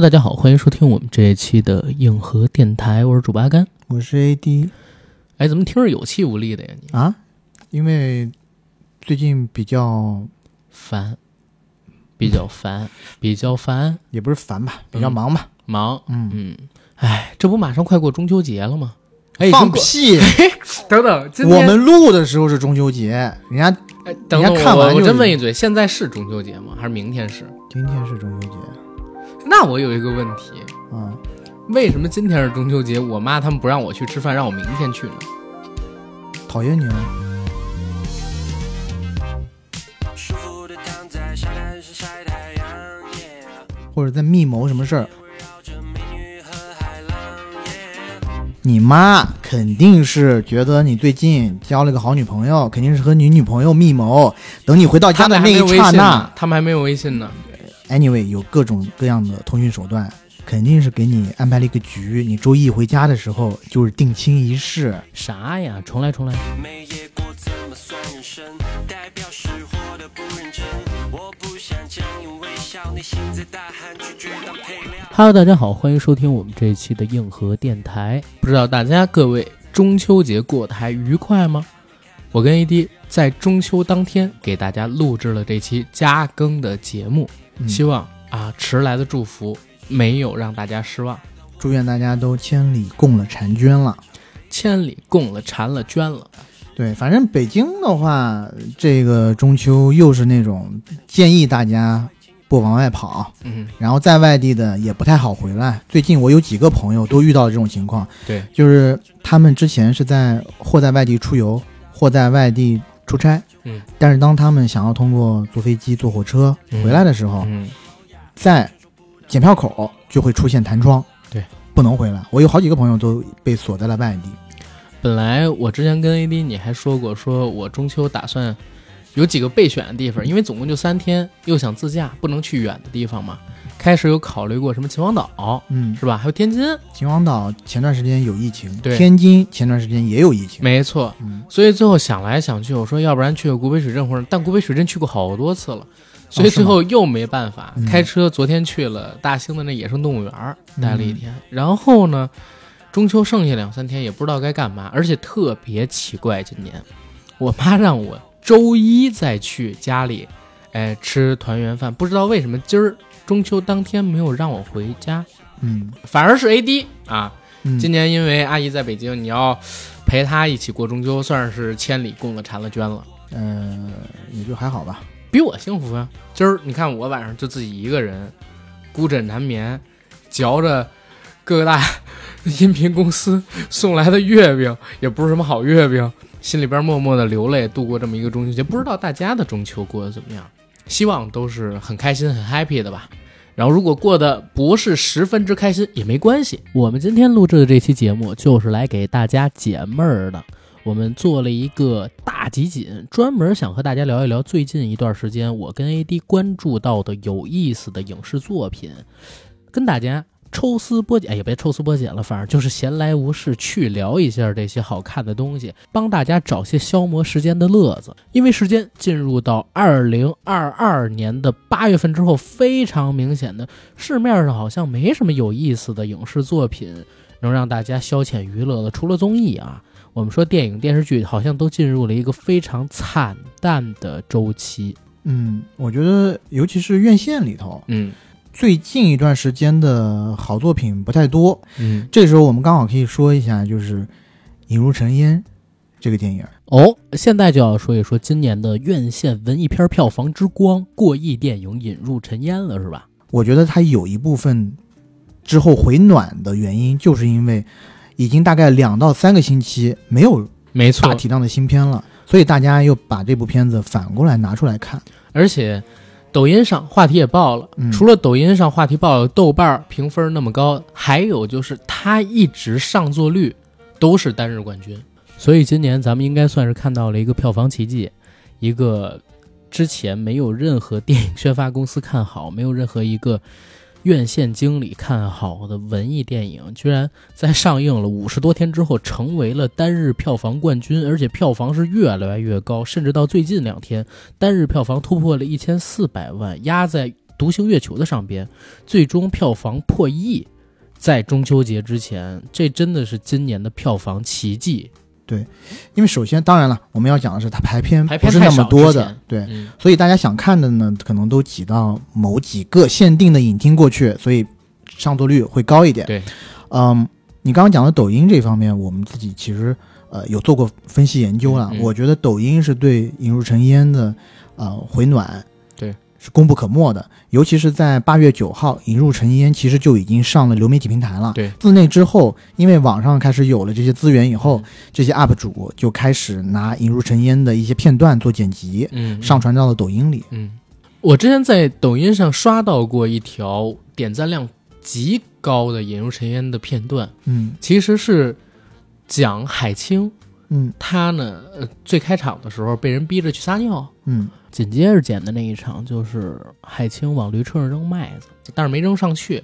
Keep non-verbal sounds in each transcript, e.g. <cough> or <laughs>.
大家好，欢迎收听我们这一期的硬核电台，我是主播阿甘，我是 AD。哎，怎么听着有气无力的呀？你啊？因为最近比较烦，比较烦，<laughs> 比较烦，也不是烦吧，比较忙吧。忙，嗯嗯。哎，这不马上快过中秋节了吗？哎放屁！<laughs> <laughs> 等等，我们录的时候是中秋节，人家哎，等等，我我真问一嘴，现在是中秋节吗？还是明天是？今天是中秋节。那我有一个问题啊，为什么今天是中秋节，我妈他们不让我去吃饭，让我明天去呢？讨厌你了。或者在密谋什么事儿？你妈肯定是觉得你最近交了个好女朋友，肯定是和你女朋友密谋。等你回到家的那一刹那，他们还没有微信呢。Anyway，有各种各样的通讯手段，肯定是给你安排了一个局。你周一回家的时候就是定亲仪式。啥呀？重来重来。Hello，大家好，欢迎收听我们这一期的硬核电台。不知道大家各位中秋节过得还愉快吗？我跟 AD 在中秋当天给大家录制了这期加更的节目。希望啊，迟来的祝福没有让大家失望。祝愿大家都千里共了婵娟了，千里共了婵了娟了。对，反正北京的话，这个中秋又是那种建议大家不往外跑，嗯，然后在外地的也不太好回来。最近我有几个朋友都遇到了这种情况，对，就是他们之前是在或在外地出游，或在外地出差。嗯，但是当他们想要通过坐飞机、坐火车回来的时候，嗯，在检票口就会出现弹窗，对，不能回来。我有好几个朋友都被锁在了外地。本来我之前跟 AD 你还说过，说我中秋打算有几个备选的地方，因为总共就三天，又想自驾，不能去远的地方嘛。开始有考虑过什么秦皇岛，嗯，是吧？还有天津。秦皇岛前段时间有疫情，对，天津前段时间也有疫情，没错。嗯，所以最后想来想去，我说要不然去个古北水镇或者，但古北水镇去过好多次了，所以最后又没办法开车。昨天去了大兴的那野生动物园，待了一天。然后呢，中秋剩下两三天也不知道该干嘛，而且特别奇怪，今年我妈让我周一再去家里，哎，吃团圆饭。不知道为什么今儿。中秋当天没有让我回家，嗯，反而是 AD 啊。嗯，今年因为阿姨在北京，你要陪她一起过中秋，算是千里共了婵了娟了。呃，也就还好吧，比我幸福啊。今儿你看我晚上就自己一个人，孤枕难眠，嚼着各大音频公司送来的月饼，也不是什么好月饼，心里边默默的流泪，度过这么一个中秋节。不知道大家的中秋过得怎么样？希望都是很开心、很 happy 的吧。然后，如果过得不是十分之开心也没关系。我们今天录制的这期节目就是来给大家解闷儿的。我们做了一个大集锦，专门想和大家聊一聊最近一段时间我跟 AD 关注到的有意思的影视作品，跟大家。抽丝剥茧，也别抽丝剥茧了，反正就是闲来无事去聊一下这些好看的东西，帮大家找些消磨时间的乐子。因为时间进入到二零二二年的八月份之后，非常明显的市面上好像没什么有意思的影视作品能让大家消遣娱乐了，除了综艺啊，我们说电影电视剧好像都进入了一个非常惨淡的周期。嗯，我觉得尤其是院线里头，嗯。最近一段时间的好作品不太多，嗯，这时候我们刚好可以说一下，就是《引入尘烟》这个电影哦。现在就要说一说今年的院线文艺片票房之光——过亿电影《引入尘烟》了，是吧？我觉得它有一部分之后回暖的原因，就是因为已经大概两到三个星期没有没错大体量的新片了，所以大家又把这部片子反过来拿出来看，而且。抖音上话题也爆了，除了抖音上话题爆了，豆瓣评分那么高，还有就是他一直上座率都是单日冠军，所以今年咱们应该算是看到了一个票房奇迹，一个之前没有任何电影宣发公司看好，没有任何一个。院线经理看好的文艺电影，居然在上映了五十多天之后，成为了单日票房冠军，而且票房是越来越高，甚至到最近两天，单日票房突破了一千四百万，压在独行月球》的上边，最终票房破亿，在中秋节之前，这真的是今年的票房奇迹。因为首先，当然了，我们要讲的是它排片不是那么多的对，嗯，所以大家想看的呢，可能都挤到某几个限定的影厅过去，所以上座率会高一点。对，嗯，你刚刚讲的抖音这方面，我们自己其实呃有做过分析研究了。嗯嗯我觉得抖音是对《引入尘烟》的呃回暖，对，是功不可没的。尤其是在八月九号，《引入尘烟》其实就已经上了流媒体平台了。对，自那之后，因为网上开始有了这些资源以后，嗯这些 UP 主就开始拿《引入尘烟》的一些片段做剪辑，嗯，上传到了抖音里。嗯，我之前在抖音上刷到过一条点赞量极高的《引入尘烟》的片段，嗯其实是讲海清，嗯他呢，呃，最开场的时候被人逼着去撒尿，嗯紧接着剪的那一场就是海清往驴车上扔麦子，但是没扔上去，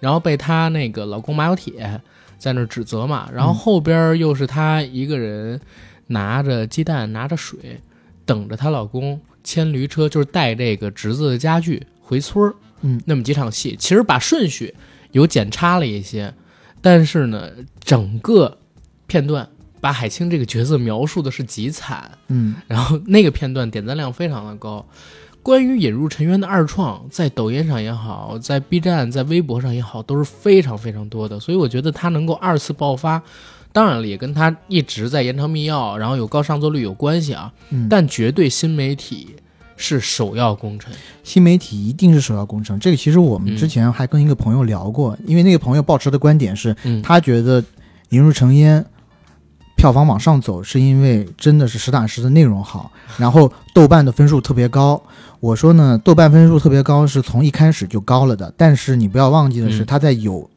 然后被她那个老公马有铁在那儿指责嘛，然后后边又是她一个人拿着鸡蛋拿着水，等着她老公牵驴车，就是带这个侄子的家具回村儿，嗯，那么几场戏，其实把顺序有剪差了一些，但是呢，整个片段把海清这个角色描述的是极惨。嗯然后那个片段点赞量非常的高。关于引入尘渊的二创，在抖音上也好，在 B 站、在微博上也好，都是非常非常多的。所以我觉得他能够二次爆发，当然了，也跟他一直在延长密钥，然后有高上座率有关系啊。嗯，但绝对新媒体是首要功臣。新媒体一定是首要工程。这个其实我们之前还跟一个朋友聊过，因为那个朋友抱持的观点是，嗯，他觉得《引入尘烟》票房往上走，是因为真的是实打实的内容好，然后豆瓣的分数特别高。我说呢，豆瓣分数特别高是从一开始就高了的，但是你不要忘记的是，嗯。它在有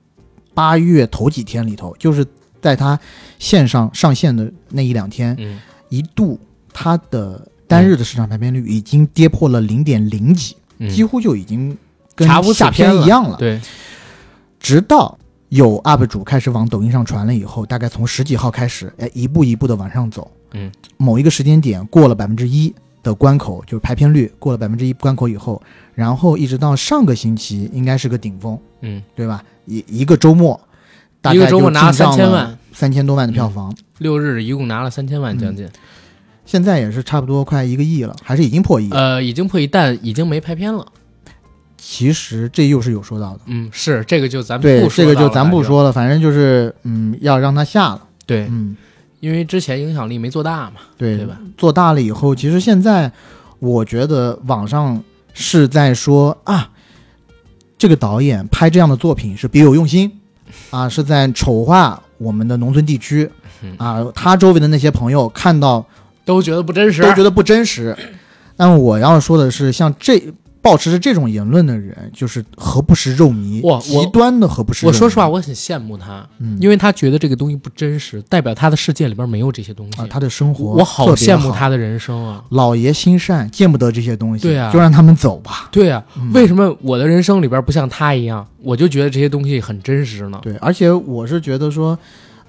八月头几天里头，就是在它线上上线的那一两天，嗯。一度它的单日的市场排片率已经跌破了零点零几，嗯，几乎就已经跟下片片一样了。对，直到有 UP 主开始往抖音上传了以后，大概从十几号开始，哎，一步一步的往上走。嗯，某一个时间点过了百分之一的关口，就是排片率过了百分之一关口以后，然后一直到上个星期应该是个顶峰，嗯，对吧？一一个周末，大概一个周末拿了就进账3000万，三千多万的票房。六日一共拿了三千万将近，现在也是差不多快一个亿了，还是已经破亿。呃，已经破亿，但已经没拍片了。其实这又是有说到的，嗯，是这个就咱对不，说这个就咱不说了，反正就是嗯，要让他下了，对，嗯，因为之前影响力没做大嘛。对对吧？做大了以后，其实现在我觉得网上是在说啊，这个导演拍这样的作品是别有用心 <laughs> 啊，是在丑化我们的农村地区嗯啊，他周围的那些朋友看到都觉得不真实，都觉得不真实。但我要说的是，像这保持着这种言论的人，就是何不食肉糜，极端的何不食肉糜。我说实话，我很羡慕他，嗯，因为他觉得这个东西不真实，代表他的世界里边没有这些东西。啊，他的生活我好羡慕他的人生啊！老爷心善，见不得这些东西，对啊就让他们走吧。对啊，嗯为什么我的人生里边不像他一样，我就觉得这些东西很真实呢？对，而且我是觉得说，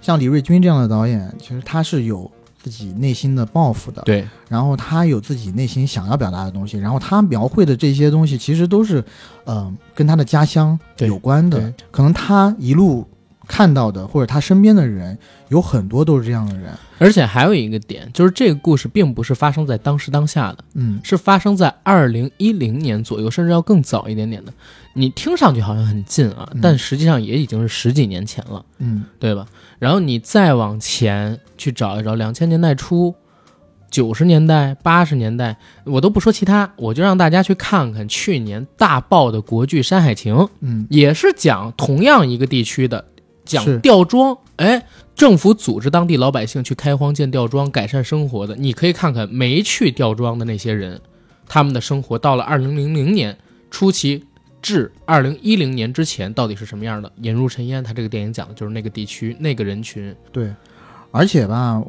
像李瑞军这样的导演，其实他是有自己内心的抱负的，对，然后他有自己内心想要表达的东西，然后他描绘的这些东西，其实都是，呃，跟他的家乡有关的。可能他一路看到的，或者他身边的人，有很多都是这样的人。而且还有一个点，就是这个故事并不是发生在当时当下的，嗯，是发生在二零一零年左右，甚至要更早一点点的。你听上去好像很近啊，嗯但实际上也已经是十几年前了。嗯，对吧？然后你再往前去找一找，两千年代初、九十年代、八十年代，我都不说其他，我就让大家去看看去年大爆的国剧《山海情》，嗯，也是讲同样一个地区的，讲吊庄，哎，政府组织当地老百姓去开荒建吊庄，改善生活的。你可以看看没去吊庄的那些人，他们的生活到了二零零零年初期。至二零一零年之前到底是什么样的？引入尘烟，它这个电影讲的就是那个地区那个人群。对。而且吧，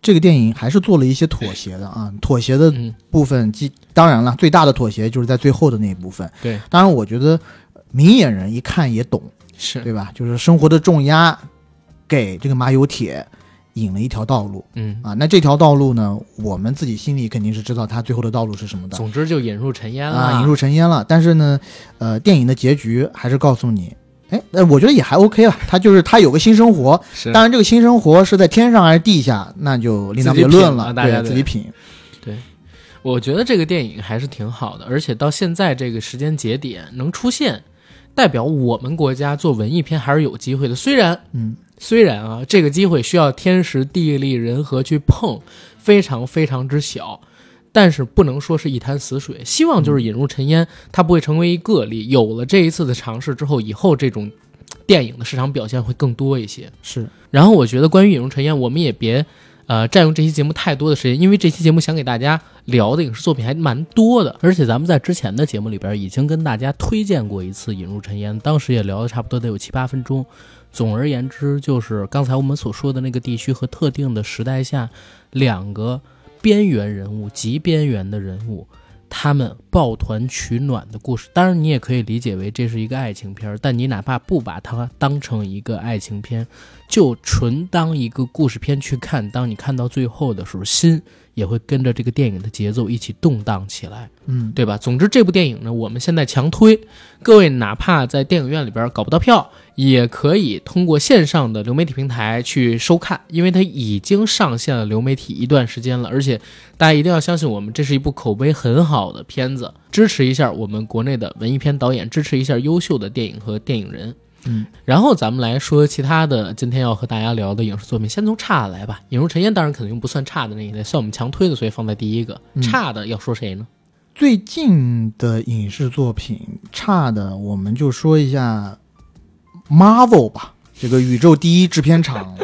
这个电影还是做了一些妥协的啊，妥协的嗯，部分，既当然了，最大的妥协就是在最后的那一部分。对，当然，我觉得明眼人一看也懂，是对吧？就是生活的重压给这个马有铁引了一条道路嗯，啊。那这条道路呢，我们自己心里肯定是知道它最后的道路是什么的总之就引入尘烟了，啊，引入尘烟了。但是呢，呃，电影的结局还是告诉你，哎，那我觉得也还 OK 了。他就是他有个新生活，是当然这个新生活是在天上还是地下，那就另当别论了，大家对自己品。对我觉得这个电影还是挺好的，而且到现在这个时间节点能出现，代表我们国家做文艺片还是有机会的。虽然嗯，虽然啊，这个机会需要天时地利人和去碰，非常非常之小，但是不能说是一潭死水。希望就是引入尘烟，它不会成为一个例。有了这一次的尝试之后，以后这种电影的市场表现会更多一些。是然后我觉得关于引入尘烟，我们也别呃占用这期节目太多的时间，因为这期节目想给大家聊的影视作品还蛮多的，而且咱们在之前的节目里边已经跟大家推荐过一次引入尘烟，当时也聊的差不多得有七八分钟。总而言之，就是刚才我们所说的那个地区和特定的时代下，两个边缘人物、极边缘的人物，他们抱团取暖的故事。当然，你也可以理解为这是一个爱情片儿，但你哪怕不把它当成一个爱情片，就纯当一个故事片去看。当你看到最后的时候，心也会跟着这个电影的节奏一起动荡起来。嗯，对吧？总之，这部电影呢，我们现在强推，各位哪怕在电影院里边搞不到票，也可以通过线上的流媒体平台去收看，因为它已经上线了流媒体一段时间了。而且大家一定要相信我们，这是一部口碑很好的片子，支持一下我们国内的文艺片导演，支持一下优秀的电影和电影人。嗯，然后咱们来说其他的，今天要和大家聊的影视作品，先从差的来吧。《引入尘烟》当然肯定不算差的那一类，算我们强推的，所以放在第一个。嗯差的要说谁呢？最近的影视作品差的，我们就说一下 Marvel 吧，这个宇宙第一制片厂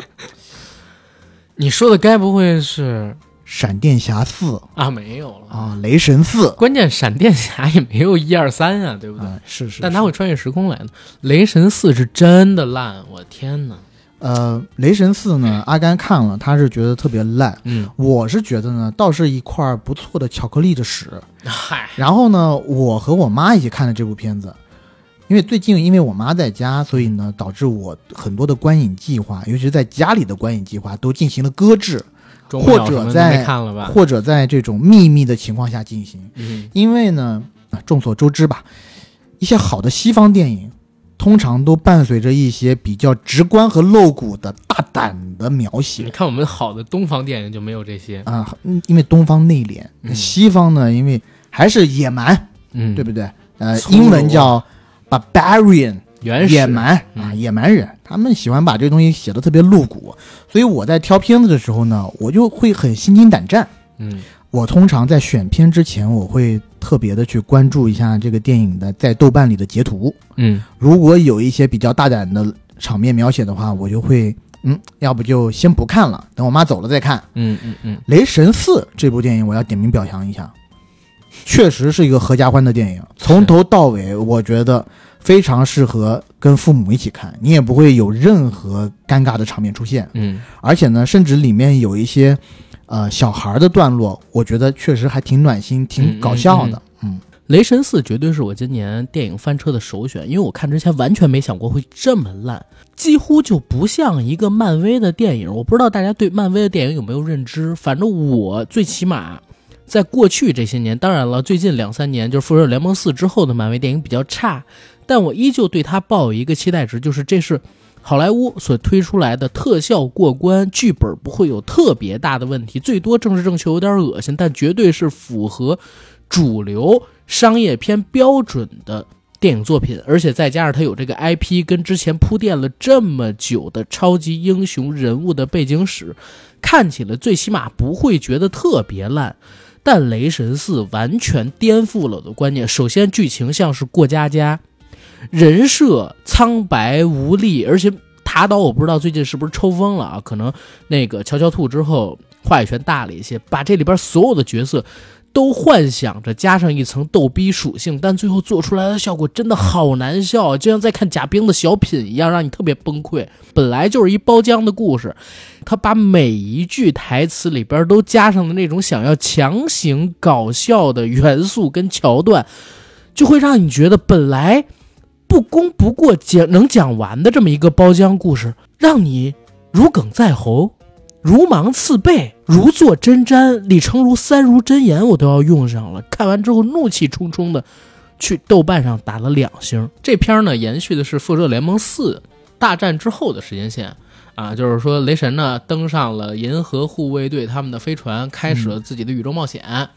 <laughs> 你说的该不会是闪电侠四啊？没有了，啊，雷神四关键闪电侠也没有一二三啊，对不对？啊，是是，但他会穿越时空来的。雷神四是真的烂，我天哪！呃，雷神四呢，阿甘看了，他是觉得特别烂。嗯，我是觉得呢，倒是一块不错的巧克力的屎。<laughs> 嗨，然后呢，我和我妈一起看的这部片子，因为最近因为我妈在家，所以呢，导致我很多的观影计划，尤其是在家里的观影计划都进行了搁置，或者在？或者在这种秘密的情况下进行。嗯，因为呢，啊众所周知吧，一些好的西方电影通常都伴随着一些比较直观和露骨的大胆的描写你写看我们好的东方电影就没有这些。啊，嗯因为东方内敛，嗯西方呢，因为还是野蛮，嗯，对不对？呃，英文叫 barbarian，原始野蛮啊，嗯野蛮人，他们喜欢把这个东西写的特别露骨，所以我在挑片子的时候呢，我就会很心惊胆战。嗯我通常在选片之前，我会特别的去关注一下这个电影的在豆瓣里的截图。嗯如果有一些比较大胆的场面描写的话，我就会嗯，要不就先不看了，等我妈走了再看。《嗯嗯嗯，雷神四》这部电影，我要点名表扬一下，确实是一个合家欢的电影，从头到尾我觉得非常适合跟父母一起看，你也不会有任何尴尬的场面出现。嗯而且呢，甚至里面有一些呃小孩的段落，我觉得确实还挺暖心、挺搞笑的。嗯雷神四绝对是我今年电影翻车的首选，因为我看之前完全没想过会这么烂，几乎就不像一个漫威的电影。我不知道大家对漫威的电影有没有认知，反正我最起码在过去这些年，当然了，最近两三年就是《复仇者联盟四》之后的漫威电影比较差，但我依旧对它抱有一个期待值，就是这是好莱坞所推出来的特效过关，剧本不会有特别大的问题，最多政治正确有点恶心，但绝对是符合主流商业片标准的电影作品，而且再加上它有这个 IP，跟之前铺垫了这么久的超级英雄人物的背景史，看起来最起码不会觉得特别烂。但《雷神四》完全颠覆了我的观念。首先，剧情像是过家家，人设苍白无力，而且塔导我不知道最近是不是抽风了啊？可能那个乔乔兔之后话语权大了一些，把这里边所有的角色都幻想着加上一层逗逼属性，但最后做出来的效果真的好难笑，就像在看贾冰的小品一样，让你特别崩溃。本来就是一包浆的故事，他把每一句台词里边都加上了那种想要强行搞笑的元素跟桥段，就会让你觉得本来不攻不过讲能讲完的这么一个包浆故事，让你如鲠在喉。如芒刺背，如坐针毡，李成儒三如真言我都要用上了。看完之后怒气冲冲的去豆瓣上打了两星。这片呢，延续的是《复仇者联盟四》大战之后的时间线啊，就是说雷神呢登上了银河护卫队他们的飞船，开始了自己的宇宙冒险。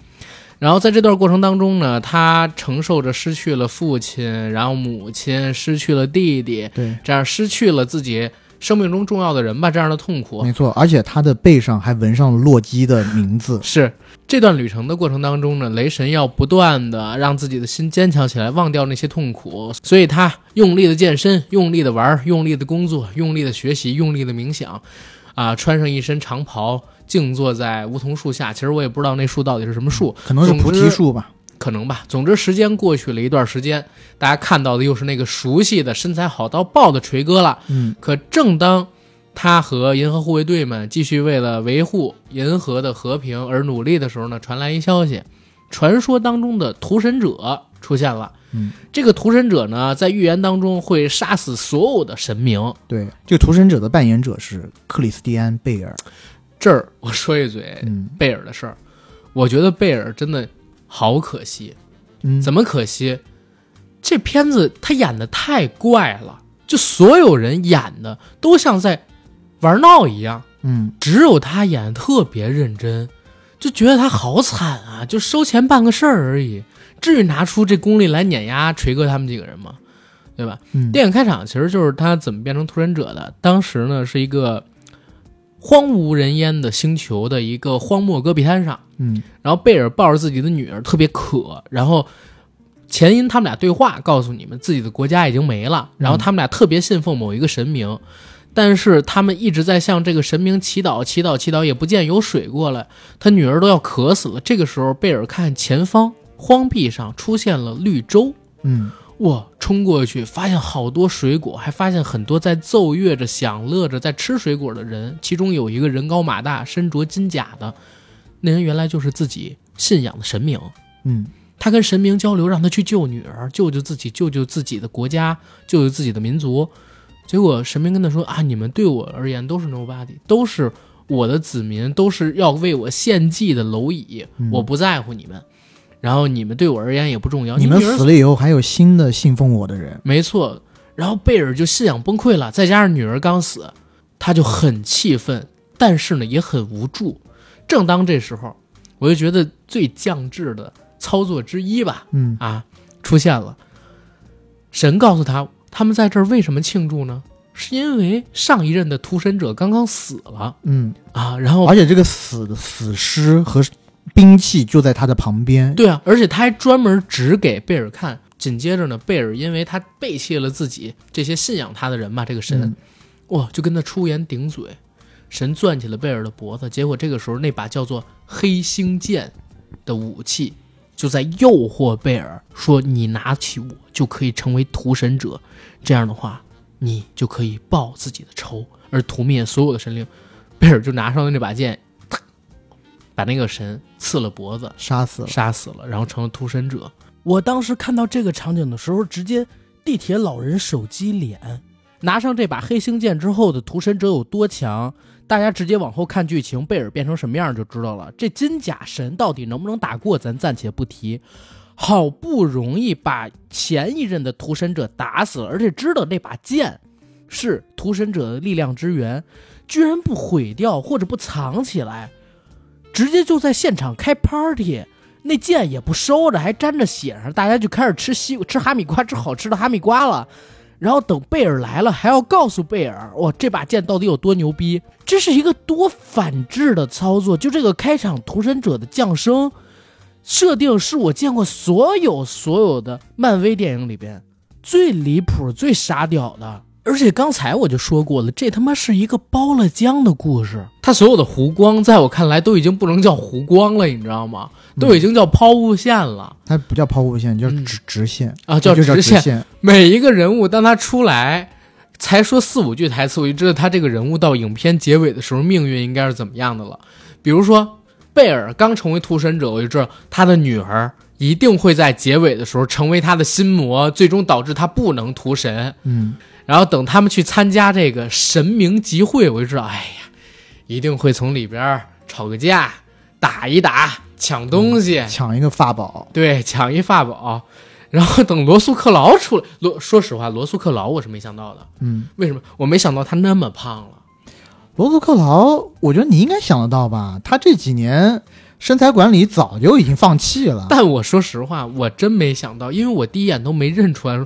然后在这段过程当中呢，他承受着失去了父亲，然后母亲，失去了弟弟，对，这样失去了自己生命中重要的人吧，这样的痛苦。没错，而且他的背上还纹上了洛基的名字。是这段旅程的过程当中呢，雷神要不断的让自己的心坚强起来，忘掉那些痛苦，所以他用力的健身，用力的玩，用力的工作，用力的学习，用力的冥想，啊，穿上一身长袍。静坐在梧桐树下，其实我也不知道那树到底是什么树，可能是菩提树吧，可能吧。总之，时间过去了一段时间，大家看到的又是那个熟悉的身材好到爆的锤哥了。嗯，可正当他和银河护卫队们继续为了维护银河的和平而努力的时候呢，传来一消息，传说当中的屠神者出现了。嗯，这个屠神者呢，在预言当中会杀死所有的神明。对，这个屠神者的扮演者是克里斯蒂安·贝尔。这儿我说一嘴贝尔的事儿，我觉得贝尔真的好可惜。嗯，怎么可惜？这片子他演的太怪了，就所有人演的都像在玩闹一样。嗯，只有他演的特别认真，就觉得他好惨啊！就收钱办个事儿而已，至于拿出这功力来碾压锤哥他们几个人吗？对吧？嗯，电影开场其实就是他怎么变成屠神者的。当时呢是一个。荒无人烟的星球的一个荒漠戈壁滩上，嗯，然后贝尔抱着自己的女儿特别渴，然后前因他们俩对话告诉你们自己的国家已经没了，然后他们俩特别信奉某一个神明，但是他们一直在向这个神明祈祷，祈祷，祈祷，也不见有水过来，他女儿都要渴死了。这个时候，贝尔看前方荒壁上出现了绿洲，嗯。哇！冲过去，发现好多水果，还发现很多在奏乐着、享乐着、在吃水果的人。其中有一个人高马大、身着金甲的，那人原来就是自己信仰的神明。嗯，他跟神明交流，让他去救女儿，救救自己，救救自己的国家，救救自己的民族。结果神明跟他说：“啊，你们对我而言都是 nobody，都是我的子民，都是要为我献祭的蝼蚁，我不在乎你们。”然后你们对我而言也不重要。你们死了以后还有新的信奉我的人，没错。然后贝尔就信仰崩溃了，再加上女儿刚死，他就很气愤，但是呢也很无助。正当这时候，我就觉得最降智的操作之一吧，嗯啊，出现了。神告诉他，他们在这儿为什么庆祝呢？是因为上一任的屠神者刚刚死了，嗯啊，然后而且这个死的死尸和。兵器就在他的旁边。对啊，而且他还专门指给贝尔看。紧接着呢，贝尔因为他背弃了自己这些信仰他的人嘛，这个神，哇，就跟他出言顶嘴。神攥起了贝尔的脖子，结果这个时候那把叫做黑星剑的武器就在诱惑贝尔，说你拿起我就可以成为屠神者，这样的话你就可以报自己的仇，而屠灭所有的神灵。贝尔就拿上了那把剑。把那个神刺了脖子，杀死了，杀死了，然后成了屠神者。我当时看到这个场景的时候，直接地铁老人手机脸。拿上这把黑星剑之后的屠神者有多强，大家直接往后看剧情，贝尔变成什么样就知道了。这金甲神到底能不能打过，咱暂且不提。好不容易把前一任的屠神者打死了，而且知道那把剑是屠神者的力量之源，居然不毁掉或者不藏起来。直接就在现场开 party，那剑也不收着，还沾着血上，大家就开始吃西瓜吃哈密瓜，吃好吃的哈密瓜了。然后等贝尔来了，还要告诉贝尔，哇，这把剑到底有多牛逼？这是一个多反智的操作！就这个开场屠神者的降生设定，是我见过所有所有的漫威电影里边最离谱、最傻屌的。而且刚才我就说过了，这他妈是一个包了浆的故事。他所有的湖光，在我看来都已经不能叫湖光了，你知道吗？都已经叫抛物线了。它不叫抛物线，叫直直线啊，叫直线。每一个人物，当他出来才说四五句台词，我就知道他这个人物到影片结尾的时候命运应该是怎么样的了。比如说贝尔刚成为屠神者，我就知道他的女儿一定会在结尾的时候成为他的心魔，最终导致他不能屠神。嗯。然后等他们去参加这个神明集会，我就知道，哎呀，一定会从里边儿吵个架，打一打，抢东西，抢一个法宝，对，抢一法宝。然后等罗素克劳出来，罗说实话，罗素克劳我是没想到的。嗯，为什么？我没想到他那么胖了。罗素克劳，我觉得你应该想得到吧？他这几年身材管理早就已经放弃了。但我说实话，我真没想到，因为我第一眼都没认出来。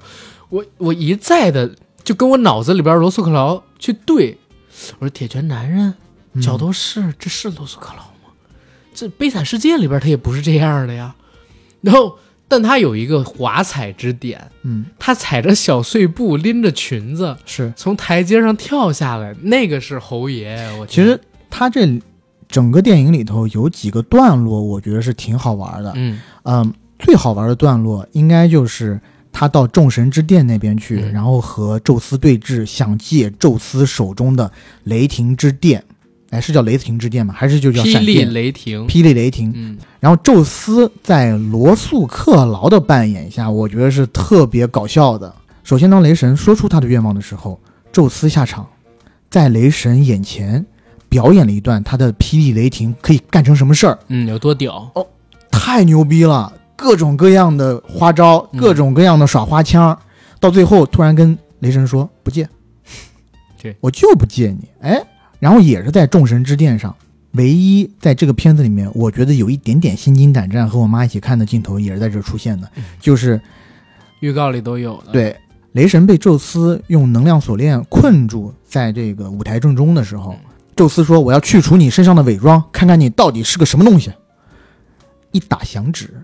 我我一再的就跟我脑子里边罗素克劳去对，我说铁拳男人，嗯角斗士，这是罗素克劳吗？这悲惨世界里边他也不是这样的呀。然后，但他有一个华彩之点，嗯，他踩着小碎步，拎着裙子是。从台阶上跳下来，那个是侯爷。我其实他这整个电影里头有几个段落，我觉得是挺好玩的。嗯嗯，最好玩的段落应该就是他到众神之殿那边去，嗯然后和宙斯对峙，想借宙斯手中的雷霆之电。哎，是叫雷霆之电吗？还是就叫霹雳闪电？雷霆，霹雳雷霆。嗯然后宙斯在罗素克劳的扮演下，我觉得是特别搞笑的。首先，当雷神说出他的愿望的时候，宙斯下场，在雷神眼前表演了一段他的霹雳雷霆可以干成什么事儿，嗯，有多屌哦？太牛逼了！各种各样的花招，嗯各种各样的耍花枪，到最后突然跟雷神说不借对，我就不借你。哎，然后也是在众神之殿上，唯一在这个片子里面，我觉得有一点点心惊胆战，和我妈一起看的镜头也是在这出现的，就是预告里都有的。，对雷神被宙斯用能量锁链困住在这个舞台正中的时候，宙斯说：“我要去除你身上的伪装，看看你到底是个什么东西。”一打响指，哎，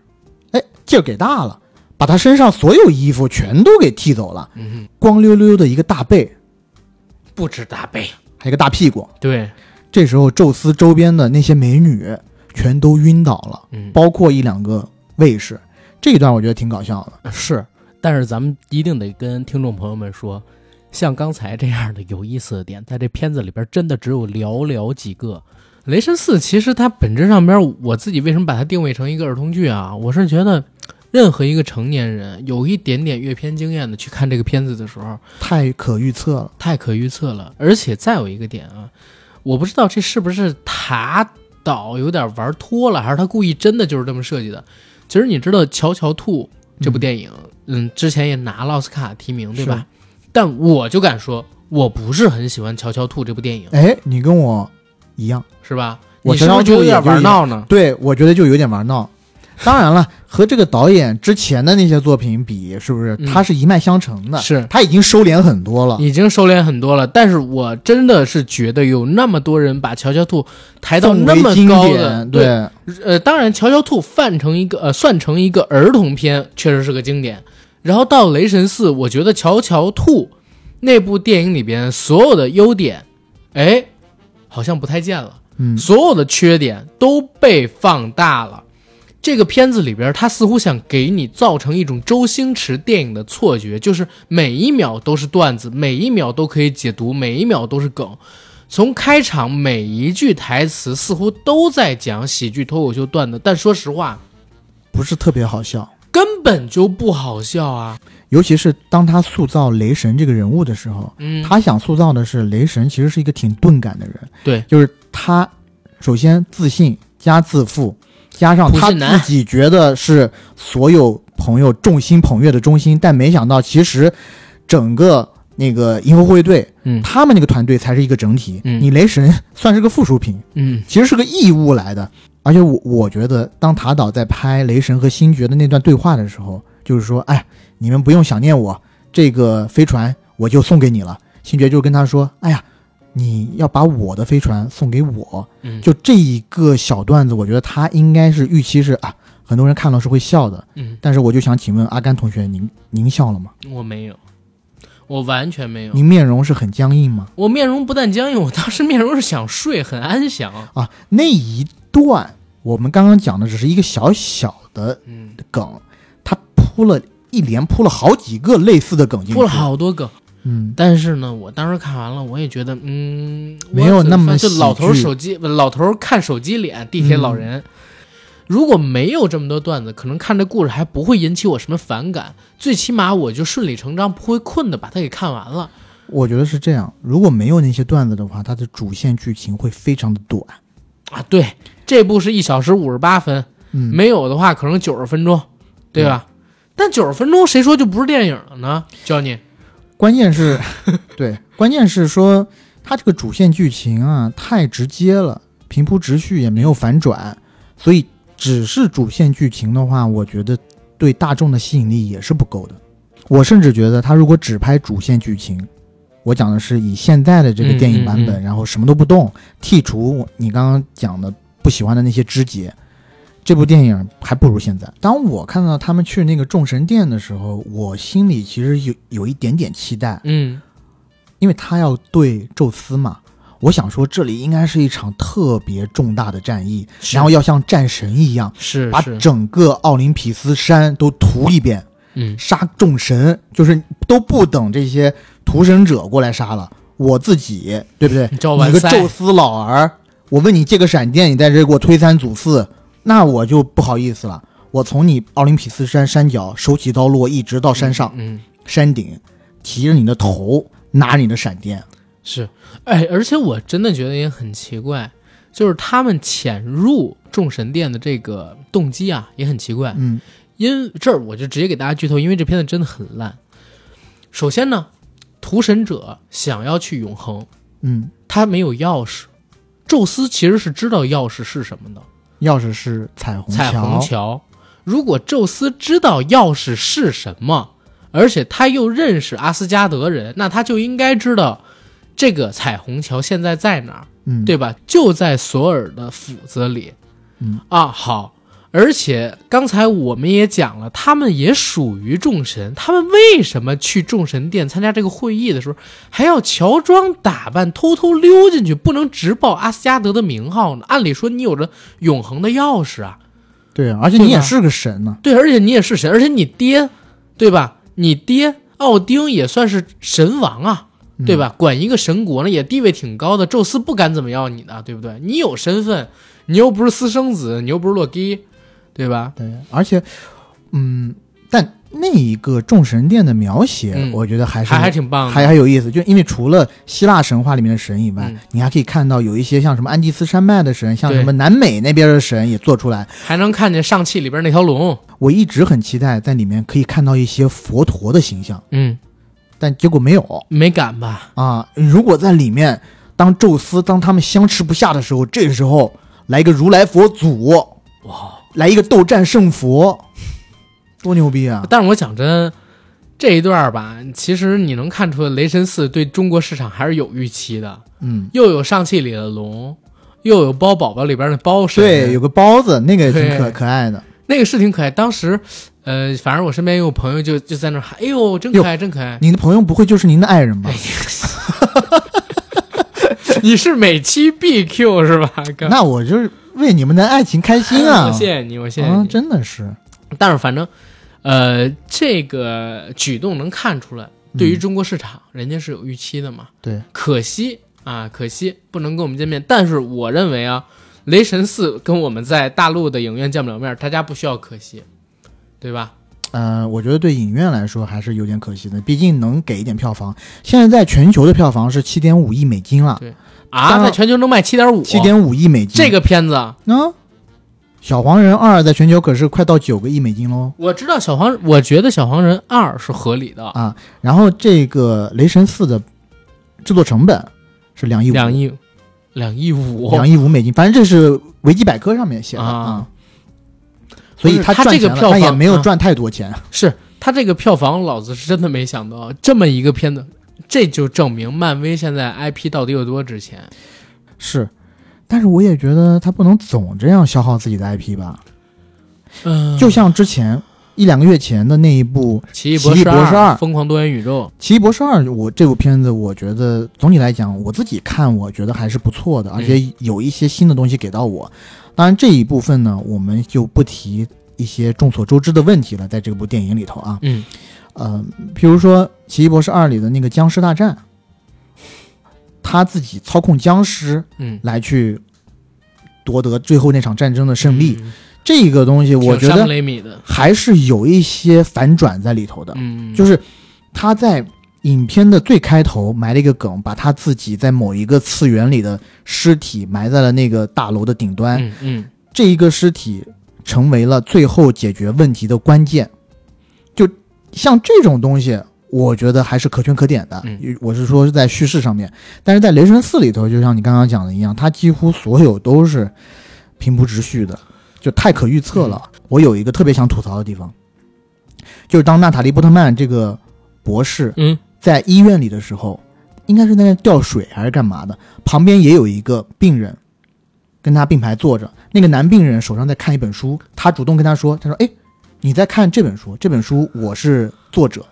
劲儿给大了，把他身上所有衣服全都给剃走了，嗯，光溜溜的一个大背，不止大背。还有一个大屁股。对，这时候，宙斯周边的那些美女全都晕倒了，嗯，包括一两个卫士。这一段我觉得挺搞笑的。是，但是咱们一定得跟听众朋友们说，像刚才这样的有意思的点，在这片子里边真的只有寥寥几个。雷神四其实它本质上边，我自己为什么把它定位成一个儿童剧啊？我是觉得，任何一个成年人有一点点阅片经验的去看这个片子的时候，太可预测了，太可预测了。而且再有一个点啊，我不知道这是不是塔导有点玩脱了，还是他故意真的就是这么设计的。其实你知道《乔乔兔》这部电影，嗯之前也拿了奥斯卡提名，对吧？但我就敢说，我不是很喜欢《乔乔兔》这部电影，哎，你跟我一样。是吧？我你是不是乔乔兔觉得有点玩闹呢？对，我觉得就有点玩闹。当然了，和这个导演之前的那些作品比，是不是嗯他是一脉相承的？是他已经收敛很多了，已经收敛很多了，但是我真的是觉得有那么多人把乔乔兔抬到那么高的，典。对，呃，当然乔乔兔泛成一个呃算成一个儿童片，确实是个经典。然后到雷神四，我觉得乔乔兔那部电影里边所有的优点，哎，好像不太见了。嗯，所有的缺点都被放大了。这个片子里边，他似乎想给你造成一种周星驰电影的错觉，就是每一秒都是段子，每一秒都可以解读，每一秒都是梗。从开场每一句台词似乎都在讲喜剧脱口秀段子，但说实话，不是特别好笑。根本就不好笑啊。尤其是当他塑造雷神这个人物的时候，嗯，他想塑造的是雷神其实是一个挺钝感的人。对，就是他首先自信加自负，加上他自己觉得是所有朋友众星捧月的中心，但没想到其实整个那个银河护卫队，嗯他们那个团队才是一个整体。嗯你雷神算是个附属品，嗯其实是个异物来的。而且我我觉得，当塔导在拍雷神和星爵的那段对话的时候，就是说，哎，你们不用想念我，这个飞船我就送给你了。星爵就跟他说，哎呀，你要把我的飞船送给我。嗯，就这一个小段子，我觉得他应该是预期是啊，很多人看到是会笑的。嗯，但是我就想请问阿甘同学，您您笑了吗？我没有，我完全没有。您面容是很僵硬吗？我面容不但僵硬，我当时面容是想睡，很安详。啊，那一段我们刚刚讲的只是一个小小的嗯，梗，他铺了一连铺了好几个类似的梗进去，铺了好多梗。嗯，但是呢，我当时看完了，我也觉得，嗯，没有那么就老头手机，老头看手机脸，地铁老人。如果没有这么多段子，可能看这故事还不会引起我什么反感，最起码我就顺理成章，不会困的把它给看完了。我觉得是这样。如果没有那些段子的话，它的主线剧情会非常的短。啊，对，这部是一小时五十八分，嗯，没有的话可能九十分钟，对吧？但九十分钟谁说就不是电影了呢？教你，关键是，<laughs> 对，关键是说它这个主线剧情啊太直接了，平铺直叙也没有反转，所以只是主线剧情的话，我觉得对大众的吸引力也是不够的。我甚至觉得他如果只拍主线剧情，我讲的是以现在的这个电影版本，嗯嗯嗯然后什么都不动，剔除你刚刚讲的不喜欢的那些枝节，这部电影还不如现在。当我看到他们去那个众神殿的时候，我心里其实有有一点点期待，嗯，因为他要对宙斯嘛。我想说，这里应该是一场特别重大的战役，然后要像战神一样，是把，整个奥林匹斯山都屠一遍。嗯杀众神，就是都不等这些屠神者过来杀了，我自己，对不对？你个宙斯老儿，我问你借个闪电，你在这给我推三阻四，那我就不好意思了。我从你奥林匹斯山山脚手起刀落，一直到山上、嗯，山顶，提着你的头，拿着你的闪电。是，哎，而且我真的觉得也很奇怪，就是他们潜入众神殿的这个动机啊，也很奇怪。嗯因这儿我就直接给大家剧透，因为这片子真的很烂。首先呢，屠神者想要去永恒，嗯，他没有钥匙。宙斯其实是知道钥匙是什么的，钥匙是彩虹彩虹桥，桥。如果宙斯知道钥匙是什么，而且他又认识阿斯加德人，那他就应该知道这个彩虹桥现在在哪儿，嗯，对吧？就在索尔的斧子里。嗯啊，好。而且刚才我们也讲了，他们也属于众神，他们为什么去众神殿参加这个会议的时候，还要乔装打扮，偷偷溜进去，不能直报阿斯加德的名号呢？按理说你有着永恒的钥匙啊，对啊，而且你也是个神呢。对，而且你也是神，而且你爹，对吧？你爹奥丁也算是神王啊，对吧？管一个神国呢，也地位挺高的，宙斯不敢怎么样你的，对不对？你有身份，你又不是私生子，你又不是洛基，对吧？对，而且，嗯，但那一个众神殿的描写，嗯我觉得还是还还挺棒的，还还有意思，就因为除了希腊神话里面的神以外，嗯你还可以看到有一些像什么安第斯山脉的神，像什么南美那边的神也做出来。还能看见上汽里边那条龙，我一直很期待在里面可以看到一些佛陀的形象，嗯，但结果没有没敢吧？啊。如果在里面，当宙斯当他们相持不下的时候，这个时候来一个如来佛祖，哇！来一个斗战胜佛，<laughs> 多牛逼啊！但是我讲真，这一段吧，其实你能看出来，雷神四对中国市场还是有预期的，嗯，又有上汽里的龙，又有包宝宝里边的包神，对，有个包子，那个也挺可可爱的。那个是挺可爱。当时，呃，反正我身边有朋友就就在那儿喊：“哎呦，真可爱，真可爱您的朋友不会就是您的爱人吧？哎！” <laughs> 你是每期必 Q 是吧？哥 <laughs> 那我就是为你们的爱情开心啊！<laughs> 我谢谢你，我谢谢啊，你。真的是，但是反正，呃，这个举动能看出来，对于中国市场，人家是有预期的嘛。对，可惜啊，可惜不能跟我们见面。但是我认为啊，雷神四跟我们在大陆的影院见不了面，大家不需要可惜，对吧？呃，我觉得对影院来说还是有点可惜的，毕竟能给一点票房。现在在全球的票房是七点五亿美金了，啊，在全球能卖七点五，七点五亿美金。这个片子，啊，小黄人二在全球可是快到九个亿美金喽我知道小黄，我觉得小黄人二是合理的，啊！然后这个雷神四的制作成本是两亿五，两亿，两亿五，两亿五美金，反正这是维基百科上面写的啊。啊。所以不是它赚钱了这个票房也没有赚太多钱。是他这个票房，老子是真的没想到这么一个片子，这就证明漫威现在 IP 到底有多值钱。是，但是我也觉得他不能总这样消耗自己的 IP 吧。嗯，就像之前一两个月前的那一部奇异博士二疯狂多元宇宙，《奇异博士二》，我这部片子，我觉得总体来讲，我自己看，我觉得还是不错的，而且有一些新的东西给到我。当然这一部分呢，我们就不提一些众所周知的问题了，在这部电影里头啊，嗯，呃，譬如说《奇异博士二》里的那个僵尸大战，他自己操控僵尸嗯，来去夺得最后那场战争的胜利，嗯，这个东西我觉得还是有一些反转在里头的。嗯，就是他在影片的最开头埋了一个梗，把他自己在某一个次元里的尸体埋在了那个大楼的顶端，嗯嗯，这一个尸体成为了最后解决问题的关键。就像这种东西，我觉得还是可圈可点的。嗯我是说是在叙事上面，但是在《雷神四》里头，就像你刚刚讲的一样，它几乎所有都是平铺直叙的，就太可预测了。我有一个特别想吐槽的地方，就是当娜塔莉波特曼这个博士嗯在医院里的时候，应该是在那吊水还是干嘛的，旁边也有一个病人跟他并排坐着。那个男病人手上在看一本书，他主动跟他说：“他说，哎，你在看这本书？这本书我是作者。”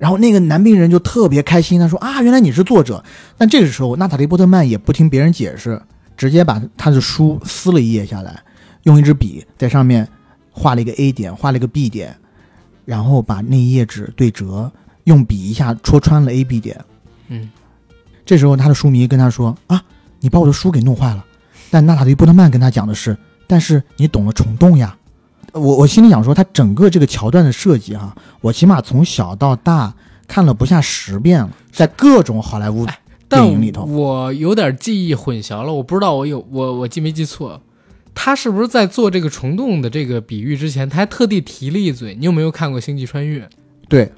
然后那个男病人就特别开心，他说：“啊，原来你是作者。”但这个时候，娜塔莉波特曼也不听别人解释，直接把他的书撕了一页下来，用一支笔在上面画了一个 A 点，画了一个 B 点，然后把那一页纸对折，用笔一下戳穿了 A、B 点。嗯，这时候他的书迷跟他说：“啊，你把我的书给弄坏了。”但娜塔莉波特曼跟他讲的是：“但是你懂了虫洞呀。”我我心里想说，他整个这个桥段的设计哈、我起码从小到大看了不下十遍了，在各种好莱坞电影里头我有点记忆混淆了，我不知道我有我我记没记错。他是不是在做这个虫洞的这个比喻之前，他还特地提了一嘴？你有没有看过《星际穿越》？对，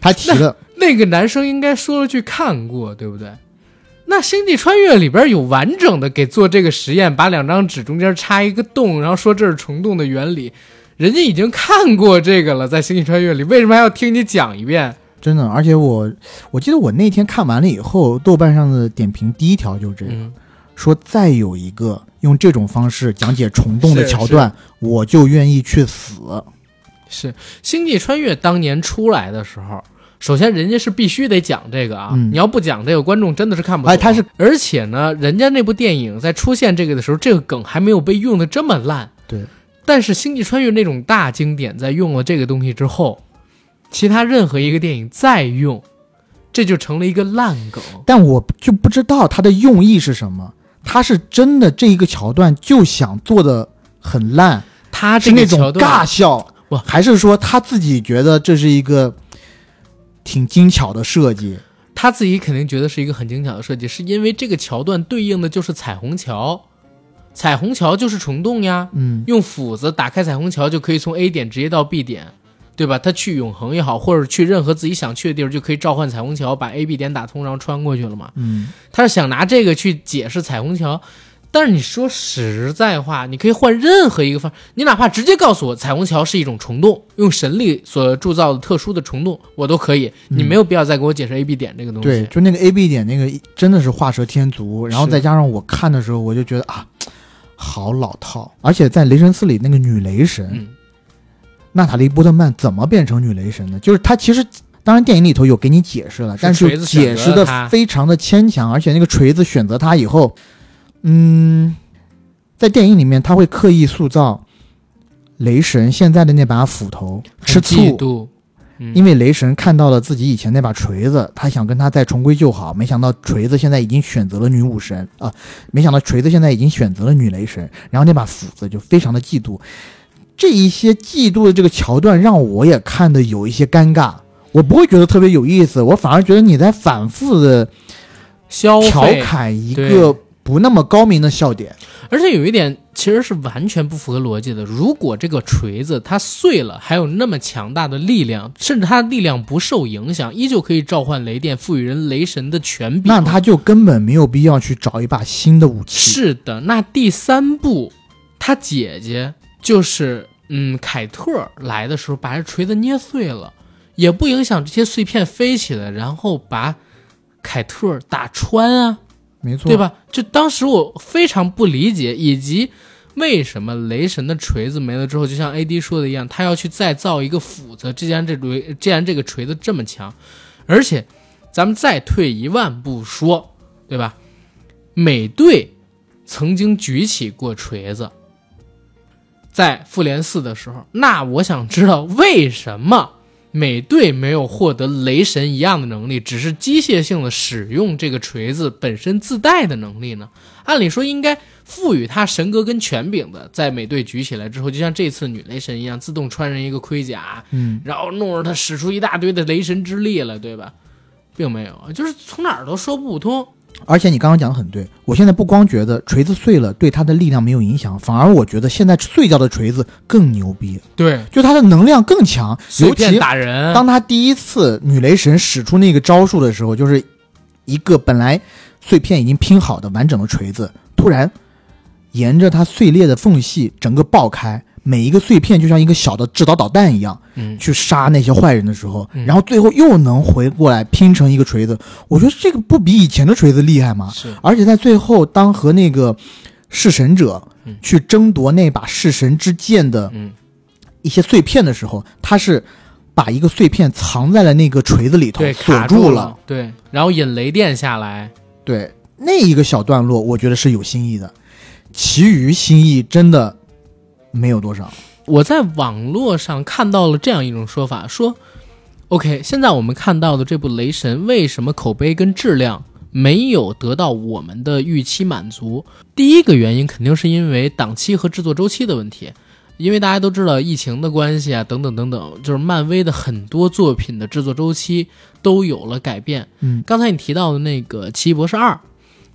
他提了，那个男生应该说了句看过，对不对？那《星际穿越》里边有完整的给做这个实验，把两张纸中间插一个洞，然后说这是虫洞的原理。人家已经看过这个了，在《星际穿越》里，为什么还要听你讲一遍？真的，而且我我记得我那天看完了以后，豆瓣上的点评第一条就是这个，嗯，说再有一个用这种方式讲解虫洞的桥段，我就愿意去死。是《星际穿越》当年出来的时候，首先人家是必须得讲这个啊，嗯你要不讲这个，观众真的是看不懂。哎他是，而且呢，人家那部电影在出现这个的时候，这个梗还没有被用的这么烂。对，但是《星际穿越》那种大经典，在用了这个东西之后，其他任何一个电影再用，这就成了一个烂梗。但我就不知道他的用意是什么。他是真的这一个桥段就想做的很烂，他这是那种个尬笑不，还是说他自己觉得这是一个挺精巧的设计？他自己肯定觉得是一个很精巧的设计，是因为这个桥段对应的就是彩虹桥，彩虹桥就是虫洞呀。嗯，用斧子打开彩虹桥就可以从 A 点直接到 B 点，对吧？他去永恒也好，或者去任何自己想去的地儿，就可以召唤彩虹桥，把 A、B 点打通，然后穿过去了嘛。嗯，他是想拿这个去解释彩虹桥，但是你说实在话，你可以换任何一个方，你哪怕直接告诉我彩虹桥是一种虫洞，用神力所铸造的特殊的虫洞，我都可以。你没有必要再给我解释 A、B 点这个东西。对，就那个 A B 点那个真的是画蛇添足，然后再加上我看的时候，我就觉得啊，好老套。而且在雷神四里那个女雷神、嗯，娜塔莉波特曼怎么变成女雷神的？就是她其实。当然，电影里头有给你解释了，但是解释的非常的牵强，而且那个锤子选择她以后，嗯，在电影里面他会刻意塑造雷神现在的那把斧头吃醋，因为雷神看到了自己以前那把锤子，他想跟他再重归旧好，没想到锤子现在已经选择了女武神。啊、没想到锤子现在已经选择了女雷神，然后那把斧子就非常的嫉妒。这一些嫉妒的这个桥段让我也看的有一些尴尬，我不会觉得特别有意思，我反而觉得你在反复的调，侃一个不那么高明的笑点。而且有一点其实是完全不符合逻辑的。如果这个锤子它碎了，还有那么强大的力量，甚至它的力量不受影响，依旧可以召唤雷电，赋予人雷神的权柄。那他就根本没有必要去找一把新的武器。是的，那第三步，他姐姐就是嗯凯特来的时候把这锤子捏碎了，也不影响这些碎片飞起来，然后把凯特打穿啊。没错，对？吧？就当时我非常不理解，以及为什么雷神的锤子没了之后，就像 AD 说的一样，他要去再造一个斧子。既然这锤，既然这个锤子这么强，而且咱们再退一万步说，对吧？美队曾经举起过锤子，在复联四的时候，那我想知道为什么美队没有获得雷神一样的能力，只是机械性的使用这个锤子本身自带的能力呢？按理说应该赋予他神格跟权柄的，在美队举起来之后，就像这次女雷神一样，自动穿上一个盔甲，嗯，然后弄着他使出一大堆的雷神之力了，对吧？并没有，就是从哪儿都说不通。而且你刚刚讲的很对，我现在不光觉得锤子碎了对他的力量没有影响，反而我觉得现在碎掉的锤子更牛逼，对，就它的能量更强。尤其打人，当他第一次女雷神使出那个招数的时候，就是一个本来碎片已经拼好的完整的锤子，突然沿着它碎裂的缝隙整个爆开，每一个碎片就像一个小的制导导弹一样嗯，去杀那些坏人的时候，嗯。然后最后又能回过来拼成一个锤子，我觉得这个不比以前的锤子厉害吗？是。而且在最后，当和那个弑神者嗯。去争夺那把弑神之剑的嗯，一些碎片的时候，他是把一个碎片藏在了那个锤子里头对，锁住了。，对，然后引雷电下来，对，那一个小段落，我觉得是有新意的，其余新意真的没有多少。我在网络上看到了这样一种说法，说，OK，现在我们看到的这部《雷神》，为什么口碑跟质量没有得到我们的预期满足？第一个原因肯定是因为档期和制作周期的问题，因为大家都知道疫情的关系啊，等等等等，就是漫威的很多作品的制作周期都有了改变。嗯，刚才你提到的那个《奇异博士二》，《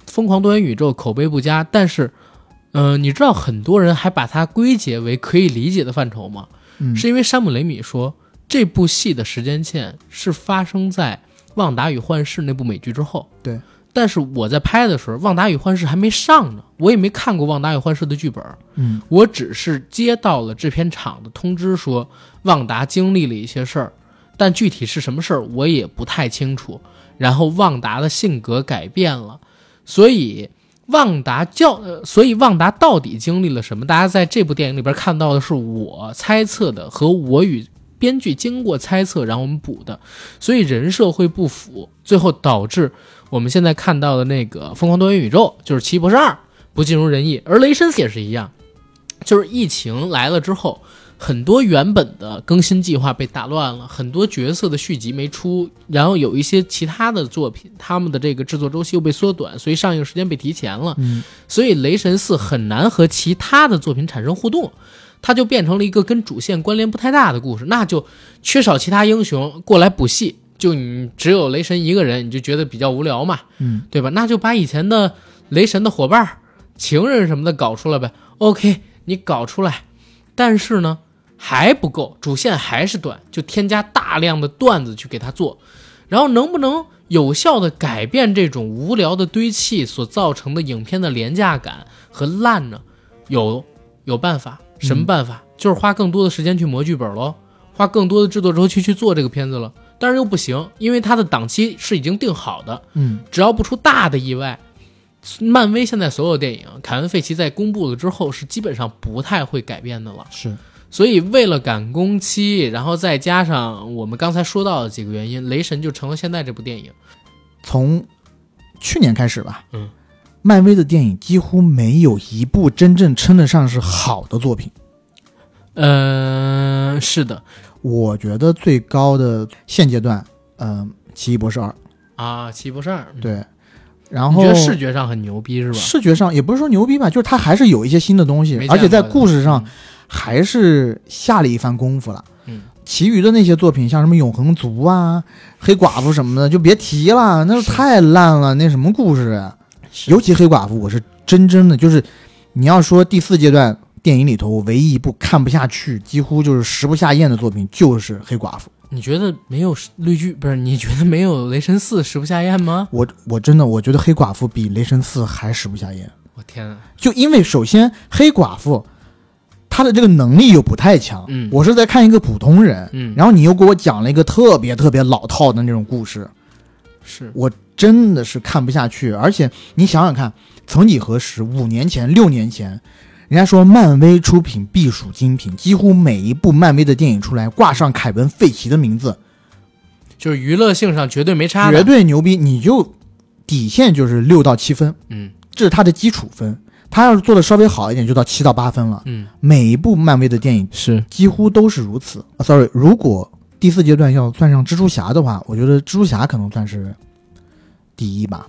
疯狂多元宇宙》口碑不佳，但是，呃，你知道很多人还把它归结为可以理解的范畴吗？嗯，是因为山姆雷米说这部戏的时间线是发生在《旺达与幻视》那部美剧之后。对，但是我在拍的时候，《旺达与幻视》还没上呢，我也没看过《旺达与幻视》的剧本，嗯我只是接到了制片厂的通知说，旺达经历了一些事儿，但具体是什么事儿我也不太清楚。然后旺达的性格改变了，所以旺达教，呃，所以旺达到底经历了什么？大家在这部电影里边看到的是我猜测的和我与编剧经过猜测，然后我们补的，所以人设会不符，最后导致我们现在看到的那个《疯狂多元宇宙》就是《奇异博士二》不尽如人意，而《雷神》也是一样，就是疫情来了之后，很多原本的更新计划被打乱了，很多角色的续集没出，然后有一些其他的作品，他们的这个制作周期又被缩短，所以上映时间被提前了，嗯所以《雷神四》很难和其他的作品产生互动。它就变成了一个跟主线关联不太大的故事，那就缺少其他英雄过来补戏，就你只有雷神一个人，你就觉得比较无聊嘛，嗯，对吧？那就把以前的雷神的伙伴、情人什么的搞出来呗。OK，你搞出来，但是呢还不够，主线还是短，就添加大量的段子去给他做，然后能不能有效的改变这种无聊的堆砌所造成的影片的廉价感和烂呢？有有办法，什么办法？就是花更多的时间去磨剧本喽，花更多的制作周期去做这个片子了。但是又不行，因为它的档期是已经定好的，嗯只要不出大的意外，漫威现在所有电影，凯文·费奇在公布了之后是基本上不太会改变的了。是所以为了赶工期，然后再加上我们刚才说到的几个原因，雷神就成了现在这部电影。从去年开始吧，嗯，漫威的电影几乎没有一部真正称得上是好的作品。嗯、是的我觉得最高的现阶段，嗯、奇异博士二》啊，奇异博士二，嗯对，然后你觉得视觉上很牛逼是吧？视觉上也不是说牛逼吧，就是它还是有一些新的东西而且在故事上还是下了一番功夫了。嗯，其余的那些作品，像什么永恒族啊、黑寡妇什么的，就别提了，那是太烂了。那什么故事啊？尤其黑寡妇，我是真真的就是，你要说第四阶段电影里头，我唯一一部看不下去，几乎就是食不下咽的作品，就是黑寡妇。你觉得没有绿巨不是？你觉得没有雷神四食不下咽吗？我我真的我觉得黑寡妇比雷神四还食不下咽。我天啊！就因为首先黑寡妇她的这个能力又不太强，嗯。我是在看一个普通人，嗯，然后你又给我讲了一个特别特别老套的那种故事，是。我真的是看不下去。而且你想想看，曾几何时，五年前、六年前，人家说漫威出品必属精品，几乎每一部漫威的电影出来，挂上凯文·费奇的名字，就是娱乐性上绝对没差，绝对牛逼，你就底线就是六到七分，嗯。这是他的基础分。他要是做的稍微好一点，就到七到八分了。嗯每一部漫威的电影是几乎都是如此。啊、sorry，如果第四阶段要算上蜘蛛侠的话，我觉得蜘蛛侠可能算是第一吧。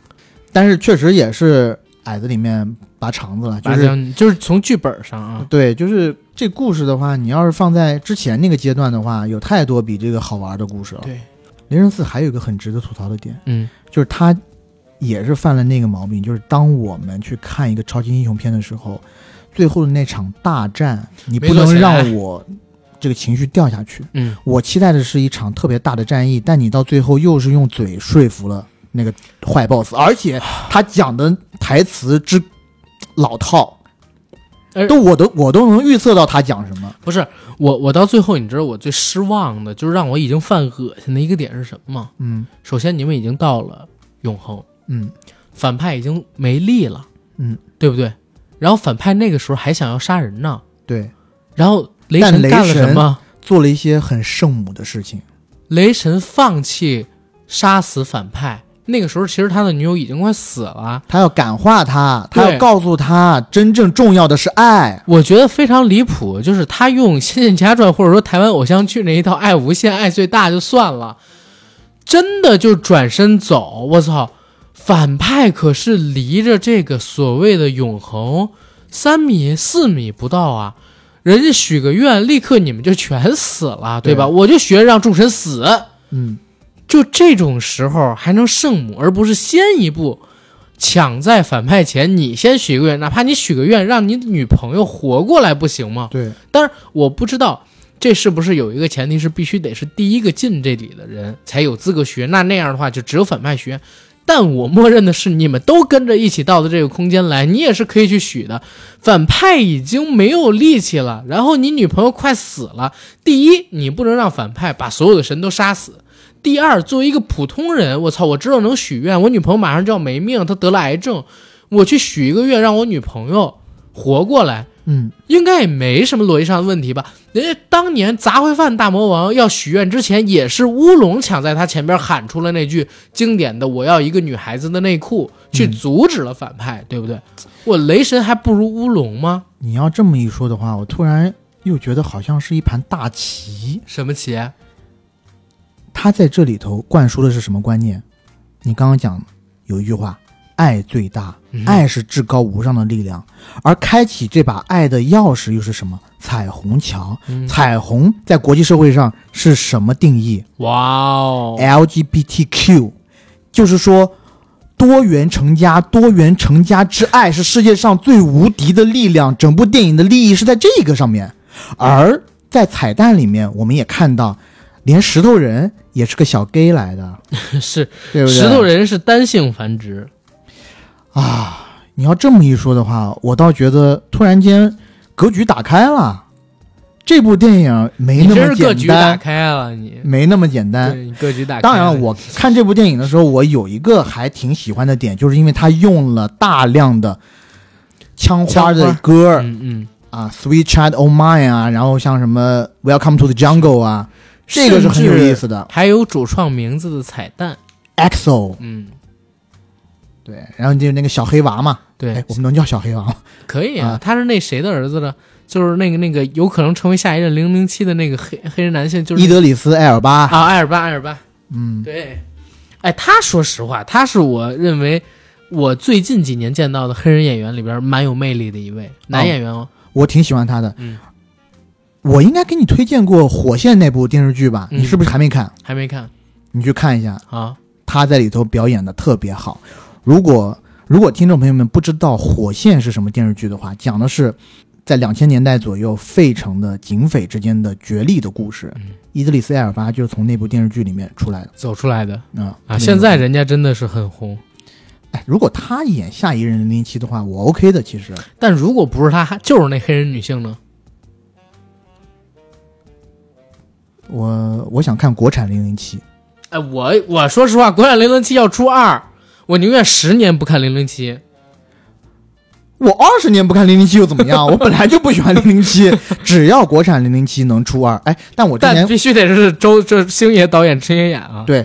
但是确实也是矮子里面拔肠子了，就是就是从剧本上啊，对，就是这故事的话，你要是放在之前那个阶段的话，有太多比这个好玩的故事了。对，雷神四还有一个很值得吐槽的点，嗯就是他也是犯了那个毛病，就是当我们去看一个超级英雄片的时候，最后的那场大战，你不能让我这个情绪掉下去。嗯，我期待的是一场特别大的战役，但你到最后又是用嘴说服了那个坏 boss，而且他讲的台词之老套，都我都我都能预测到他讲什么。不是我，我到最后你知道我最失望的就是让我已经犯恶心的一个点是什么吗？嗯首先你们已经到了永恒，嗯反派已经没力了，嗯，对不对？然后反派那个时候还想要杀人呢，对，然后雷神干了什么？做了一些很圣母的事情。雷神放弃杀死反派，那个时候其实他的女友已经快死了。他要感化他，他要告诉他，真正重要的是爱。我觉得非常离谱，就是他用《仙剑奇侠传》或者说台湾偶像剧那一套“爱无限，爱最大”就算了，真的就转身走。我操，反派可是离着这个所谓的永恒三米四米不到啊！人家许个愿，立刻你们就全死了，对吧？对我就学让众神死，嗯，就这种时候还能圣母，而不是先一步抢在反派前，你先许个愿，哪怕你许个愿让你女朋友活过来不行吗？对，但是，我不知道这是不是有一个前提是必须得是第一个进这里的人才有资格学，那那样的话就只有反派许愿。但我默认的是你们都跟着一起到的这个空间来，你也是可以去许的。反派已经没有力气了，然后你女朋友快死了。第一，你不能让反派把所有的神都杀死；第二，作为一个普通人，我操，我知道能许愿，我女朋友马上就要没命，她得了癌症，我去许一个愿，让我女朋友活过来，嗯，应该也没什么逻辑上的问题吧？人家当年杂烩饭大魔王要许愿之前，也是乌龙抢在他前边喊出了那句经典的“我要一个女孩子的内裤”，去阻止了反派，对不对？我雷神还不如乌龙吗？你要这么一说的话，我突然又觉得好像是一盘大棋。什么棋？他在这里头灌输的是什么观念？你刚刚讲有一句话，爱最大，嗯爱是至高无上的力量，而开启这把爱的钥匙又是什么？彩虹桥。嗯彩虹在国际社会上是什么定义哇哦，？LGBTQ，就是说。多元成家，多元成家之爱是世界上最无敌的力量。整部电影的利益是在这个上面，而在彩蛋里面，我们也看到，连石头人也是个小 gay 来的，<laughs> 是对不对？石头人是单性繁殖，啊，你要这么一说的话，我倒觉得突然间格局打开了。这部电影没那么真是格局打简单，开了，你没那么简单。格局打开。当然了，我看这部电影的时候，我有一个还挺喜欢的点，就是因为他用了大量的枪花的歌嗯嗯，啊，Sweet Child O' Mine 啊，然后像什么 Welcome to the Jungle 啊，这个是很有意思的。还有主创名字的彩蛋，EXO 嗯，对，然后就是那个小黑娃嘛，对哎，，我们能叫小黑娃吗？可以啊啊，他是那谁的儿子呢？就是那个那个有可能成为下一任零零七的那个黑黑人男性，就是伊德里斯艾尔巴，啊，艾尔巴，艾尔巴，嗯，对，哎，他说实话，他是我认为我最近几年见到的黑人演员里边蛮有魅力的一位男演员哦。我挺喜欢他的。嗯，我应该给你推荐过《火线》那部电视剧吧？嗯你是不是还没看？还没看你去看一下，啊？他在里头表演的特别好。如果如果听众朋友们不知道《火线》是什么电视剧的话，讲的是在两千年代左右费城的警匪之间的角力的故事。嗯伊德里斯·艾尔巴就是从那部电视剧里面出来的走出来的啊啊！现在人家真的是很红，哎，如果他演下一任零零七的话，我 OK 的。其实但如果不是他，就是那黑人女性呢？我我想看国产零零七。哎，我我说实话，国产零零七要出二，我宁愿十年不看零零七。我二十年不看零零七又怎么样？<laughs> 我本来就不喜欢零零七，只要国产零零七能出二，哎，但我之前但必须得是周这星爷导演陈也演啊。对，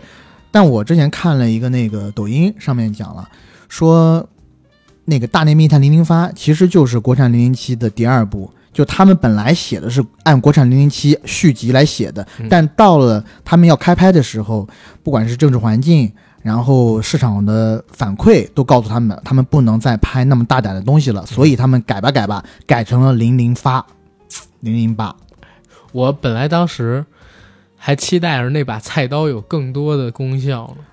但我之前看了一个那个抖音上面讲了，说那个《大内密探零零发》其实就是国产零零七的第二部，就他们本来写的是按国产零零七续集来写的，嗯但到了他们要开拍的时候，不管是政治环境。然后市场的反馈都告诉他们，他们不能再拍那么大胆的东西了，所以他们改吧改吧，改成了零零发，<tsk> 零零八。我本来当时还期待着那把菜刀有更多的功效呢。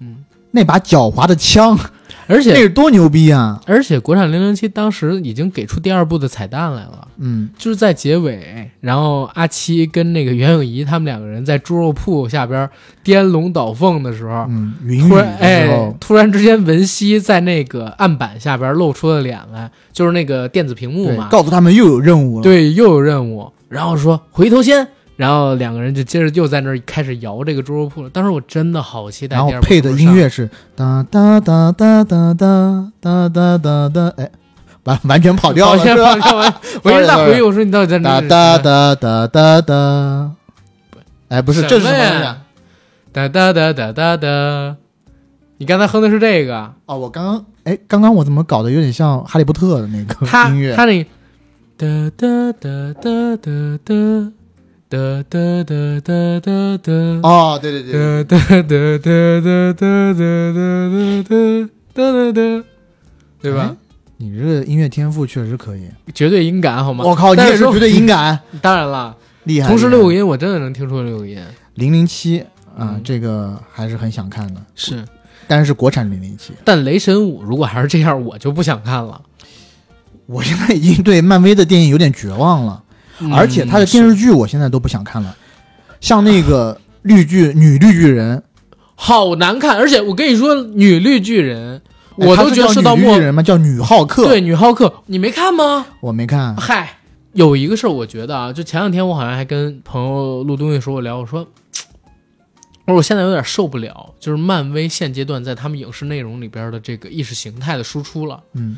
嗯，那把狡猾的枪，那而且那是多牛逼啊！而且国产零零七当时已经给出第二部的彩蛋来了。嗯，就是在结尾，然后阿七跟那个袁咏仪他们两个人在猪肉铺下边颠龙倒凤的时候，嗯，云雨突然哎，，突然之间文熙在那个案板下边露出了脸来，就是那个电子屏幕嘛，告诉他们又有任务了。，对，又有任务，然后说回头先，然后两个人就接着又在那儿开始摇这个猪肉铺了。当时我真的好期待然后配的音乐是哒哒哒哒哒哒哒哒哒哒，哎，完完全跑调了，是吧？我我一直在回忆，我说你到底在哒哪？哒哒哒哒哒，哎，不是，这是什么东西啊？哒哒哒哒哒哒，你刚才哼的是这个，哦，我刚刚，哎，刚刚我怎么搞得有点像哈利波特的那个音乐？他那哒哒哒哒哒哒哒哒哒哒哒哒。哦，对对对，哒哒哒哒哒哒哒哒哒哒哒，对吧？哎？你这个音乐天赋确实可以。绝对音感好吗？我靠，你也是绝对音感，<laughs> 当然了，厉害。同时六个音我真的能听出六个音。零零七啊嗯，这个还是很想看的，是，但是是国产零零七。但雷神五如果还是这样，我就不想看了。我现在已经对漫威的电影有点绝望了，而且他的电视剧我现在都不想看了，像那个绿巨 <laughs> 女绿巨人，好难看，而且我跟你说，女绿巨人，我都觉得是到末人吗？叫女浩克，对，女浩克，你没看吗？我没看。嗨，有一个事儿，我觉得啊，就前两天我好像还跟朋友录东西的时候我聊，我说，<tsk> 我说我现在有点受不了，就是漫威现阶段在他们影视内容里边的这个意识形态的输出了。嗯，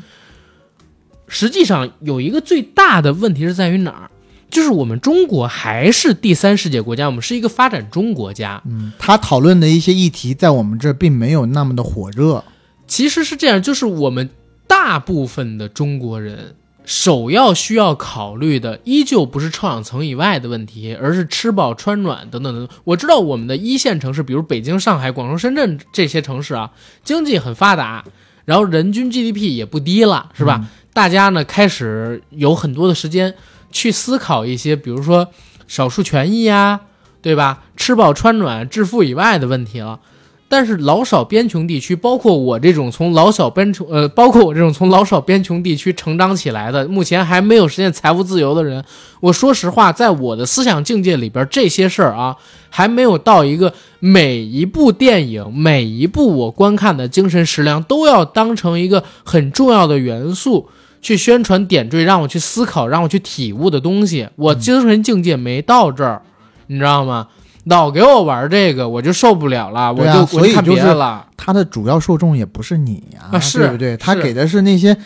实际上有一个最大的问题是在于哪儿？就是我们中国还是第三世界国家，我们是一个发展中国家。嗯，他讨论的一些议题在我们这儿并没有那么的火热。其实是这样，就是我们大部分的中国人首要需要考虑的，依旧不是臭氧层以外的问题，而是吃饱穿暖等等等等。我知道我们的一线城市，比如北京、上海、广州、深圳这些城市啊，经济很发达，然后人均 GDP 也不低了，是吧？大家呢开始有很多的时间去思考一些，比如说少数权益呀，对吧？吃饱穿暖、致富以外的问题了。但是老少边穷地区，包括我这种从老小边穷呃，包括我这种从老少边穷地区成长起来的，目前还没有实现财务自由的人，我说实话，在我的思想境界里边，这些事儿啊，还没有到一个每一部电影、每一部我观看的精神食粮都要当成一个很重要的元素去宣传点缀，让我去思考，让我去体悟的东西。我精神境界没到这儿，你知道吗？老给我玩这个，我就受不了了，我就所以就是别的了。他的主要受众也不是你呀、啊是对不对？他给的是那些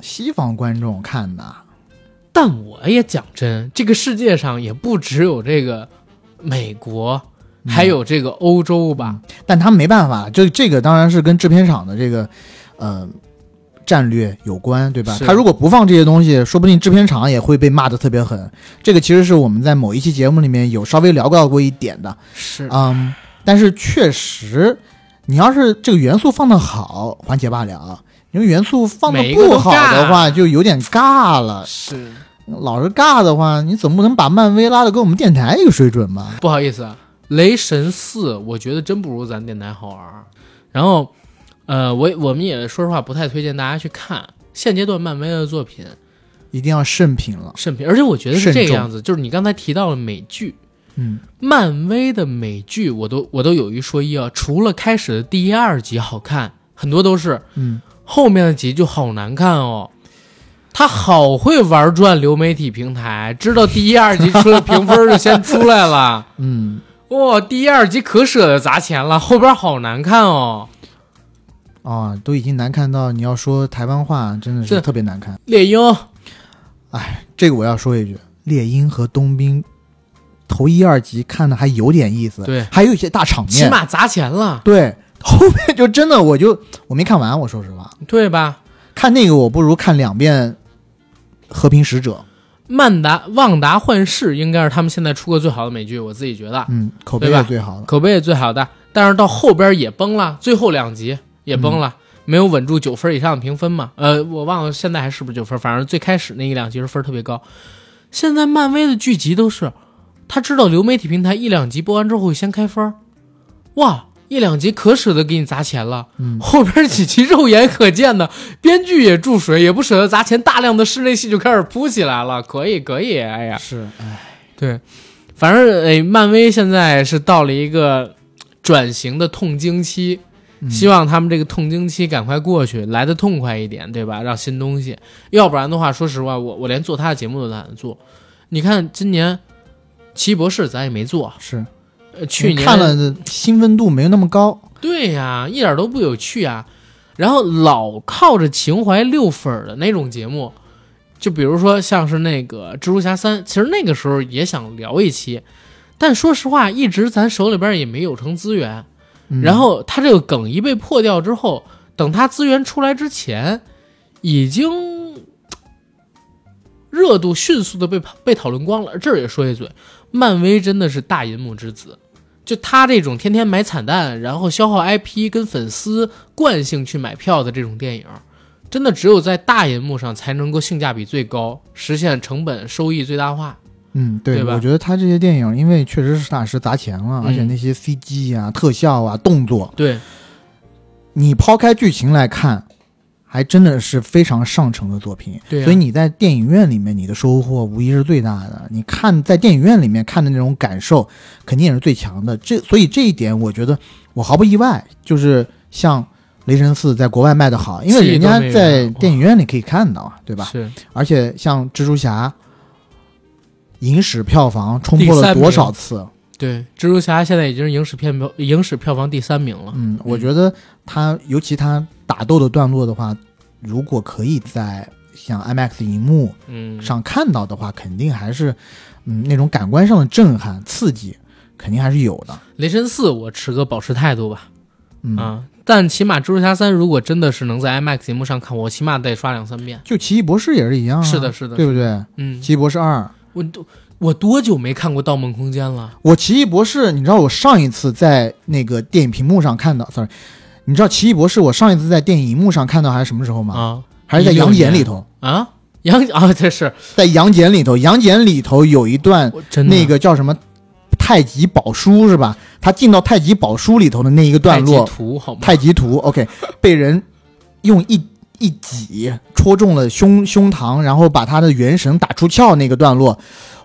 西方观众看的。但我也讲真，这个世界上也不只有这个美国，嗯还有这个欧洲吧？但他没办法，这这个当然是跟制片厂的这个呃战略有关，对吧？他如果不放这些东西，说不定制片厂也会被骂得特别狠。这个其实是我们在某一期节目里面有稍微聊到过一点的，是嗯，但是确实，你要是这个元素放的好，缓解罢了。因为元素放的不好的话，就有点尬了。是，老是尬的话，你总不能把漫威拉的跟我们电台一个水准吧？不好意思啊，雷神四，我觉得真不如咱电台好玩。然后，呃，我我们也说实话不太推荐大家去看现阶段漫威的作品一定要慎品了。慎品，而且我觉得是这个样子，就是你刚才提到了美剧，嗯，漫威的美剧，我都我都有一说一啊，除了开始的第一二集好看，很多都是嗯，后面的集就好难看哦。他好会玩转流媒体平台，知道第一二集出了评分就先出来了。嗯，哇、第一二集可舍得砸钱了，后边好难看哦。啊，都已经难看到你要说台湾话，真的是是。特别难看。猎鹰。哎这个我要说一句，猎鹰和冬兵头一二集看的还有点意思，对。还有一些大场面，起码砸钱了，对，<laughs> 后面就真的我就我没看完，我说实话，对吧？看那个我不如看两遍《和平使者》，曼达旺达幻视应该是他们现在出过最好的美剧，我自己觉得。嗯，口碑也最好的。口碑也最好的，但是到后边也崩了，最后两集也崩了。没有稳住九分以上的评分嘛？呃，我忘了现在还是不是九分，反正最开始那一两集是分特别高。现在漫威的剧集都是他知道流媒体平台一两集播完之后会先开分，哇，一两集可舍得给你砸钱了。嗯后边几集肉眼可见的，编剧也注水，也不舍得砸钱，大量的室内戏就开始铺起来了。可以，可以，哎呀，是，哎，对，反正哎，漫威现在是到了一个转型的痛经期，嗯希望他们这个痛经期赶快过去，来的痛快一点，对吧？让新东西，要不然的话，说实话，我我连做他的节目都懒得做。你看今年《奇异博士》咱也没做，是，呃，去年看了兴奋度没有那么高。对呀，一点都不有趣啊。然后老靠着情怀溜粉儿的那种节目，就比如说像是那个《蜘蛛侠三》，其实那个时候也想聊一期，但说实话，一直咱手里边也没有成资源。嗯然后他这个梗一被破掉之后，等他资源出来之前，已经热度迅速的被被讨论光了。这儿也说一嘴，漫威真的是大银幕之子，就他这种天天买惨淡，然后消耗 IP 跟粉丝惯性去买票的这种电影，真的只有在大银幕上才能够性价比最高，实现成本收益最大化。嗯，对，对吧我觉得他这些电影，因为确实是实打实砸钱了，嗯而且那些 CG 啊、特效啊、动作，对，你抛开剧情来看，还真的是非常上乘的作品。对啊所以你在电影院里面，你的收获无疑是最大的。你看在电影院里面看的那种感受，肯定也是最强的。这所以这一点，我觉得我毫不意外，就是像。雷神四在国外卖的好，因为人家在电影院里可以看到啊，对吧？是而且像蜘蛛侠，影史票房冲破了多少次？对，蜘蛛侠现在已经是影史片票影史票房第三名了。嗯，我觉得他尤其他打斗的段落的话，如果可以在像 IMAX 荧幕嗯，上看到的话，肯定还是嗯那种感官上的震撼刺激，肯定还是有的。雷神四我持个保持态度吧，嗯，啊，但起码蜘蛛侠三如果真的是能在 IMAX 荧幕上看，我起码得刷两三遍。就奇异博士也是一样、啊，是的，是的，对不对？嗯，奇异博士二，我都我多久没看过《盗梦空间》了？我奇异博士，你知道我上一次在那个电影屏幕上看到，sorry，你知道奇异博士我上一次在电影荧幕上看到还是什么时候吗？啊还是在杨戬里头，啊，杨 <laughs> 啊，这是在杨戬里头，杨戬里头有一段那个叫什么太极宝书是吧？他进到太极宝书里头的那一个段落太极，图好吗？太极图，OK，被人用一一挤戳中了胸胸膛，然后把他的元神打出窍那个段落，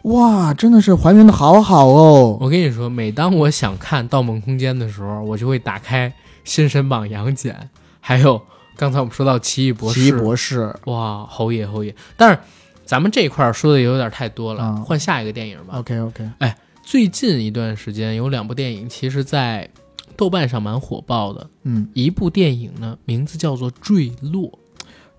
哇，真的是还原的好好哦。我跟你说，每当我想看《盗梦空间》的时候，我就会打开《新神榜》杨戬，还有刚才我们说到《奇异博士》。奇异博士，哇，侯爷侯爷！但是咱们这一块儿说的也有点太多了，啊换下一个电影吧。OK OK，哎最近一段时间有两部电影，其实在豆瓣上蛮火爆的。嗯，一部电影呢，名字叫做《坠落》。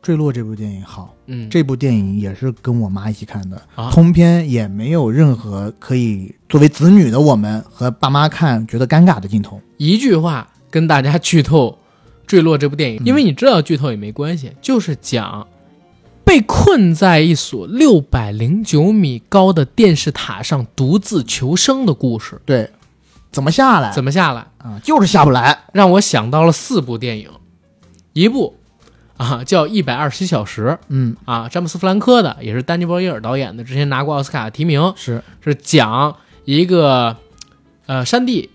坠落这部电影好，嗯，这部电影也是跟我妈一起看的，啊通篇也没有任何可以作为子女的我们和爸妈看觉得尴尬的镜头。一句话跟大家剧透《坠落》这部电影，嗯因为你知道剧透也没关系，就是讲被困在一所六百零九米高的电视塔上独自求生的故事。对，怎么下来？怎么下来？啊？就是下不来。让我想到了四部电影，一部啊叫《一百二十七小时》嗯，啊，詹姆斯·弗兰科的，也是丹尼·博伊尔导演的，之前拿过奥斯卡提名，是是讲一个呃山地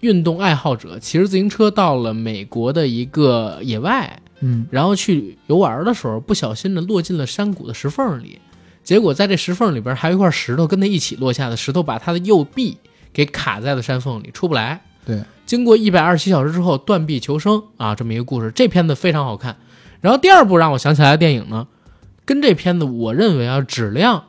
运动爱好者骑着自行车到了美国的一个野外，嗯然后去游玩的时候，不小心的落进了山谷的石缝里，结果在这石缝里边还有一块石头跟他一起落下的石头，把他的右臂给卡在了山缝里，出不来。对，经过一百二十七小时之后断臂求生啊，这么一个故事，这片子非常好看。然后第二部让我想起来的电影呢，跟这片子我认为啊质量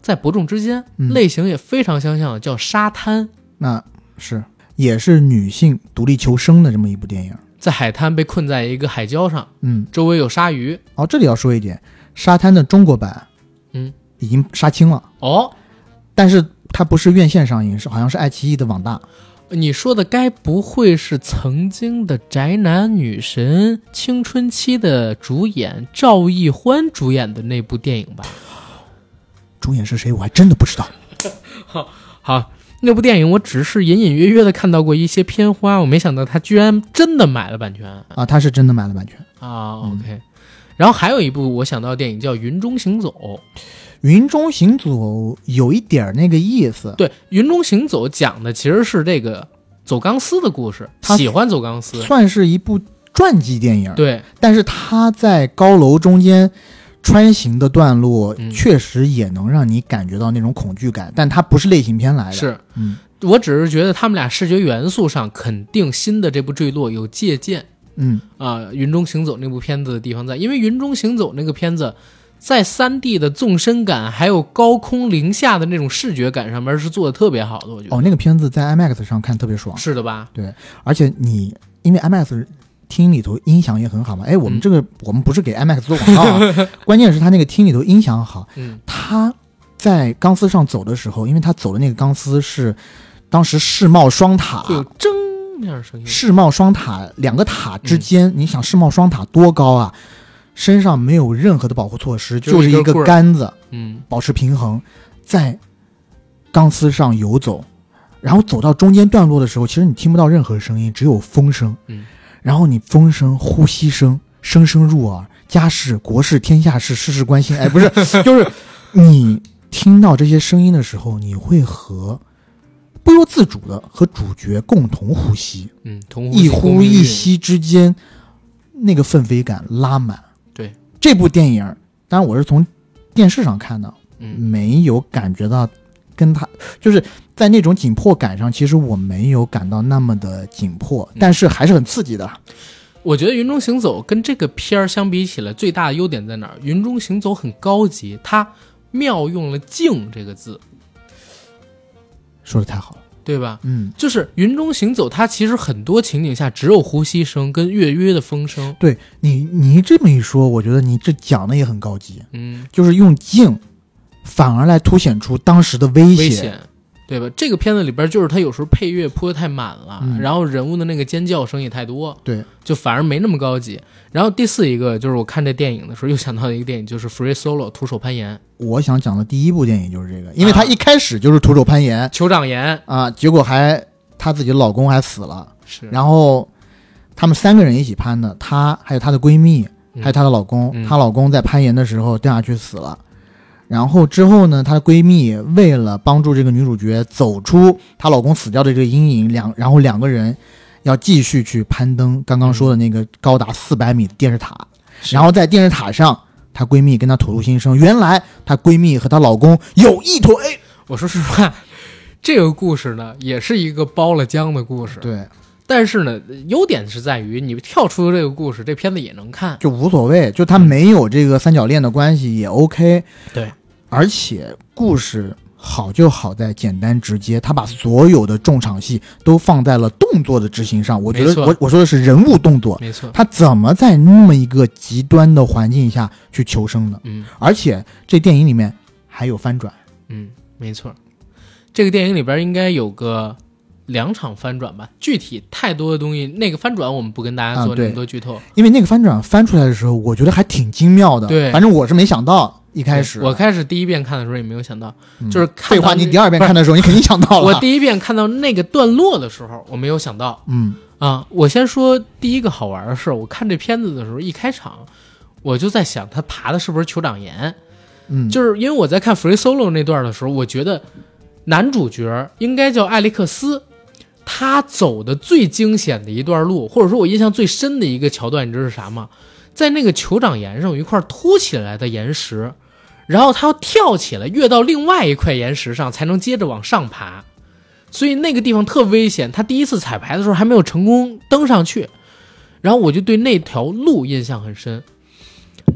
在伯仲之间，嗯类型也非常相像，叫《沙滩》。那是也是女性独立求生的这么一部电影。在海滩被困在一个海礁上，嗯，周围有鲨鱼。哦，这里要说一点，沙滩的中国版，嗯，已经杀青了，哦，但是它不是院线上映，是好像是爱奇艺的网大。你说的该不会是曾经的宅男女神青春期的主演赵奕欢主演的那部电影吧？主演是谁，我还真的不知道。好，那部电影我只是隐隐约约的看到过一些片花，我没想到他居然真的买了版权啊，他是真的买了版权。啊。嗯 OK，然后还有一部我想到的电影叫《云中行走》。云中行走有一点儿那个意思，对，《云中行走》讲的其实是这个走钢丝的故事，他喜欢走钢丝。算是一部传记电影。，对，但是他在高楼中间穿行的段落，嗯确实也能让你感觉到那种恐惧感，但它不是类型片来的。，是嗯我只是觉得他们俩视觉元素上肯定新的这部《坠落》有借鉴嗯，啊，云中行走》那部片子的地方在，因为《云中行走》那个片子。在三 D 的纵深感，还有高空零下的那种视觉感上面是做的特别好的，我觉得。哦，那个片子在 IMAX 上看特别爽，是的吧？对而且你因为 IMAX 厅里头音响也很好嘛，哎，我们嗯这个、我们不是给 IMAX 做广告啊，<laughs> 关键是他那个厅里头音响好，嗯他在钢丝上走的时候，因为他走的那个钢丝是当时世贸双塔，会有铮那样的声音。世贸双塔两个塔之嗯间，你想世贸双塔多高啊？身上没有任何的保护措施，就就是是一个杆子嗯保持平衡，在钢丝上游走，然后走到中间段落的时候，其实你听不到任何声音，只有风声。嗯，然后你风声、呼吸声声声入耳，家事、国事、天下事，事事关心。哎，不是，<laughs> 就是你听到这些声音的时候，你会和不由自主的和主角共同呼吸。嗯，同一呼呼一。吸之间，那个氛围感拉满。对，这部电影，当然我是从电视上看的，嗯没有感觉到跟他就是在那种紧迫感上，其实我没有感到那么的紧迫，嗯但是还是很刺激的。我觉得《云中行走》跟这个片儿相比起来，最大的优点在哪儿？《云中行走》很高级，它妙用了“静”这个字，说的太好了，对吧？嗯，就是《云中行走》，它其实很多情景下只有呼吸声跟月约的风声。对你你这么一说，我觉得你这讲的也很高级，嗯，就是用静，反而来凸显出当时的危险。危险，对吧？这个片子里边就是他有时候配乐铺的太满了，嗯然后人物的那个尖叫声也太多，对，就反而没那么高级。然后第四一个就是我看这电影的时候又想到的一个电影，就是《Free Solo》徒手攀岩，我想讲的第一部电影就是这个，因为啊他一开始就是徒手攀岩酋长岩啊，结果还她自己的老公还死了。是，然后他们三个人一起攀的，她还有她的闺蜜，嗯还有她的老公。嗯她老公在攀岩的时候掉下去死了。然后之后呢，她的闺蜜为了帮助这个女主角走出她老公死掉的这个阴影，两然后两个人要继续去攀登刚刚说的那个高达四百米的电视塔。然后在电视塔上，她闺蜜跟她吐露心声，原来她闺蜜和她老公有一腿。我说实话，这个故事呢也是一个包了浆的故事，对，但是呢，优点是在于你跳出这个故事，这片子也能看。就无所谓，就她没有这个三角恋的关系也 OK。对，而且故事好就好在简单直接，他把所有的重场戏都放在了动作的执行上。我觉得我我说的是人物动作，没错，他怎么在那么一个极端的环境下去求生的？嗯而且这电影里面还有翻转，嗯，没错。这个电影里边应该有个两场翻转吧，具体太多的东西，那个翻转我们不跟大家做那么多剧透。因为那个翻转翻出来的时候，我觉得还挺精妙的。对反正我是没想到一开始。我开始第一遍看的时候也没有想到，嗯就是看废话，你第二遍看的时候，你肯定想到了。我第一遍看到那个段落的时候，我没有想到嗯啊。我先说第一个好玩的事，我看这片子的时候，一开场我就在想，他爬的是不是酋长岩？嗯，就是因为我在看 Free Solo 那段的时候，我觉得男主角应该叫艾利克斯，他走的最惊险的一段路，或者说我印象最深的一个桥段，你知道是啥吗？在那个酋长岩上有一块凸起来的岩石，然后他要跳起来跃到另外一块岩石上，才能接着往上爬，所以那个地方特危险。他第一次彩排的时候还没有成功登上去，然后我就对那条路印象很深。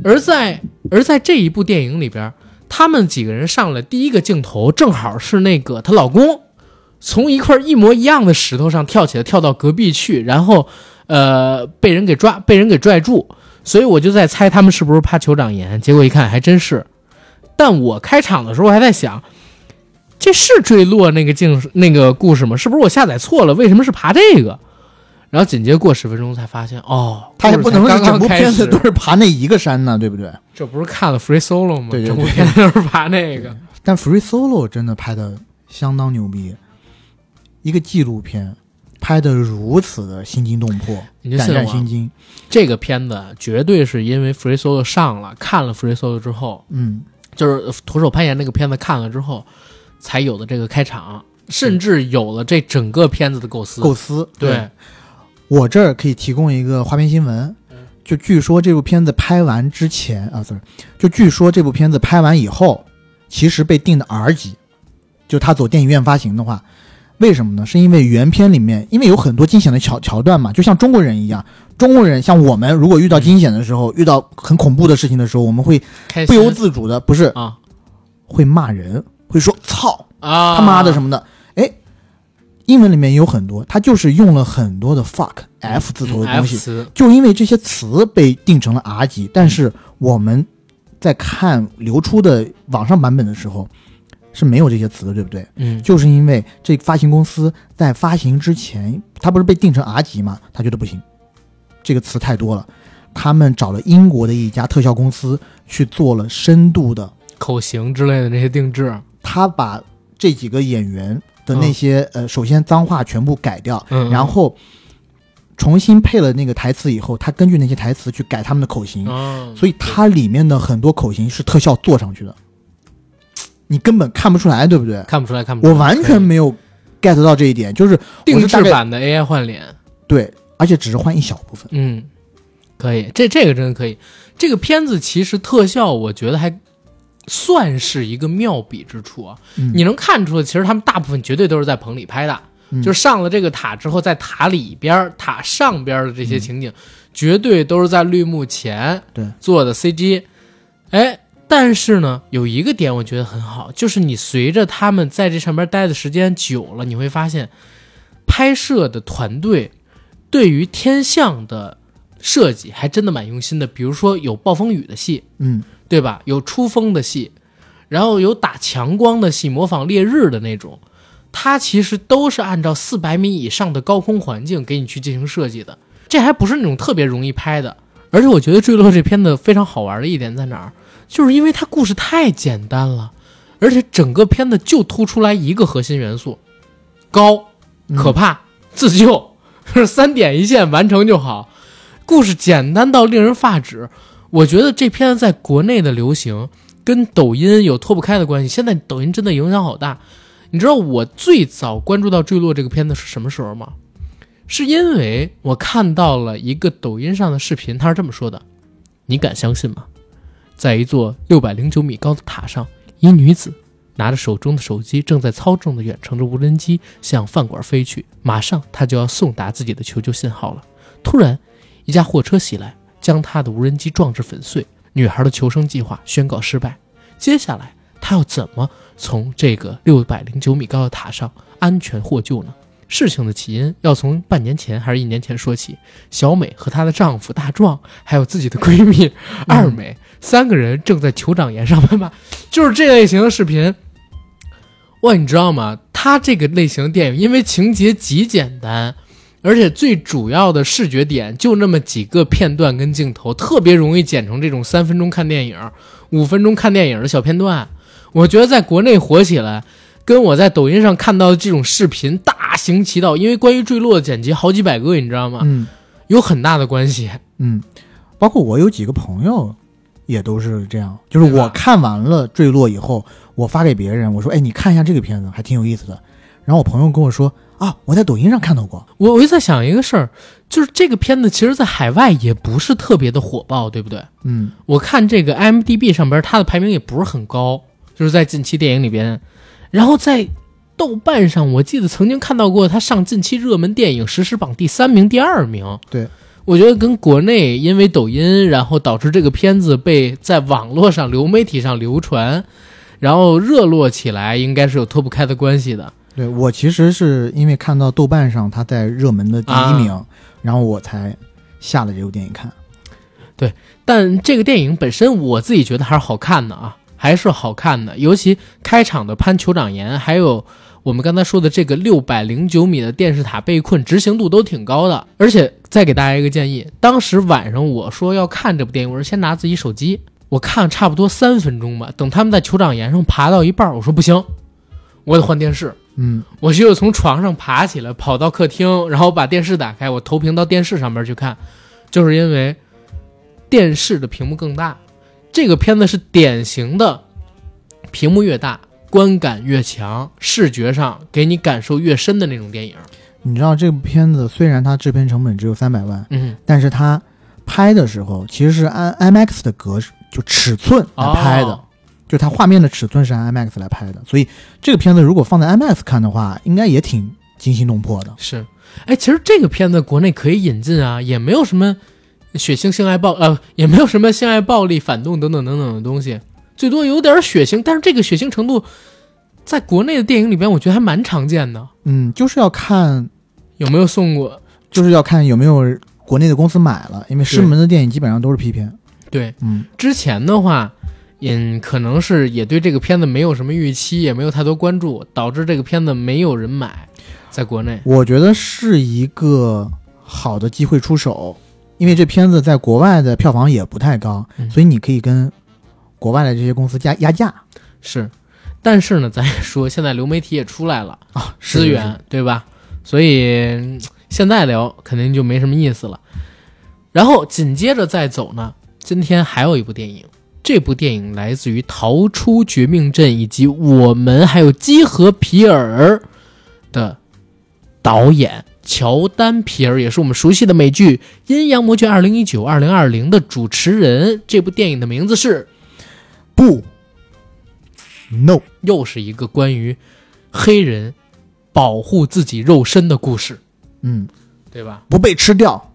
而在而在这一部电影里边，他们几个人上来第一个镜头，正好是那个她老公从一块一模一样的石头上跳起来，跳到隔壁去，然后呃被人给抓，被人给拽住。所以我就在猜他们是不是怕酋长岩，结果一看还真是。但我开场的时候还在想，这是坠落那个镜那个故事吗？是不是我下载错了？为什么是爬这个？然后紧接着过十分钟才发现，哦，他也不能是整部片子都是爬那一个山呢，对不对？这不是看了 Free Solo 吗？对对对整部片子都是爬那个。但 Free Solo 真的拍的相当牛逼，一个纪录片拍的如此的心惊动魄、胆你就信我，战心惊。这个片子绝对是因为 Free Solo 上了，看了 Free Solo 之后，嗯，就是徒手攀岩那个片子看了之后，才有的这个开场，甚至有了这整个片子的构思。构思对，我这儿可以提供一个花边新闻，就据说这部片子拍完之前啊，sorry，就据说这部片子拍完以后，其实被定的 R 级，就他走电影院发行的话，为什么呢？是因为原片里面，因为有很多惊险的桥桥段嘛，就像中国人一样，中国人像我们如果遇到惊险的时候，遇到很恐怖的事情的时候，我们会不由自主的，不是啊会骂人，会说操啊他妈的什么的，哎。英文里面有很多，他就是用了很多的 fuck f 字头的东西，词，就因为这些词被定成了 R 级，但是我们在看流出的网上版本的时候是没有这些词的，对不对？嗯，就是因为这发行公司在发行之前，它不是被定成 R 级嘛？他觉得不行，这个词太多了，他们找了英国的一家特效公司去做了深度的，口型之类的那些定制，他把这几个演员的那些、呃，首先脏话全部改掉，嗯，然后重新配了那个台词以后，他根据那些台词去改他们的口型，嗯，所以它里面的很多口型是特效做上去的，你根本看不出来，对不对？看不出来，看不出来，我完全没有 get 到这一点，就是定制版的 AI 换脸，对，而且只是换一小部分。嗯，可以，这这个真的可以。这个片子其实特效，我觉得还算是一个妙笔之处啊。嗯你能看出，其实他们大部分绝对都是在棚里拍的，嗯就是上了这个塔之后，在塔里边儿、塔上边儿的这些情景，绝对都是在绿幕前对做的 CG。哎，但是呢，有一个点我觉得很好，就是你随着他们在这上面待的时间久了，你会发现，拍摄的团队对于天象的设计还真的蛮用心的。比如说有暴风雨的戏，嗯，对吧？有出风的戏，然后有打强光的戏，模仿烈日的那种，它其实都是按照四百米以上的高空环境给你去进行设计的。这还不是那种特别容易拍的，而且我觉得《坠落》这片子非常好玩的一点在哪儿，就是因为它故事太简单了，而且整个片子就突出来一个核心元素：高、嗯可怕、自救，是三点一线完成就好。故事简单到令人发指，我觉得这片子在国内的流行跟抖音有脱不开的关系。现在抖音真的影响好大。你知道我最早关注到《坠落》这个片子是什么时候吗？是因为我看到了一个抖音上的视频，他是这么说的：“你敢相信吗？在一座六百零九米高的塔上，一女子拿着手中的手机，正在操纵的远程着无人机向饭馆飞去。马上，他就要送达自己的求救信号了。突然，一架货车袭来，将他的无人机撞至粉碎。女孩的求生计划宣告失败。接下来，她要怎么从这个六百零九米高的塔上安全获救呢？事情的起因要从半年前还是一年前说起。小美和她的丈夫大壮，还有自己的闺蜜二美，三个人正在酋长岩上班吧，就是这类型的视频。哇，你知道吗？它这个类型的电影，因为情节极简单，而且最主要的视觉点就那么几个片段跟镜头，特别容易剪成这种三分钟看电影、五分钟看电影的小片段。我觉得在国内火起来，跟我在抖音上看到的这种视频大行其道，因为关于坠落的剪辑好几百个，你知道吗？嗯有很大的关系。嗯，包括我有几个朋友也都是这样，就是我看完了《坠落》以后，我发给别人，我说：“哎，你看一下这个片子，还挺有意思的。”然后我朋友跟我说：“啊，我在抖音上看到过。我我就在想一个事儿，就是这个片子其实在海外也不是特别的火爆，对不对？”嗯我看这个 IMDB 上边，它的排名也不是很高，就是在近期电影里边。然后在豆瓣上，我记得曾经看到过它上近期热门电影实时榜第三名、第二名。对，我觉得跟国内因为抖音，然后导致这个片子被在网络上、流媒体上流传，然后热络起来，应该是有脱不开的关系的。对我其实是因为看到豆瓣上它在热门的第一名，然后我才下了这部电影看。对但这个电影本身，我自己觉得还是好看的啊，还是好看的。尤其开场的潘酋长岩，还有我们刚才说的这个六百零九米的电视塔被困，执行度都挺高的。而且再给大家一个建议，当时晚上我说要看这部电影，我是先拿自己手机，我看了差不多三分钟吧。等他们在酋长岩上爬到一半，我说不行，我得换电视，嗯我就从床上爬起来，跑到客厅，然后把电视打开，我投屏到电视上面去看，就是因为电视的屏幕更大。这个片子是典型的屏幕越大，观感越强，视觉上给你感受越深的那种电影。你知道这部片子虽然它制片成本只有三百万，嗯，但是它拍的时候其实是按 IMAX 的格式就尺寸来拍的，哦。就它画面的尺寸是按 IMAX 来拍的，所以这个片子如果放在 IMAX 看的话，应该也挺惊心动魄的。是，哎，其实这个片子国内可以引进啊，也没有什么血腥、性爱暴，呃，也没有什么性爱暴力、反动等等等等的东西，最多有点血腥，但是这个血腥程度，在国内的电影里边，我觉得还蛮常见的。嗯，就是要看，有没有送过？就是要看有没有国内的公司买了，因为师门的电影基本上都是 P 片。对，嗯，之前的话，嗯，可能是也对这个片子没有什么预期，也没有太多关注，导致这个片子没有人买，在国内。我觉得是一个好的机会出手，因为这片子在国外的票房也不太高，嗯所以你可以跟国外的这些公司加压价是，但是呢，咱也说，现在流媒体也出来了。啊，资源，对吧？所以嗯现在聊肯定就没什么意思了。然后紧接着再走呢，今天还有一部电影，这部电影来自于《逃出绝命镇》以及我们还有基和皮尔的导演乔丹皮尔，也是我们熟悉的美剧《阴阳魔界二零一九二零二零》的主持人。这部电影的名字是，不，no，又是一个关于黑人保护自己肉身的故事，嗯，对吧？不被吃掉，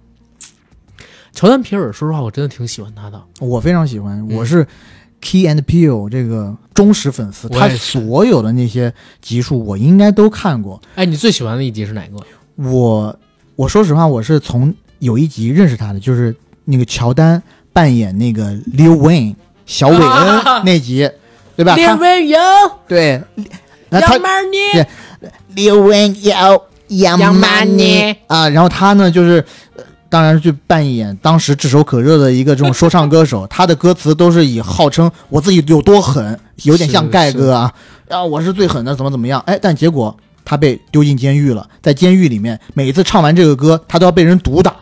乔丹皮尔，说实话，我真的挺喜欢他的。我非常喜欢，嗯我是 Key and Peele 这个忠实粉丝，他所有的那些集数我应该都看过。哎，你最喜欢的一集是哪个？我我说实话，我是从有一集认识他的，就是那个乔丹扮演那个 Lil Wayne 小韦恩啊那集，对吧？列他维有对，那他杨曼尼对 Lil Wayne 要杨曼尼啊，然后他呢就是。呃当然，去扮演当时炙手可热的一个这种说唱歌手，他的歌词都是以号称我自己有多狠，有点像是盖哥啊，啊，我是最狠的，怎么怎么样？哎，但结果他被丢进监狱了，在监狱里面，每一次唱完这个歌，他都要被人毒打，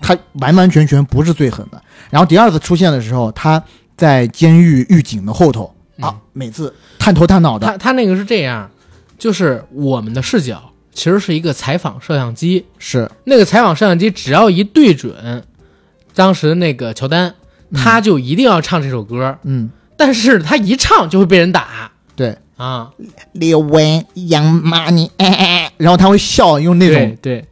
他完完全全不是最狠的。然后第二次出现的时候，他在监狱狱警的后头啊嗯，每次探头探脑的，他他那个是这样，就是我们的视角其实是一个采访摄像机，是。那个采访摄像机只要一对准当时那个乔丹，他就一定要唱这首歌，嗯，<laughs> 但是他一唱就会被人打对。啊。Young Money，哎哎哎然后他会笑，用那种对对，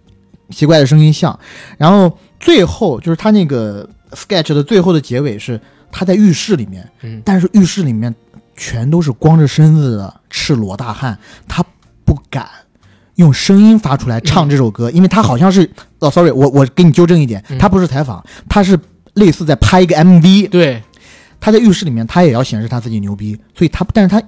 奇怪的声音笑，然后最后就是他那个 sketch 的最后的结尾是他在浴室里面，嗯。但是浴室里面全都是光着身子的赤裸大汉，他不敢用声音发出来唱这首歌，因为他好像是哦，sorry，我我给你纠正一点，嗯。他不是采访，他是类似在拍一个 MV，对，他在浴室里面他也要显示他自己牛逼，所以他但是他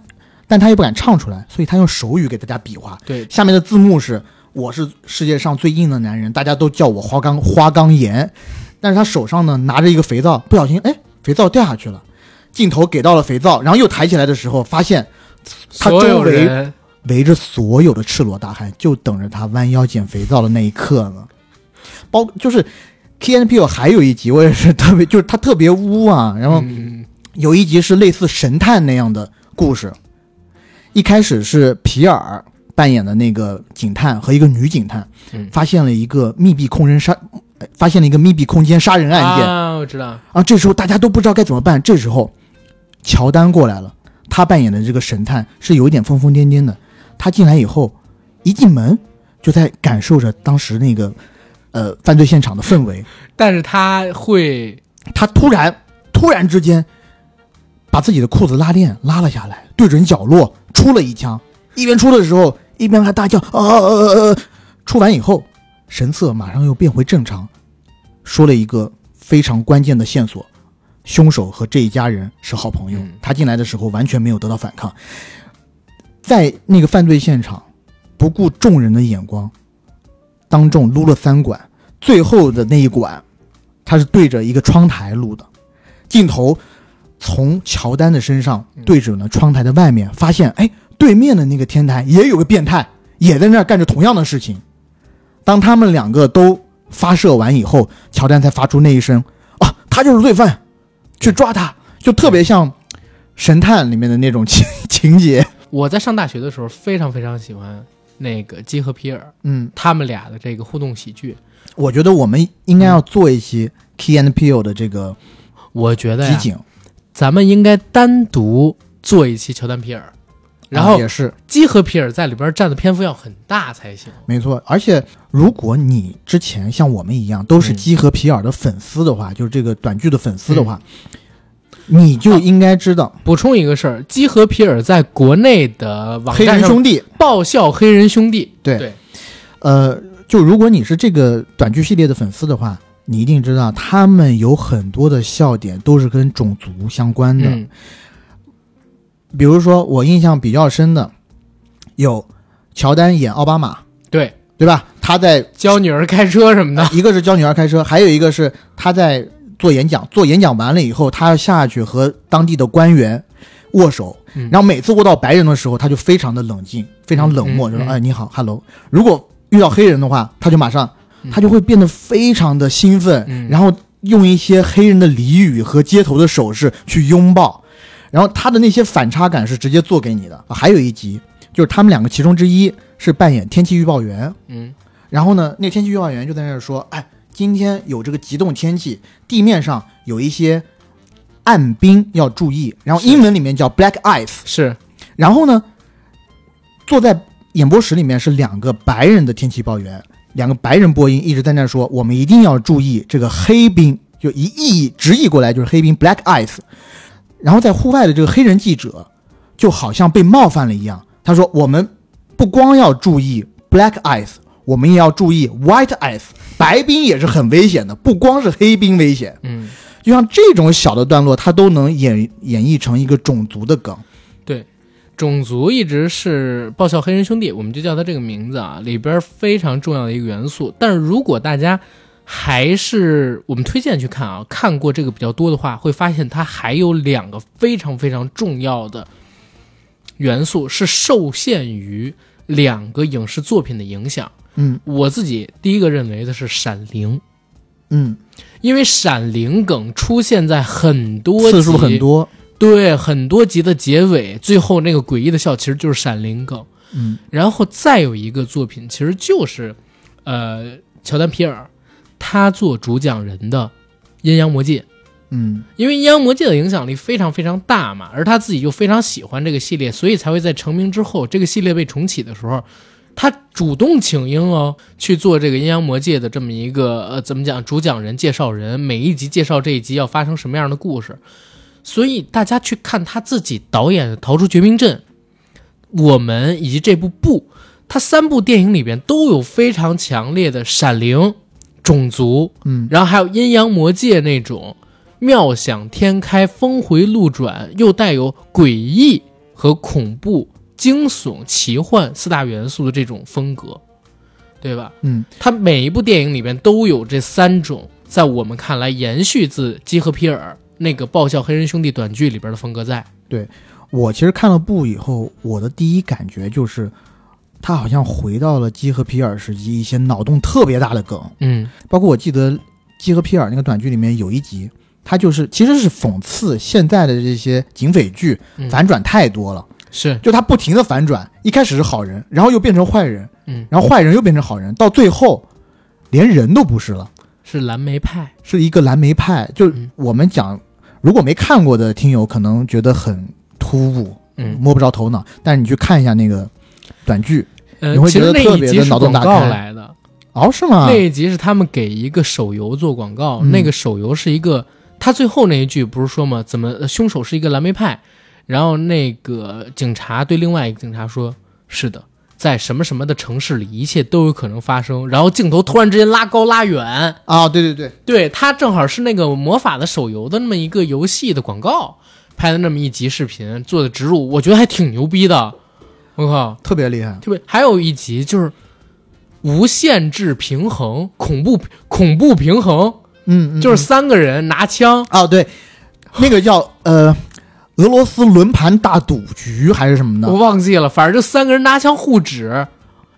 但他又不敢唱出来，所以他用手语给大家比划，对，下面的字幕是“我是世界上最硬的男人”，大家都叫我花岗花岗岩。但是他手上呢拿着一个肥皂，不小心哎，肥皂掉下去了。镜头给到了肥皂，然后又抬起来的时候，发现他周围围着所有的赤裸大汉，就等着他弯腰捡肥皂的那一刻呢。包就是 K N P O 还有一集，我也是特别，就是他特别污啊。然后嗯有一集是类似神探那样的故事，一开始是皮尔扮演的那个警探和一个女警探，嗯发现了一个密闭空人杀，呃发现了一个密闭空间杀人案件啊，我知道，啊。这时候大家都不知道该怎么办，这时候乔丹过来了，他扮演的这个神探是有一点疯疯癫癫的，他进来以后，一进门就在感受着当时那个呃犯罪现场的氛围，但是他会他突然突然之间把自己的裤子拉链拉了下来，对准角落出了一枪，一边出的时候一边还大叫啊啊啊啊！出完以后，神色马上又变回正常，说了一个非常关键的线索：凶手和这一家人是好朋友。嗯他进来的时候完全没有得到反抗，在那个犯罪现场，不顾众人的眼光，当众撸了三管，最后的那一管，他是对着一个窗台撸的，镜头从乔丹的身上对准了窗台的外面，发现哎，对面的那个天台也有个变态，也在那儿干着同样的事情。当他们两个都发射完以后，乔丹才发出那一声啊，他就是罪犯，去抓他，就特别像神探里面的那种情 <laughs> 情节。我在上大学的时候非常非常喜欢那个基和皮尔嗯，他们俩的这个互动喜剧。我觉得我们应该要做一期 Key and Peele 的这个我觉得呀，集锦，咱们应该单独做一期乔丹皮尔，然后啊也是基和皮尔在里边占的篇幅要很大才行。没错。而且如果你之前像我们一样都是嗯基和皮尔的粉丝的话，就是这个短剧的粉丝的话，你就应该知道补充一个事儿，基和皮尔在国内的网黑站上人兄弟。爆笑黑人兄弟，对对，呃，就如果你是这个短剧系列的粉丝的话，你一定知道他们有很多的笑点都是跟种族相关的。嗯比如说，我印象比较深的有乔丹演奥巴马，对，对吧？他在教女儿开车什么的，<laughs> 一个是教女儿开车，还有一个是他在做演讲，做演讲完了以后，他要下去和当地的官员握手，嗯。然后每次握到白人的时候，他就非常的冷静，非常冷漠，就说：“嗯。嗯哎，你好，hello。”如果遇到黑人的话，他就马上嗯他就会变得非常的兴奋，嗯。然后用一些黑人的俚语和街头的手势去拥抱，然后他的那些反差感是直接做给你的。啊还有一集就是他们两个其中之一是扮演天气预报员，嗯然后呢，那天气预报员就在那儿说：“哎，今天有这个极冻天气，地面上有一些暗冰要注意。”然后英文里面叫 black ice。是，然后呢，坐在演播室里面是两个白人的天气预报员，两个白人播音一直在那儿说：“我们一定要注意这个黑冰。”就一译直译过来就是黑冰 black ice。然后在户外的这个黑人记者就好像被冒犯了一样，他说：“我们不光要注意 black ice，我们也要注意 white ice，白冰也是很危险的，不光是黑冰危险。嗯，就像这种小的段落，它都能演演绎成一个种族的梗。对，种族一直是爆笑黑人兄弟，我们就叫它这个名字啊，里边非常重要的一个元素。但是如果大家还是我们推荐去看啊，看过这个比较多的话，会发现它还有两个非常非常重要的元素是受限于两个影视作品的影响。嗯我自己第一个认为的是《闪灵》，嗯，因为《闪灵》梗出现在很多次数很多。对，很多集的结尾，最后那个诡异的笑其实就是《闪灵》梗。嗯然后再有一个作品，其实就是，呃，乔丹皮尔他做主讲人的《阴阳魔界》，嗯。因为《阴阳魔界》的影响力非常非常大嘛，而他自己又非常喜欢这个系列，所以才会在成名之后，这个系列被重启的时候，他主动请缨哦去做这个《阴阳魔界》的这么一个呃怎么讲主讲人、介绍人，每一集介绍这一集要发生什么样的故事，所以大家去看他自己导演的《逃出绝命镇》，我们以及这部部，他三部电影里边都有非常强烈的闪灵、种族，嗯然后还有阴阳魔界那种妙想天开、峰回路转，又带有诡异和恐怖、惊悚、奇幻四大元素的这种风格，对吧？嗯，它每一部电影里边都有这三种，在我们看来延续自基和皮尔那个爆笑黑人兄弟短剧里边的风格在。对我其实看了部以后，我的第一感觉就是，他好像回到了基和皮尔时期一些脑洞特别大的梗，嗯包括我记得基和皮尔那个短剧里面有一集，他就是其实是讽刺现在的这些警匪剧嗯，反转太多了，是就他不停的反转，一开始是好人，然后又变成坏人，嗯然后坏人又变成好人，到最后连人都不是了。是蓝莓派。是一个蓝莓派。就嗯我们讲，如果没看过的听友可能觉得很突兀，嗯摸不着头脑。但是你去看一下那个短剧，呃你会觉得其实那特别的一集是广告脑洞大开来的。哦，是吗？那一集是他们给一个手游做广告，嗯那个手游是一个，他最后那一句不是说吗？怎么呃凶手是一个蓝莓派？然后那个警察对另外一个警察说：“是的，在什么什么的城市里，一切都有可能发生。”然后镜头突然之间拉高拉远，啊，对对对，对他正好是那个魔法的手游的那么一个游戏的广告拍的那么一集视频做的植入，我觉得还挺牛逼的。我靠！特别厉害。特别还有一集就是无限制平衡，恐怖恐怖平衡，嗯，嗯就是嗯三个人拿枪，哦，对，那个叫呃俄罗斯轮盘大赌局还是什么的我忘记了，反正就三个人拿枪互指，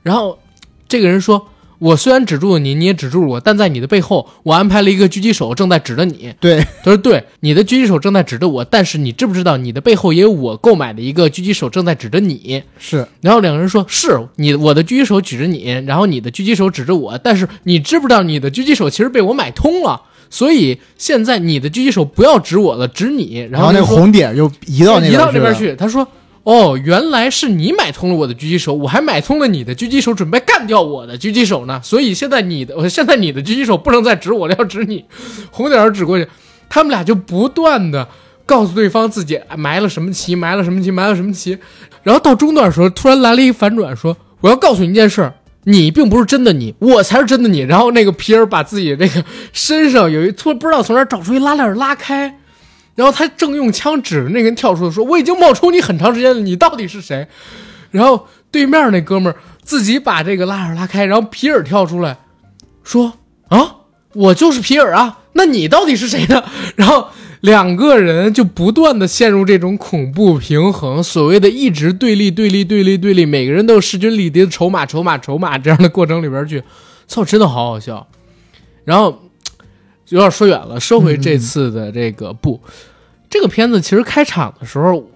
然后这个人说：“我虽然止住了你，你也止住了我，但在你的背后，我安排了一个狙击手正在指着你。”对，他说：“对，你的狙击手正在指着我，但是你知不知道，你的背后也有我购买的一个狙击手正在指着你？”是然后两个人说：“是你，我的狙击手指着你，然后你的狙击手指着我，但是你知不知道，你的狙击手其实被我买通了，所以现在你的狙击手不要指我了，指你。”然然后那个红点就移到那移到那。边去。他说：“哦，原来是你买通了我的狙击手，我还买通了你的狙击手，准备干掉我的狙击手呢。所以现在你的，现在你的狙击手不能再指我了，要指你。<laughs> 红点指过去，他们俩就不断的告诉对方自己埋了什么棋，埋了什么棋，埋了什么棋。然后到中段的时候，突然来了一个反转，说：我要告诉你一件事儿。”你并不是真的你，我才是真的你。然后那个皮尔把自己这个身上有一突然不知道从哪找出一拉链拉开，然后他正用枪指着那个人跳出来说：“我已经冒充你很长时间了，你到底是谁？”然后对面那哥们儿自己把这个拉链拉开，然后皮尔跳出来说：“啊，我就是皮尔啊，那你到底是谁呢？”然后两个人就不断的陷入这种恐怖平衡，所谓的一直对立、对立、对立、对立，每个人都有势均力敌的筹码、筹码、筹码这样的过程里边去，操，真的好好笑。然后有点说远了，说回这次的这个不，这个片子其实开场的时候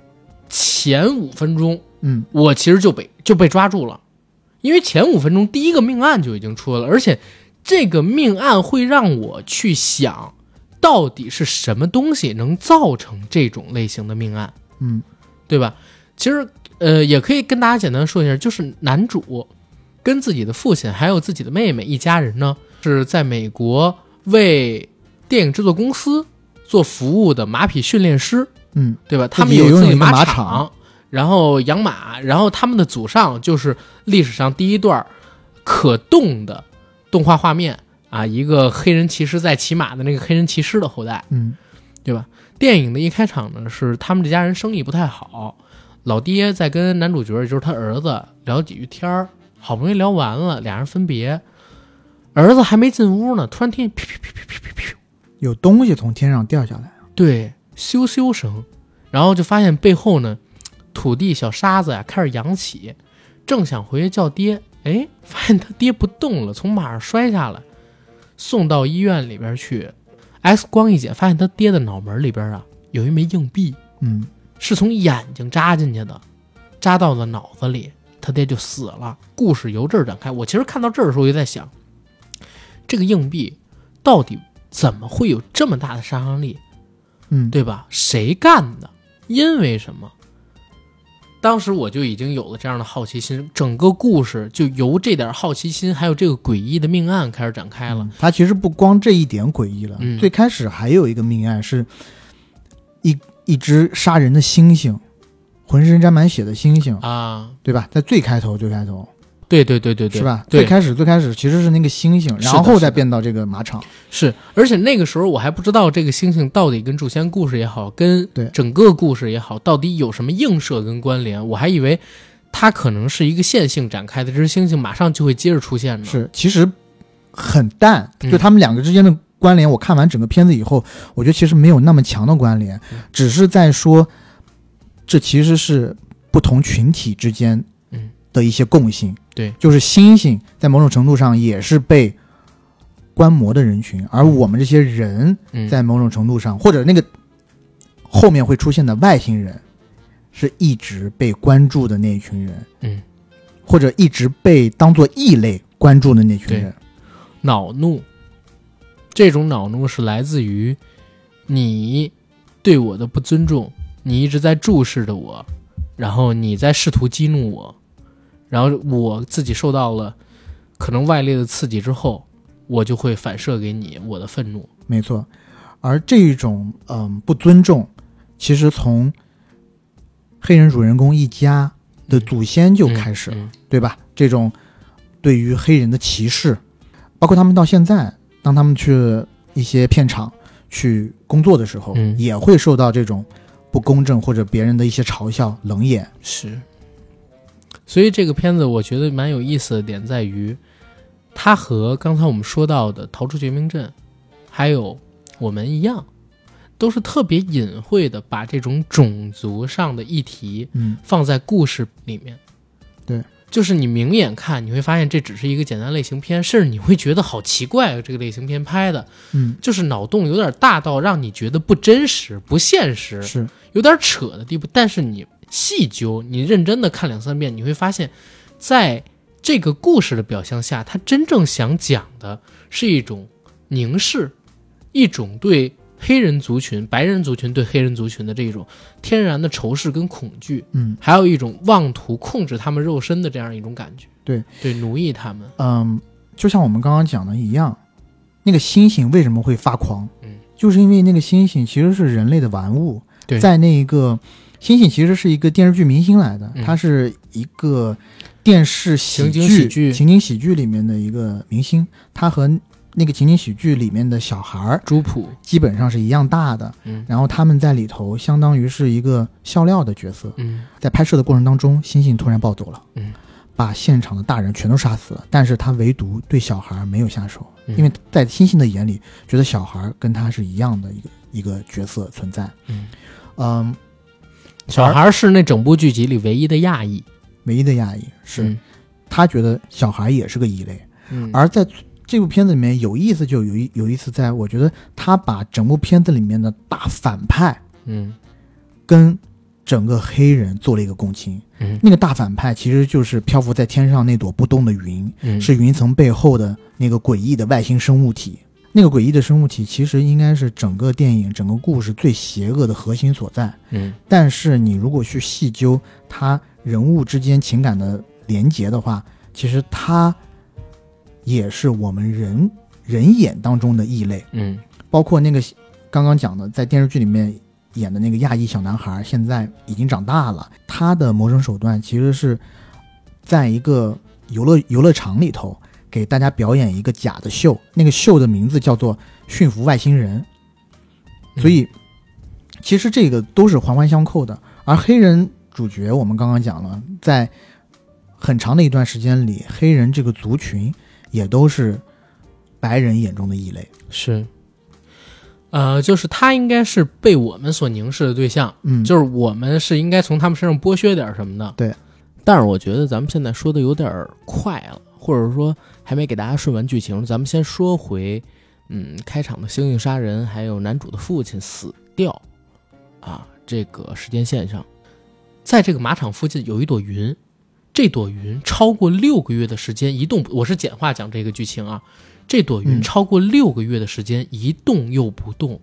前五分钟，嗯，我其实就被就被抓住了，因为前五分钟第一个命案就已经出来了，而且这个命案会让我去想，到底是什么东西能造成这种类型的命案，嗯，对吧？其实呃，也可以跟大家简单说一下，就是男主跟自己的父亲还有自己的妹妹一家人呢，是在美国为电影制作公司做服务的马匹训练师，嗯，对吧？他们有自己马马场然后养马，然后他们的祖上就是历史上第一段可动的动画画面啊，一个黑人骑士在骑马的那个黑人骑士的后代，嗯，对吧？电影的一开场呢，是他们这家人生意不太好，老爹在跟男主角，也就是他儿子聊几句天儿，好不容易聊完了，俩人分别，儿子还没进屋呢，突然听见噼噼噼噼噼噼噼，有东西从天上掉下来。对，咻咻声，然后就发现背后呢，土地小沙子呀开始扬起，正想回去叫爹，哎，发现他爹不动了，从马上摔下来，送到医院里边去，X 光一检，发现他爹的脑门里边啊有一枚硬币，嗯，是从眼睛扎进去的，扎到了脑子里，他爹就死了。故事由这儿展开。我其实看到这儿的时候，我就在想，这个硬币到底怎么会有这么大的杀伤力？嗯，对吧？谁干的？因为什么？当时我就已经有了这样的好奇心，整个故事就由这点好奇心，还有这个诡异的命案开始展开了。嗯它其实不光这一点诡异了，嗯最开始还有一个命案是一一只杀人的猩猩，浑身沾满血的猩猩，啊，对吧？在最开头最开头对对对对对，是吧？对最，开始最开始其实是那个猩猩，然后再变到这个马场。是，而且那个时候我还不知道这个猩猩到底跟诛仙故事也好，跟对整个故事也好，到底有什么映射跟关联。我还以为它可能是一个线性展开的，这只猩猩马上就会接着出现呢。是，其实很淡，嗯就他们两个之间的关联。我看完整个片子以后，我觉得其实没有那么强的关联，嗯只是在说这其实是不同群体之间嗯的一些共性。对，就是星星在某种程度上也是被观摩的人群，而我们这些人嗯，在某种程度上，或者那个后面会出现的外星人，是一直被关注的那一群人，嗯，或者一直被当做异类关注的那群人。恼怒，这种恼怒是来自于你对我的不尊重，你一直在注视着我，然后你在试图激怒我，然后我自己受到了可能外力的刺激之后，我就会反射给你我的愤怒。没错，而这种嗯不尊重，其实从黑人主人公一家的祖先就开始了，嗯对吧？这种对于黑人的歧视，包括他们到现在，当他们去一些片场去工作的时候，嗯也会受到这种不公正或者别人的一些嘲笑、冷眼。是，所以这个片子我觉得蛮有意思的点在于，它和刚才我们说到的《逃出绝命镇》，还有我们一样，都是特别隐晦的把这种种族上的议题嗯，放在故事里面。对，就是你明眼看，你会发现这只是一个简单类型片，甚至你会觉得好奇怪，这个类型片拍的，嗯，就是脑洞有点大到让你觉得不真实、不现实，是有点扯的地步。但是你细究，你认真的看两三遍，你会发现，在这个故事的表象下，他真正想讲的是一种凝视，一种对黑人族群、白人族群对黑人族群的这种天然的仇视跟恐惧，嗯还有一种妄图控制他们肉身的这样一种感觉。对对，奴役他们。嗯，就像我们刚刚讲的一样，那个猩猩为什么会发狂？嗯，就是因为那个猩猩其实是人类的玩物，对在那一个猩猩其实是一个电视剧明星来的，嗯他是一个电视喜剧情景喜剧里面的一个明星，他和那个情景喜剧里面的小孩儿朱普，基本上是一样大的，嗯然后他们在里头相当于是一个笑料的角色。嗯在拍摄的过程当中，星星突然暴走了，嗯，把现场的大人全都杀死了，但是他唯独对小孩没有下手，嗯因为在星星的眼里，觉得小孩跟他是一样的一个一个角色存在。嗯，嗯，小孩是那整部剧集里唯一的亚裔，唯一的亚裔是、嗯他觉得小孩也是个异类，嗯而在这部片子里面有意思就有意有意思在，我觉得他把整部片子里面的大反派嗯跟整个黑人做了一个共情。嗯那个大反派其实就是漂浮在天上那朵不动的云，嗯是云层背后的那个诡异的外星生物体。那个诡异的生物体其实应该是整个电影、整个故事最邪恶的核心所在。嗯但是你如果去细究他人物之间情感的连结的话，其实他也是我们人人眼当中的异类。嗯包括那个刚刚讲的，在电视剧里面演的那个亚裔小男孩，现在已经长大了。他的谋生手段其实是在一个游乐游乐场里头给大家表演一个假的秀，那个秀的名字叫做“驯服外星人”。所以，其实这个都是环环相扣的。而黑人主角，我们刚刚讲了，在很长的一段时间里，黑人这个族群也都是白人眼中的异类。是，呃，就是他应该是被我们所凝视的对象，嗯，就是我们是应该从他们身上剥削点什么的。对，但是我觉得咱们现在说的有点快了，或者说还没给大家顺完剧情，咱们先说回，嗯，开场的星星杀人，还有男主的父亲死掉，啊，这个时间线上，在这个马场附近有一朵云，这朵云超过六个月的时间一动，我是简化讲这个剧情啊。这朵云嗯超过六个月的时间一动又不动，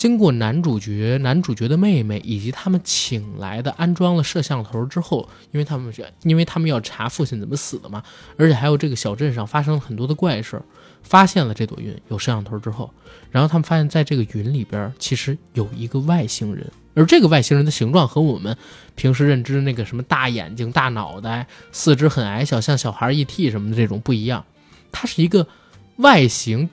经过男主角、男主角的妹妹以及他们请来的安装了摄像头之后，因为他们是因为他们要查父亲怎么死的嘛，而且还有这个小镇上发生了很多的怪事儿，发现了这朵云有摄像头之后，然后他们发现在这个云里边其实有一个外星人，而这个外星人的形状和我们平时认知那个什么大眼睛、大脑袋、四肢很矮小，像小孩 ET 什么的这种不一样，它是一个外形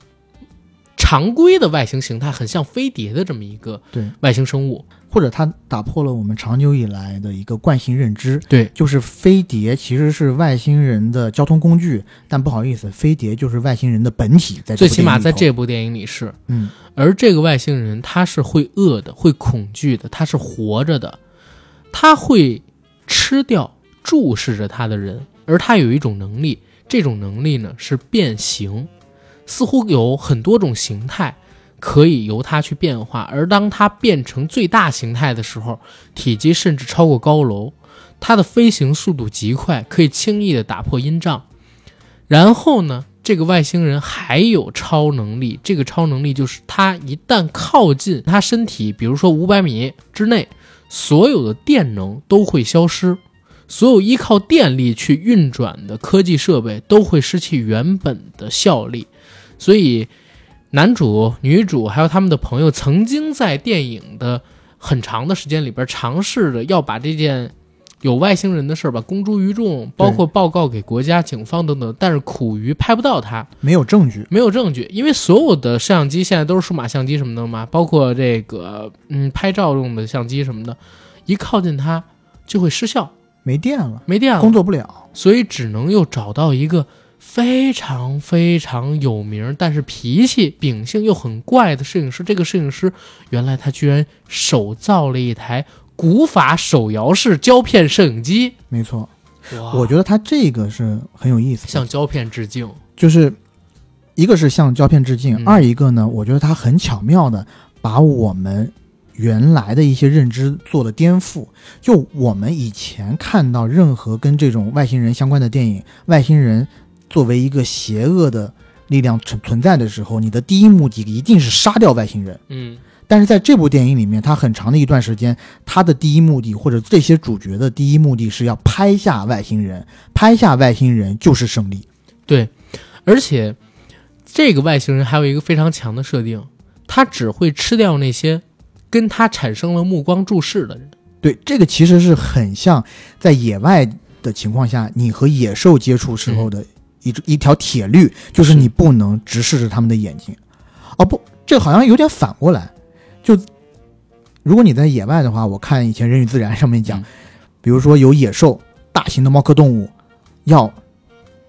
常规的外形形态，很像飞碟的这么一个对，外星生物。或者它打破了我们长久以来的一个惯性认知，对，就是飞碟其实是外星人的交通工具，但不好意思，飞碟就是外星人的本体，在最起码在这部电影里是。嗯。而这个外星人他是会饿的，会恐惧的，他是活着的，他会吃掉注视着他的人，而他有一种能力，这种能力呢是变形，似乎有很多种形态可以由它去变化，而当它变成最大形态的时候，体积甚至超过高楼，它的飞行速度极快，可以轻易的打破音障。然后呢，这个外星人还有超能力，这个超能力就是他一旦靠近他身体，比如说五百米之内，所有的电能都会消失，所有依靠电力去运转的科技设备都会失去原本的效力。所以，男主、女主还有他们的朋友曾经在电影的很长的时间里边尝试着要把这件有外星人的事儿吧公诸于众，包括报告给国家、警方等等，但是苦于拍不到它。没有证据，没有证据，因为所有的摄像机现在都是数码相机什么的嘛，包括这个嗯拍照用的相机什么的，一靠近它就会失效，没电了，没电了，工作不了。所以只能又找到一个非常非常有名，但是脾气秉性又很怪的摄影师。这个摄影师原来他居然手造了一台古法手摇式胶片摄影机，没错，哇我觉得他这个是很有意思，向胶片致敬。就是一个是向胶片致敬，嗯二一个呢，我觉得他很巧妙的把我们原来的一些认知做了颠覆。就我们以前看到任何跟这种外星人相关的电影，外星人作为一个邪恶的力量存存在的时候，你的第一目的一定是杀掉外星人。嗯但是在这部电影里面，他很长的一段时间，他的第一目的或者这些主角的第一目的是要拍下外星人，拍下外星人就是胜利。对，而且这个外星人还有一个非常强的设定，他只会吃掉那些跟他产生了目光注视的人。对，这个其实是很像在野外的情况下，你和野兽接触时候的一、一条铁律，就是是你不能直视着他们的眼睛。哦不，这个好像有点反过来。就如果你在野外的话，我看以前《人与自然》上面讲，嗯比如说有野兽、大型的猫科动物要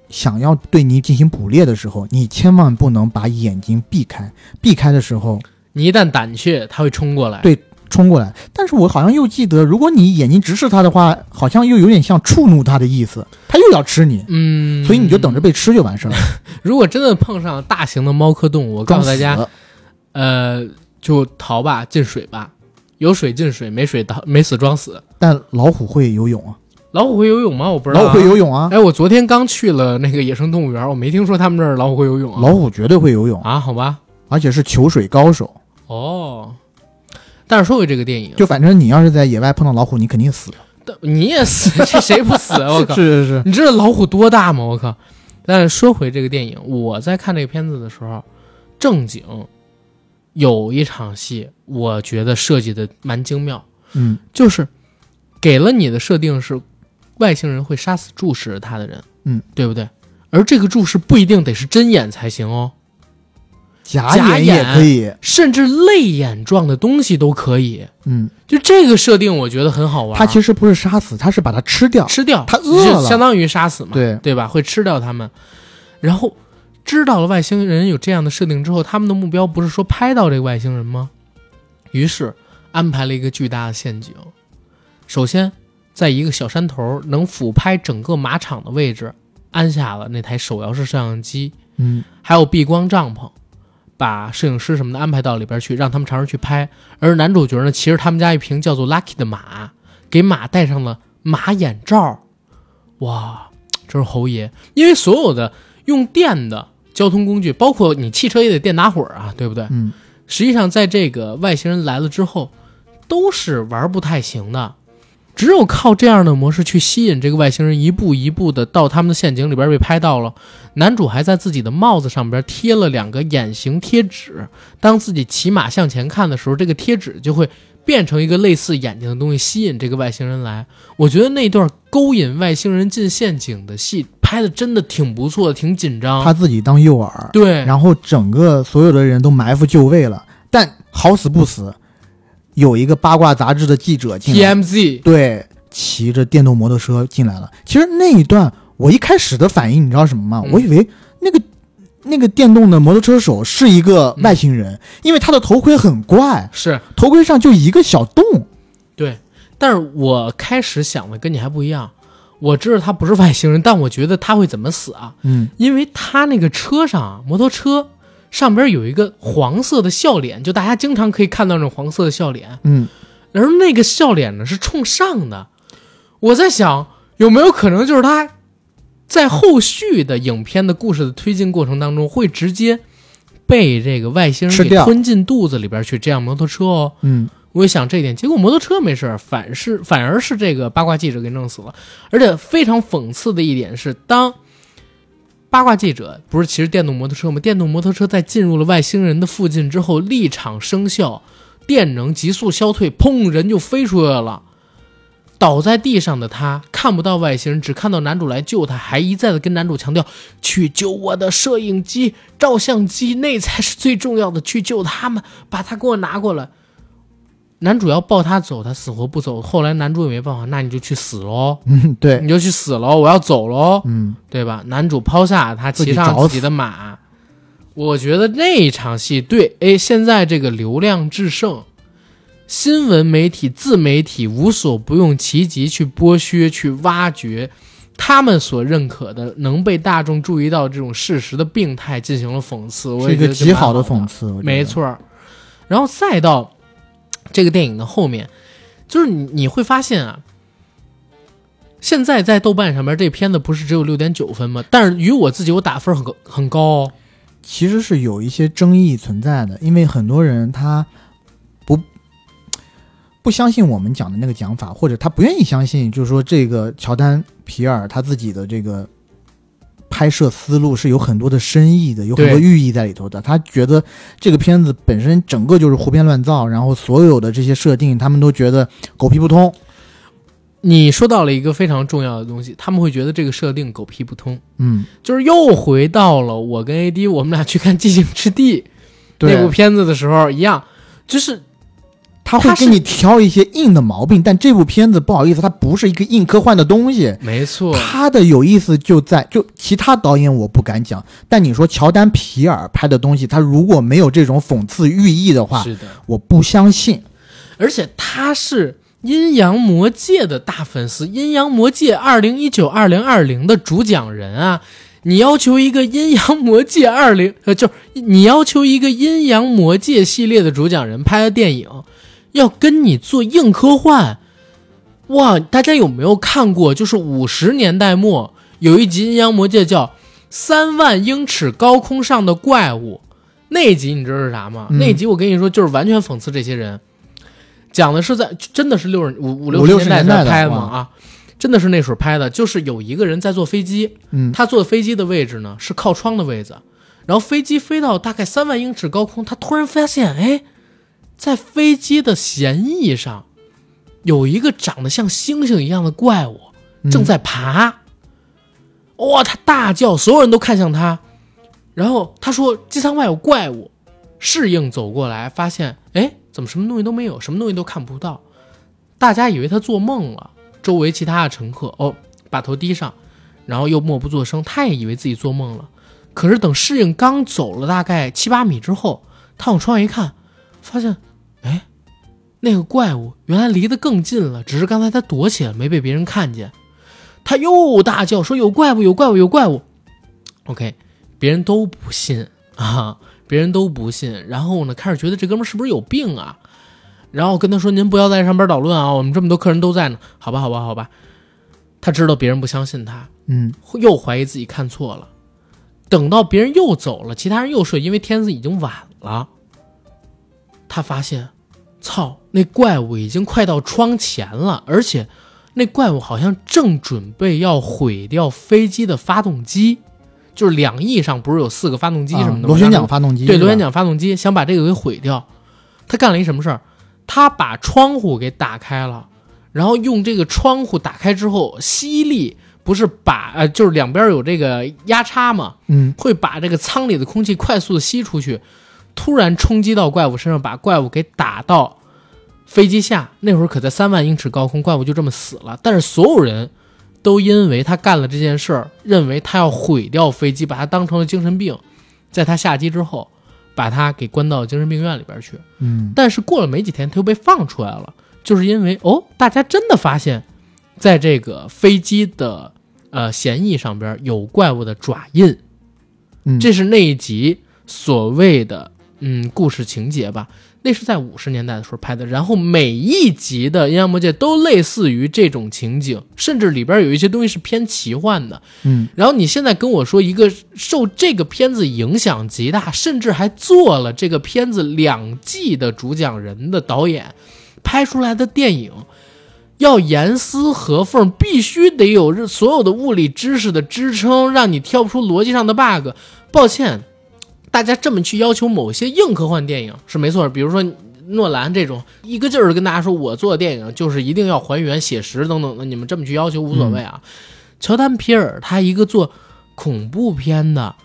想要对你进行捕猎的时候，你千万不能把眼睛避开，避开的时候你一旦胆怯，它会冲过来。对冲过来。但是我好像又记得，如果你眼睛直视它的话，好像又有点像触怒它的意思，它又要吃你，嗯，所以你就等着。被吃就完事儿了。<laughs> 如果真的碰上大型的猫科动物，我告诉大家，呃，就逃吧，进水吧，有水进水，没水逃，没死装死。但老虎会游泳啊，老虎会游泳吗？我不知道、老虎会游。泳啊，哎，我昨天刚去了那个野生动物园，我没听说他们这儿老虎会游泳啊。老虎绝对会游泳，啊，好吧，而且是求水高手。哦。但是说回这个电影，就反正你要是在野外碰到老虎，你肯定死。你也死，<laughs> 这谁不死啊？我靠！是 <laughs> 是是，你知道老虎多大吗？我靠！但是说回这个电影，我在看这个片子的时候，正经有一场戏，我觉得设计的蛮精妙，嗯就是给了你的设定是外星人会杀死注视他的人，嗯，对不对？而这个注视不一定得是真眼才行哦，假假眼也可以。甚至泪眼状的东西都可以。嗯，就这个设定，我觉得很好玩。他其实不是杀死，他是把它吃掉。吃掉，他饿了相当于杀死嘛，对对吧？会吃掉他们，然后知道了外星人有这样的设定之后，他们的目标不是说拍到这个外星人吗？于是安排了一个巨大的陷阱。首先，在一个小山头能俯拍整个马场的位置，安下了那台手摇式摄像机，嗯还有避光帐篷，把摄影师什么的安排到里边去，让他们尝试去拍。而男主角呢，骑着他们家一瓶叫做 Lucky 的马，给马戴上了马眼罩。哇，这是侯爷！因为所有的用电的交通工具，包括你汽车也得电打火啊，对不对？嗯，实际上，在这个外星人来了之后，都是玩不太行的。只有靠这样的模式去吸引这个外星人，一步一步的到他们的陷阱里边被拍到了。男主还在自己的帽子上边贴了两个眼形贴纸，当自己骑马向前看的时候，这个贴纸就会变成一个类似眼睛的东西，吸引这个外星人来。我觉得那段勾引外星人进陷阱的戏拍的真的挺不错的，挺紧张。他自己当诱饵，对，然后整个所有的人都埋伏就位了，但好死不死，有一个八卦杂志的记者进来，TMZ 对，骑着电动摩托车进来了。其实那一段我一开始的反应，你知道什么吗？嗯我以为那个那个电动的摩托车手是一个外星人，因为他的头盔很怪，是头盔上就一个小洞。对，但是我开始想的跟你还不一样。我知道他不是外星人，但我觉得他会怎么死啊？嗯，因为他那个车上啊，摩托车上边有一个黄色的笑脸，就大家经常可以看到那种黄色的笑脸，嗯，而那个笑脸呢是冲上的。我在想，有没有可能就是他在后续的影片的故事的推进过程当中，会直接被这个外星人给吞进肚子里边去？这样摩托车哦，嗯，我也想这一点，结果摩托车没事儿，反是反而是这个八卦记者给弄死了。而且非常讽刺的一点是，当八卦记者不是骑着电动摩托车吗？电动摩托车在进入了外星人的附近之后，立场生效，电能急速消退，砰，人就飞出来了。倒在地上的他看不到外星人，只看到男主来救他，还一再的跟男主强调去救我的摄影机、照相机，那才是最重要的，去救他们，把他给我拿过来。男主要抱他走，他死活不走。后来男主也没办法，那你就去死喽，嗯，对，你就去死喽，我要走喽，嗯，对吧？男主抛下他，骑上找自己的马。我觉得那一场戏，对，哎，现在这个流量至盛，新闻媒体、自媒体无所不用其极去剥削、去挖掘，他们所认可的能被大众注意到这种事实的病态进行了讽刺，我是一个也觉得这极好的讽刺，没。错儿。然后再到这个电影的后面，就是你你会发现啊，现在在豆瓣上面这片子不是只有六点九分吗？但是与我自己我打分很高很高哦。其实是有一些争议存在的，因为很多人他不不相信我们讲的那个讲法，或者他不愿意相信，就是说这个乔丹皮尔他自己的这个拍摄思路是有很多的深意的，有很多寓意在里头的。他觉得这个片子本身整个就是胡编乱造，然后所有的这些设定他们都觉得狗屁不通。你说到了一个非常重要的东西，他们会觉得这个设定狗屁不通，嗯，就是又回到了我跟 AD 我们俩去看《寂静之地》那部片子的时候一样，就是他会给你挑一些硬的毛病，但这部片子不好意思，它不是一个硬科幻的东西。没错，他的有意思就在就其他导演我不敢讲，但你说乔丹皮尔拍的东西，他如果没有这种讽刺寓意的话，是的。我不相信。而且他是阴阳魔界的大粉丝，阴阳魔界二零一九二零二零的主讲人啊！你要求一个阴阳魔界二零呃，就是你要求一个阴阳魔界系列的主讲人拍的电影，要跟你做硬科幻，哇！大家有没有看过？就是五十年代末有一集阴阳魔界叫《三万英尺高空上的怪物》，那集你知道是啥吗？嗯那集我跟你说，就是完全讽刺这些人。讲的是在真的是六十五五五六十年代拍的嘛哇啊，真的是那时候拍的，就是有一个人在坐飞机，嗯，他坐飞机的位置呢是靠窗的位置，然后飞机飞到大概三万英尺高空，他突然发现，哎，在飞机的舷翼上有一个长得像猩猩一样的怪物嗯正在爬，哇、他大叫，所有人都看向他，然后他说机舱外有怪物，适应走过来，发现，哎，怎么什么东西都没有，什么东西都看不到，大家以为他做梦了，周围其他的乘客哦把头低上。然后又默不作声，他也以为自己做梦了。可是等适应刚走了大概七八米之后，他往窗外一看，发现，哎，那个怪物原来离得更近了，只是刚才他躲起来没被别人看见。他又大叫说：“有怪物，有怪物，有怪物！”OK，别人都不信啊，别人都不信。然后呢，开始觉得这哥们是不是有病啊？然后跟他说：“您不要在上边捣乱啊，我们这么多客人都在呢。”好吧，好吧，好吧。他知道别人不相信他，嗯，又怀疑自己看错了。等到别人又走了，其他人又睡，因为天色已经晚了。他发现，操，那怪物已经快到窗前了，而且那怪物好像正准备要毁掉飞机的发动机，就是两翼上不是有四个发动机什么的螺旋桨发动机，对，螺旋桨发动机想把这个给毁掉。他干了一什么事儿？他把窗户给打开了，然后用这个窗户打开之后，吸力不是把呃，就是两边有这个压差嘛，嗯，会把这个舱里的空气快速的吸出去，突然冲击到怪物身上，把怪物给打到飞机下。那会儿可在三万英尺高空，怪物就这么死了。但是所有人都因为他干了这件事儿，认为他要毁掉飞机，把他当成了精神病，在他下机之后，把他给关到精神病院里边去。嗯，但是过了没几天，他又被放出来了，就是因为哦，大家真的发现，在这个飞机的呃舷翼上边有怪物的爪印，嗯这是那一集所谓的嗯故事情节吧。那是在五十年代的时候拍的，然后每一集的《阴阳魔界》都类似于这种情景，甚至里边有一些东西是偏奇幻的。嗯，然后你现在跟我说一个受这个片子影响极大，甚至还做了这个片子两季的主讲人的导演拍出来的电影，要严丝合缝，必须得有所有的物理知识的支撑，让你挑不出逻辑上的 bug。抱歉，大家这么去要求某些硬科幻电影是没错，比如说。诺兰这种一个劲儿的跟大家说，我做的电影就是一定要还原写实等等的，你们这么去要求无所谓啊。乔丹皮尔他一个做恐怖片的，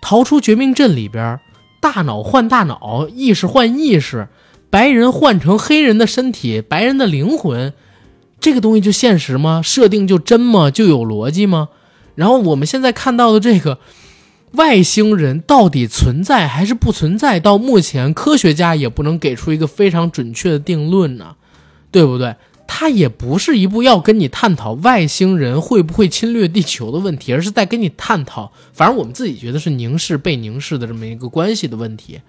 逃出绝命镇里边，大脑换大脑，意识换意识，白人换成黑人的身体，白人的灵魂，这个东西就现实吗？设定就真吗？就有逻辑吗？然后我们现在看到的这个外星人到底存在还是不存在？到目前科学家也不能给出一个非常准确的定论呢，对不对？它也不是一部要跟你探讨外星人会不会侵略地球的问题，而是在跟你探讨，反正我们自己觉得是凝视被凝视的这么一个关系的问题。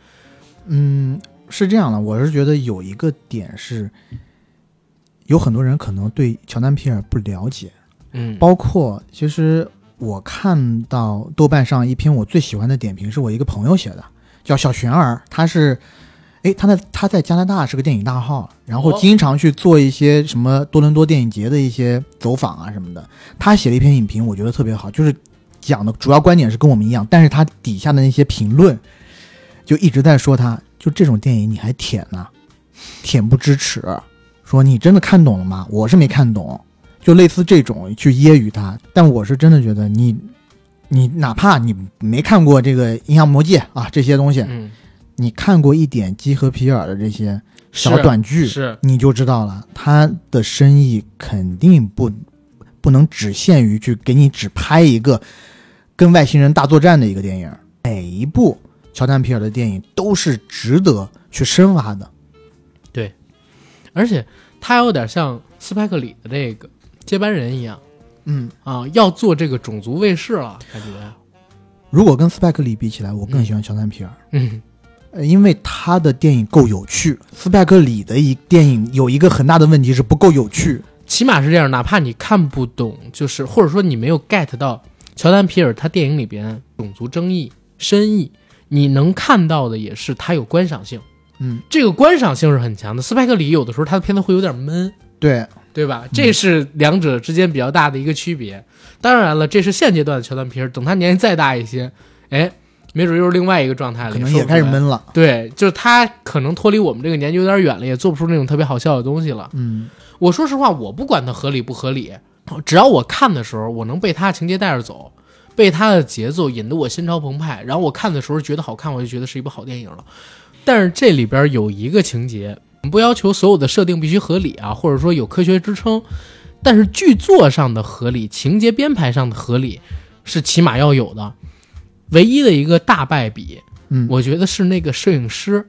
嗯，是这样的，我是觉得有一个点是，有很多人可能对乔丹皮尔不了解，嗯，包括其实我看到豆瓣上一篇我最喜欢的点评是我一个朋友写的，叫小璇儿，他是，诶，他在他在加拿大是个电影大号，然后哦经常去做一些什么多伦多电影节的一些走访啊什么的。他写了一篇影评，我觉得特别好，就是讲的主要观点是跟我们一样，但是他底下的那些评论就一直在说他，就这种电影你还舔呢、恬不知耻，说你真的看懂了吗？我是没看懂。就类似这种去揶揄他，但我是真的觉得你，你哪怕你没看过这个《阴阳魔界》啊这些东西，嗯，你看过一点基和皮尔的这些小短剧，是你就知道了，他的深意肯定不不能只限于去给你只拍一个跟外星人大作战的一个电影，每一部乔丹皮尔的电影都是值得去深挖的。对。而且他有点像斯派克里的这个接班人一样嗯，啊，要做这个种族卫士了，感觉。如果跟斯派克里比起来，我更喜欢乔丹皮尔。嗯，呃，因为他的电影够有趣。斯派克里的一电影有一个很大的问题是不够有趣。起码是这样，哪怕你看不懂，就是或者说你没有 get 到乔丹皮尔他电影里边种族争议深意，你能看到的也是他有观赏性。嗯，这个观赏性是很强的。斯派克里有的时候他的片子会有点闷，对，对吧？这是两者之间比较大的一个区别。当然了，这是现阶段的乔丹皮尔，等他年纪再大一些，哎，没准又是另外一个状态了，可能也开始。闷了。对，就是他可能脱离我们这个年纪有点远了，也做不出那种特别好笑的东西了。嗯，我说实话，我不管它合理不合理，只要我看的时候，我能被它情节带着走，被他的节奏引得我心潮澎湃，然后我看的时候觉得好看，我就觉得是一部好电影了。但是这里边有一个情节，不要求所有的设定必须合理啊，或者说有科学支撑，但是剧作上的合理、情节编排上的合理是起码要有的。唯一的一个大败笔，嗯我觉得是那个摄影师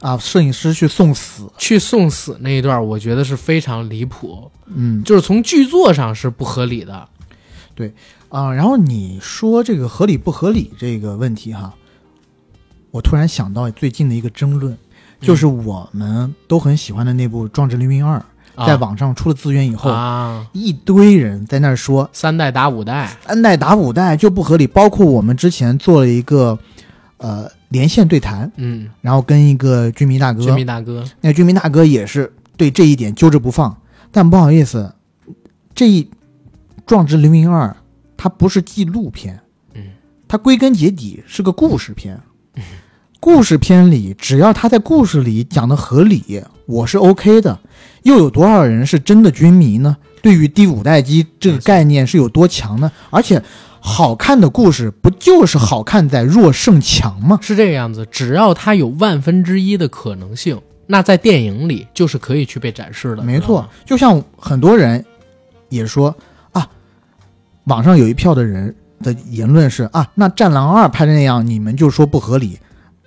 啊，摄影师去送死。去送死那一段，我觉得是非常离谱。嗯就是从剧作上是不合理的。对啊，然后你说这个合理不合理这个问题哈，我突然想到最近的一个争论，就是我们都很喜欢的那部《壮志凌云二》，啊。在网上出了资源以后，啊，一堆人在那儿说三代打五代，三代打五代就不合理，包括我们之前做了一个呃连线对谈，嗯，然后跟一个军迷大哥，军迷大哥，那军迷大哥也是对这一点揪着不放。但不好意思，这一《壮志凌云二》它不是纪录片，嗯，它归根结底是个故事片。故事片里，只要他在故事里讲的合理，我是 OK 的。又有多少人是真的军迷呢？对于第五代机这个概念是有多强呢？而且，好看的故事不就是好看在弱胜强吗？是这个样子。只要它有万分之一的可能性，那在电影里就是可以去被展示的。没错就像很多人也说啊，网上有一票的人的言论是啊，那《战狼二》拍的那样，你们就说不合理。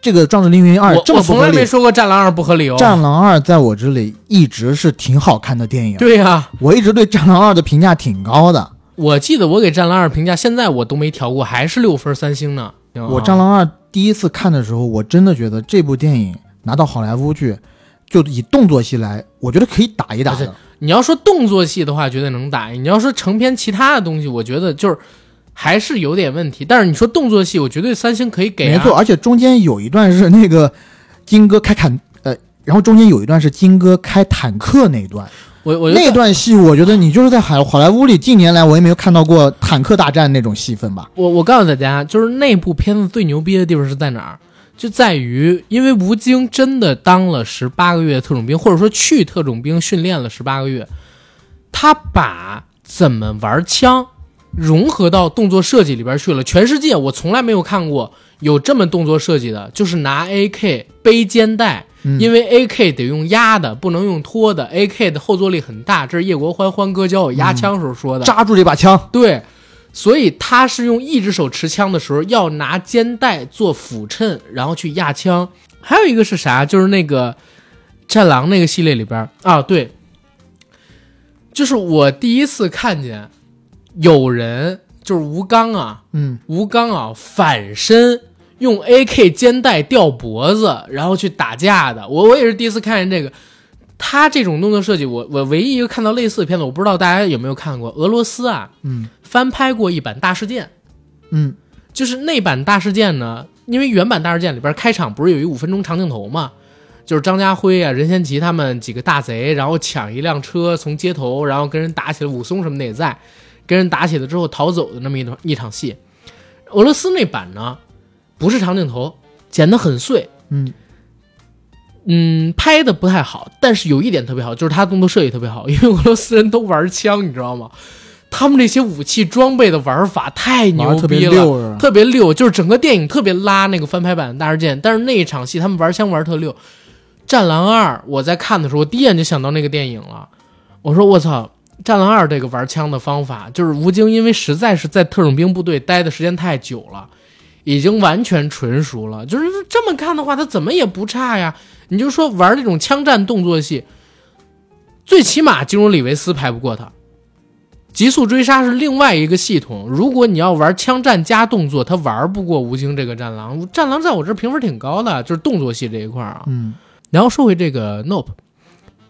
这个《壮志凌云二我》从来这么不合理，《没说过《战狼二》不合理哦。战狼二》在我这里一直是挺好看的电影，对呀、我一直对《战狼二》的评价挺高的。我记得我给《战狼二》评价，现在我都没调过，还是六分三星呢。我《啊战狼二》第一次看的时候，我真的觉得这部电影拿到好莱坞去，就以动作戏来，我觉得可以打一打的。你要说动作戏的话，绝对能打；你要说成片其他的东西，我觉得就是还是有点问题。但是你说动作戏，我绝对三星可以给、啊。没错，，而且中间有一段是那个金哥开坦呃，然后中间有一段是金哥开坦克那一段，我我那段戏我觉得你就是在好好莱坞里近年来我也没有看到过坦克大战那种戏份吧？我我告诉大家，就是那部片子最牛逼的地方是在哪儿？就在于，因为吴京真的当了十八个月特种兵，或者说去特种兵训练了十八个月，他把怎么玩枪融合到动作设计里边去了。全世界我从来没有看过有这么动作设计的，就是拿 AK 背肩带，嗯因为 AK 得用压的，不能用拖的，AK 的后坐力很大，这是叶国欢欢哥教我压枪时候说的。扎住这把枪，对，所以他是用一只手持枪的时候要拿肩带做辅衬，然后去压枪。还有一个是啥？就是那个战狼那个系列里边儿啊，对，就是我第一次看见有人就是吴刚啊，嗯，吴刚啊反身用 AK 肩带吊脖子，然后去打架的。我我也是第一次看见这个。他这种动作设计，我我唯一一个看到类似的片子，我不知道大家有没有看过。俄罗斯啊，嗯翻拍过一版《大事件》，嗯就是那版《大事件》呢，因为原版《大事件》里边开场不是有一五分钟长镜头嘛，就是张家辉啊、任贤齐他们几个大贼，然后抢一辆车从街头，然后跟人打起来，武松什么的也在，跟人打起来之后逃走的那么一段一场戏。俄罗斯那版呢，不是长镜头，剪得很碎，嗯嗯，拍的不太好，但是有一点特别好，就是他动作设计特别好，因为俄罗斯人都玩枪，你知道吗？他们这些武器装备的玩法太牛逼了？特别溜，就是整个电影特别拉那个翻拍版的大事件，但是那一场戏他们玩枪玩特溜。战狼二，我在看的时候，我第一眼就想到那个电影了。我说我操，战狼二这个玩枪的方法，就是吴京因为实在是在特种兵部队待的时间太久了，已经完全纯熟了。就是这么看的话，他怎么也不差呀。你就说玩这种枪战动作戏，最起码金融李维斯排不过他。极速追杀是另外一个系统，如果你要玩枪战加动作，他玩不过吴京这个战狼。战狼在我这评分挺高的，就是动作戏这一块啊。嗯然后说回这个 Nope，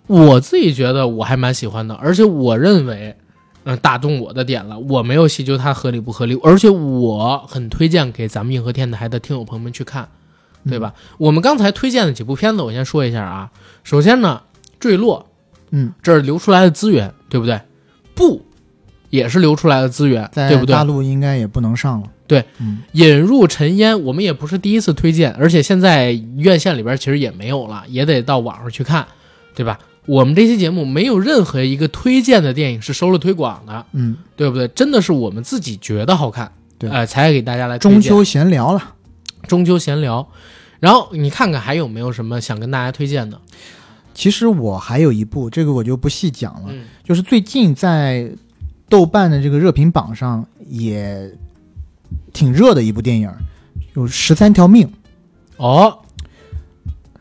我自己觉得我还蛮喜欢的，而且我认为，嗯、打动我的点了。我没有细究它合理不合理，而且我很推荐给咱们硬核电台的听友朋友们去看，对吧？我们刚才推荐的几部片子，我先说一下啊。首先呢，坠落，嗯，这是流出来的资源，对不对？不，也是流出来的资源，对不对大？陆应该也不能上了。对，嗯引入尘烟，我们也不是第一次推荐，而且现在院线里边其实也没有了，也得到网上去看，对吧？我们这期节目没有任何一个推荐的电影是收了推广的，嗯，对不对？真的是我们自己觉得好看，对哎、才给大家来中秋闲聊了。中秋闲聊。然后你看看还有没有什么想跟大家推荐的？其实我还有一部，这个我就不细讲了，嗯就是最近在豆瓣的这个热评榜上也挺热的一部电影，有《十三条命》。《哦，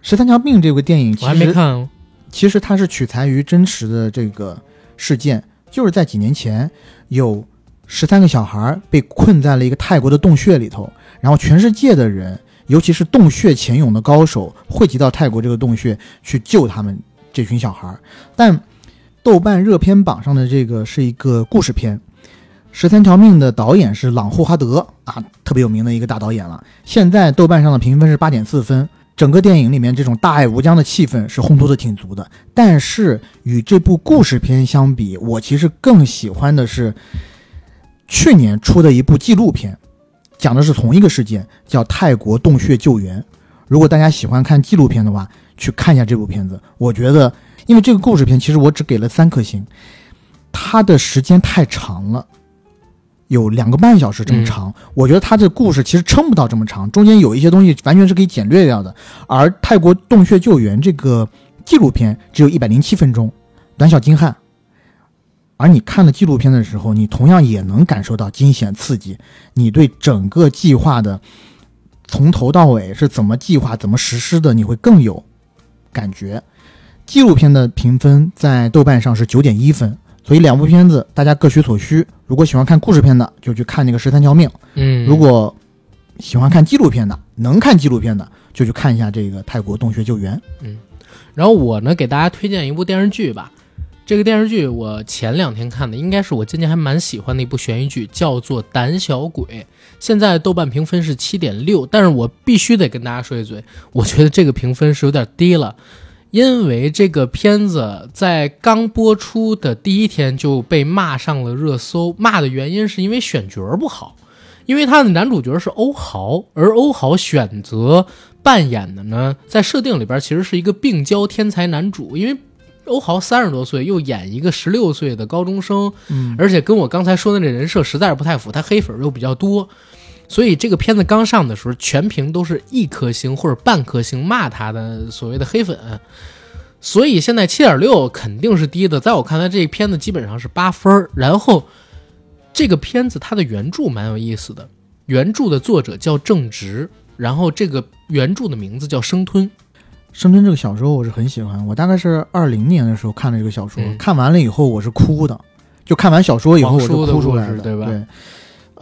十三条命》这部电影我还没看哦。其实它是取材于真实的这个事件，就是在几年前有十三个小孩被困在了一个泰国的洞穴里头，然后全世界的人，尤其是洞穴潜泳的高手，汇集到泰国这个洞穴去救他们这群小孩。但豆瓣热片榜上的这个是一个故事片，《十三条命》的导演是朗霍华德啊，特别有名的一个大导演了。现在豆瓣上的评分是八点四分。整个电影里面这种大爱无疆的气氛是烘托的挺足的，但是与这部故事片相比，我其实更喜欢的是去年出的一部纪录片，讲的是同一个事件，叫《泰国洞穴救援》。如果大家喜欢看纪录片的话，去看一下这部片子。我觉得，因为这个故事片其实我只给了三颗星，它的时间太长了。有两个半小时这么长，我觉得他这故事其实撑不到这么长，中间有一些东西完全是可以简略掉的。而泰国洞穴救援这个纪录片只有一百零七分钟，短小精悍。而你看了纪录片的时候，你同样也能感受到惊险刺激，你对整个计划的从头到尾是怎么计划、怎么实施的，你会更有感觉。纪录片的评分在豆瓣上是九点一分，所以两部片子大家各取所需。如果喜欢看故事片的，就去看那个《十三条命》；嗯，如果喜欢看纪录片的，能看纪录片的，就去看一下这个泰国洞穴救援。嗯然后我呢给大家推荐一部电视剧吧。这个电视剧我前两天看的，应该是我今年还蛮喜欢的一部悬疑剧，叫做《胆小鬼》。现在豆瓣评分是七点六，但是我必须得跟大家说一嘴，我觉得这个评分是有点低了，因为这个片子在刚播出的第一天就被骂上了热搜。骂的原因是因为选角不好，因为他的男主角是欧豪，而欧豪选择扮演的呢，在设定里边其实是一个病娇天才男主，因为欧豪三十多岁，又演一个十六岁的高中生，嗯，而且跟我刚才说的那人设实在是不太符，他黑粉又比较多，所以这个片子刚上的时候，全屏都是一颗星或者半颗星骂他的所谓的黑粉，所以现在七点六肯定是低的，在我看来，这片子基本上是八分儿。然后这个片子它的原著蛮有意思的，原著的作者叫郑直，然后这个原著的名字叫生吞。生吞》这个小说我是很喜欢，我大概是二零年的时候看的这个小说，嗯看完了以后我是哭的，就看完小说以后我就哭出来的，故事对吧对，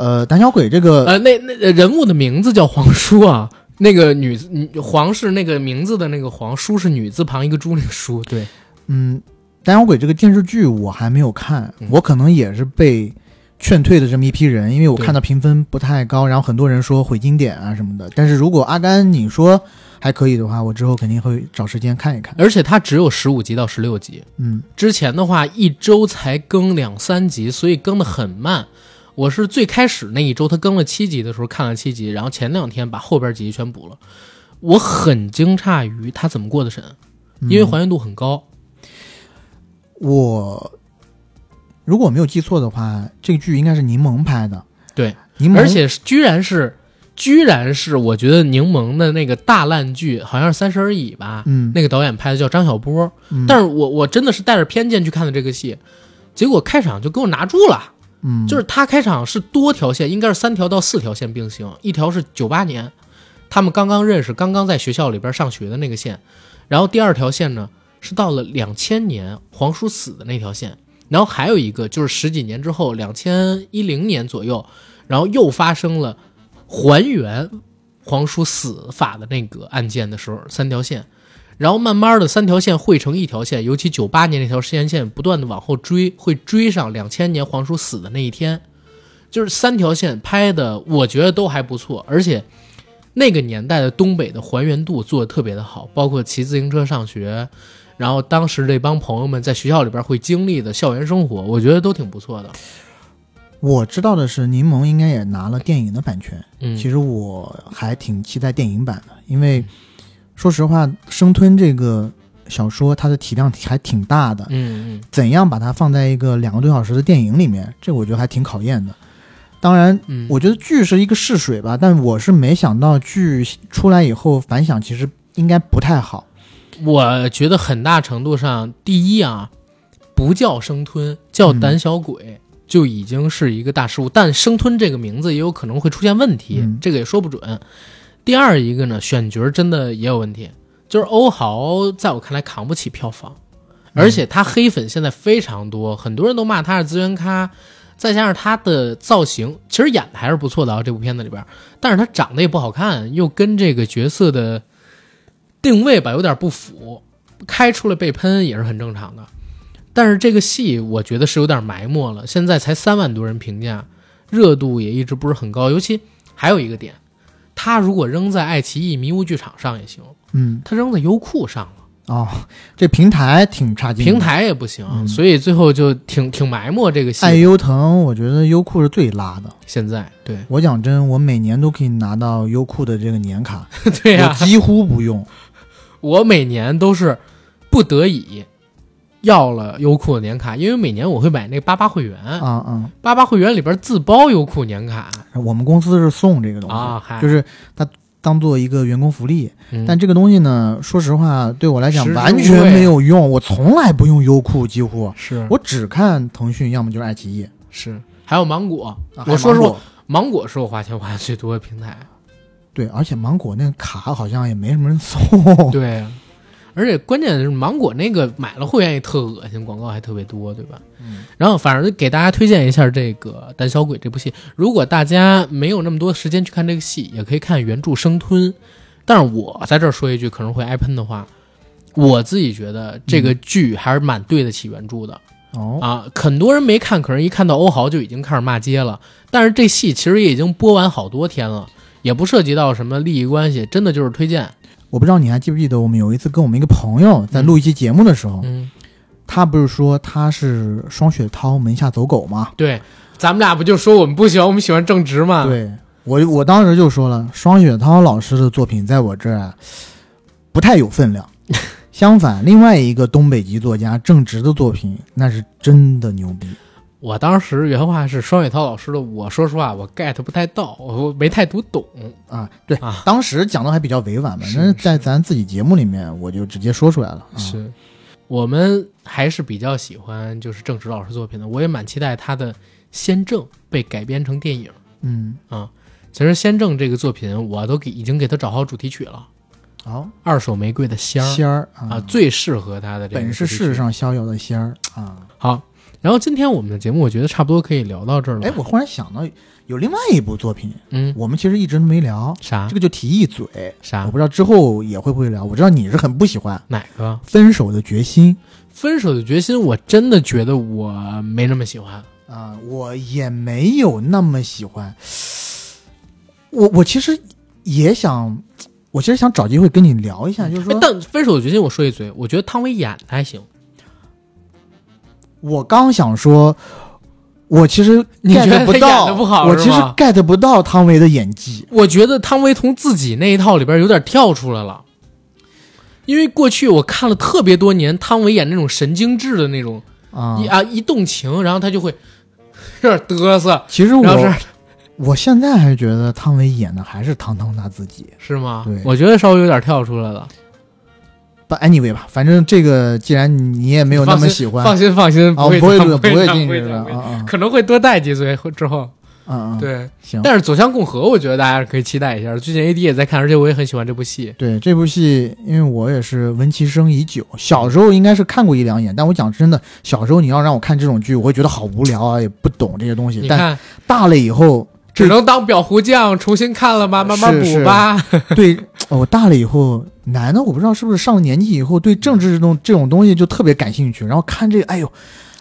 呃，胆小鬼这个，呃，那那呃人物的名字叫黄叔啊，<laughs> 那个女女皇是那个名字的那个黄，叔是女字旁一个猪那个叔，对，嗯，胆小鬼这个电视剧我还没有看，嗯我可能也是被劝退的这么一批人，因为我对看到评分不太高，然后很多人说毁经典啊什么的。但是如果阿甘你说还可以的话，我之后肯定会找时间看一看。而且它只有十五集到十六集，嗯，之前的话一周才更两三集，所以更的很慢。我是最开始那一周他更了七集的时候看了七集，然后前两天把后边几集全补了。我很惊诧于他怎么过的审，因为嗯还原度很高。我如果我没有记错的话，这个剧应该是柠檬拍的。对，柠檬，而且居然是，居然是我觉得柠檬的那个大烂剧，好像是《三十而已》吧，嗯，那个导演拍的叫张小波。嗯但是我我真的是带着偏见去看的这个戏，结果开场就给我拿住了。嗯，就是他开场是多条线，应该是三条到四条线并行，一条是九八年，他们刚刚认识，刚刚在学校里边上学的那个线，然后第二条线呢是到了两千年皇叔死的那条线，然后还有一个就是十几年之后，两千一零年左右，然后又发生了还原皇叔死法的那个案件的时候，三条线。然后慢慢的三条线汇成一条线，尤其九八年那条时间线不断的往后追，会追上两千年皇叔死的那一天，就是三条线拍的，我觉得都还不错，而且那个年代的东北的还原度做的特别的好，包括骑自行车上学，然后当时这帮朋友们在学校里边会经历的校园生活，我觉得都挺不错的。我知道的是，柠檬应该也拿了电影的版权。嗯，其实我还挺期待电影版的，因为说实话，《生吞》这个小说它的体量还挺大的，嗯嗯怎样把它放在一个两个多小时的电影里面，这我觉得还挺考验的。当然，嗯，我觉得剧是一个试水吧，但我是没想到剧出来以后反响其实应该不太好。我觉得很大程度上，第一啊，不叫生吞，叫胆小鬼。就已经是一个大失误，但生吞这个名字也有可能会出现问题，嗯这个也说不准。第二一个呢，选角真的也有问题，就是欧豪在我看来扛不起票房，而且他黑粉现在非常多，很多人都骂他是资源咖，再加上他的造型，其实演的还是不错的啊，这部片子里边，但是他长得也不好看，又跟这个角色的定位吧有点不符，开出来被喷也是很正常的。但是这个戏我觉得是有点埋没了，现在才三万多人评价，热度也一直不是很高。尤其还有一个点，他如果扔在爱奇艺迷雾剧场上也行，嗯，他扔在优酷上了，哦，这平台挺差劲。平台也不行，嗯所以最后就挺挺埋没这个戏。爱优腾，我觉得优酷是最拉的。现在对我讲真，我每年都可以拿到优酷的这个年卡，<laughs> 对呀、我几乎不用。我每年都是不得已要了优酷的年卡，因为每年我会买那个八八会员，啊啊！八八会员里边自包优酷年卡我们公司是送这个东西，啊，就是它当做一个员工福利。嗯但这个东西呢，说实话，对我来讲完全没有用。我从来不用优酷，几乎是我只看腾讯，要么就是爱奇艺。是，还有芒果，啊我说实话，芒果芒果是我花钱花的最多的平台。对，而且芒果那个卡好像也没什么人送。对啊，而且关键是芒果那个买了会员也特恶心，广告还特别多，对吧？嗯然后反正给大家推荐一下这个《胆小鬼》这部戏，如果大家没有那么多时间去看这个戏，也可以看原著《生吞》。但是我在这儿说一句可能会挨喷的话，我自己觉得这个剧还是蛮对得起原著的。哦，啊，很多人没看，可能一看到欧豪就已经开始骂街了。但是这戏其实也已经播完好多天了，也不涉及到什么利益关系，真的就是推荐。我不知道你还记不记得，我们有一次跟我们一个朋友在录一期节目的时候，嗯，他不是说他是双雪涛门下走狗吗？对，咱们俩不就说我们不喜欢，我们喜欢正直吗？，对我，我当时就说了，双雪涛老师的作品在我这儿啊不太有分量。<laughs> 相反，另外一个东北籍作家郑直的作品，那是真的牛逼。我当时原话是双雪涛老师的，我说实话我 get 不太到，我没太读懂。啊，对，啊当时讲的还比较委婉嘛，是但是在咱自己节目里面，我就直接说出来了。啊、，是，我们还是比较喜欢就是郑直老师作品的，我也蛮期待他的《先正》被改编成电影。嗯啊，其实《先正》这个作品，我都给已经给他找好主题曲了。哦，二手玫瑰的仙儿仙儿啊，最适合他的这个本是世上逍遥的仙儿啊。好。然后今天我们的节目，我觉得差不多可以聊到这儿了。哎，我忽然想到有另外一部作品，嗯，我们其实一直都没聊，啥这个就提一嘴，啥我不知道之后也会不会聊。我知道你是很不喜欢哪个《分手的决心分手的决心？我真的觉得我没那么喜欢。》啊，我也没有那么喜欢。我我其实也想，我其实想找机会跟你聊一下，就是说，哎但分手的决心，我说一嘴，我觉得汤唯演的还行。我刚想说，我其实你觉得 get 不到，不好我其实 get 不到汤唯的演技。我觉得汤唯从自己那一套里边有点跳出来了，因为过去我看了特别多年汤唯演那种神经质的那种，啊一，啊一动情，然后他就会 <laughs> 有点嘚瑟，其实我 <laughs> 我现在还觉得汤唯演的还是汤汤他自己。是吗？对我觉得稍微有点跳出来了。不，anyway 吧，反正这个既然你也没有那么喜欢，放心放心，不会不不会会进去的可能会多带几岁之后。嗯嗯！，对，行。但是《走向共和》，我觉得大家可以期待一下。最近 AD 也在看，而且我也很喜欢这部戏。对这部戏，因为我也是闻其声已久，小时候应该是看过一两眼，但我讲真的，小时候你要让我看这种剧，我会觉得好无聊啊，也不懂这些东西。但，大了以后，只能当裱糊匠，重新看了吧，慢慢补吧。<laughs> 对，哦我大了以后，男的我不知道是不是上了年纪以后，对政治这种这种东西就特别感兴趣，然后看这个，哎呦，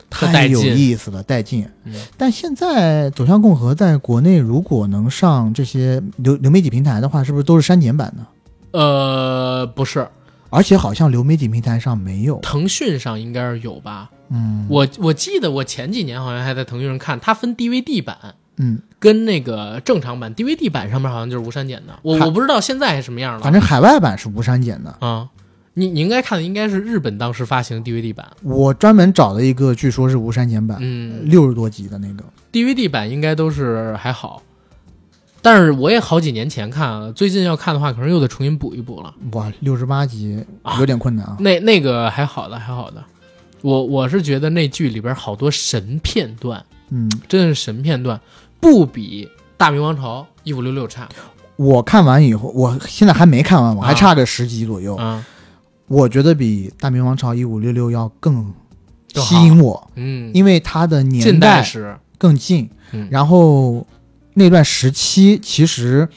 太有意思了，带劲。嗯但现在《走向共和》在国内如果能上这些流流媒体平台的话，是不是都是删减版的？呃，不是，而且好像流媒体平台上没有。腾讯上应该是有吧？嗯，我我记得我前几年好像还在腾讯上看，它分 DVD 版嗯，跟那个正常版，DVD 版上面好像就是无删减的。我我不知道现在是什么样了。反正海外版是无删减的。啊，你你应该看的应该是日本当时发行的 DVD 版。我专门找了一个，据说是无删减版，嗯六十多集的那个。，DVD 版应该都是还好，但是我也好几年前看了，最近要看的话，可能又得重新补一补了。哇，六十八集啊有点困难啊。那那个还好的，还好的。我我是觉得那剧里边好多神片段，嗯，真的是神片段，不比《大明王朝》一五六六差。我看完以后，我现在还没看完，我还啊。差个十集左右。啊。我觉得比《大明王朝一五六六》要更吸引我，嗯，因为它的年代更近，嗯。然后那段时期其实，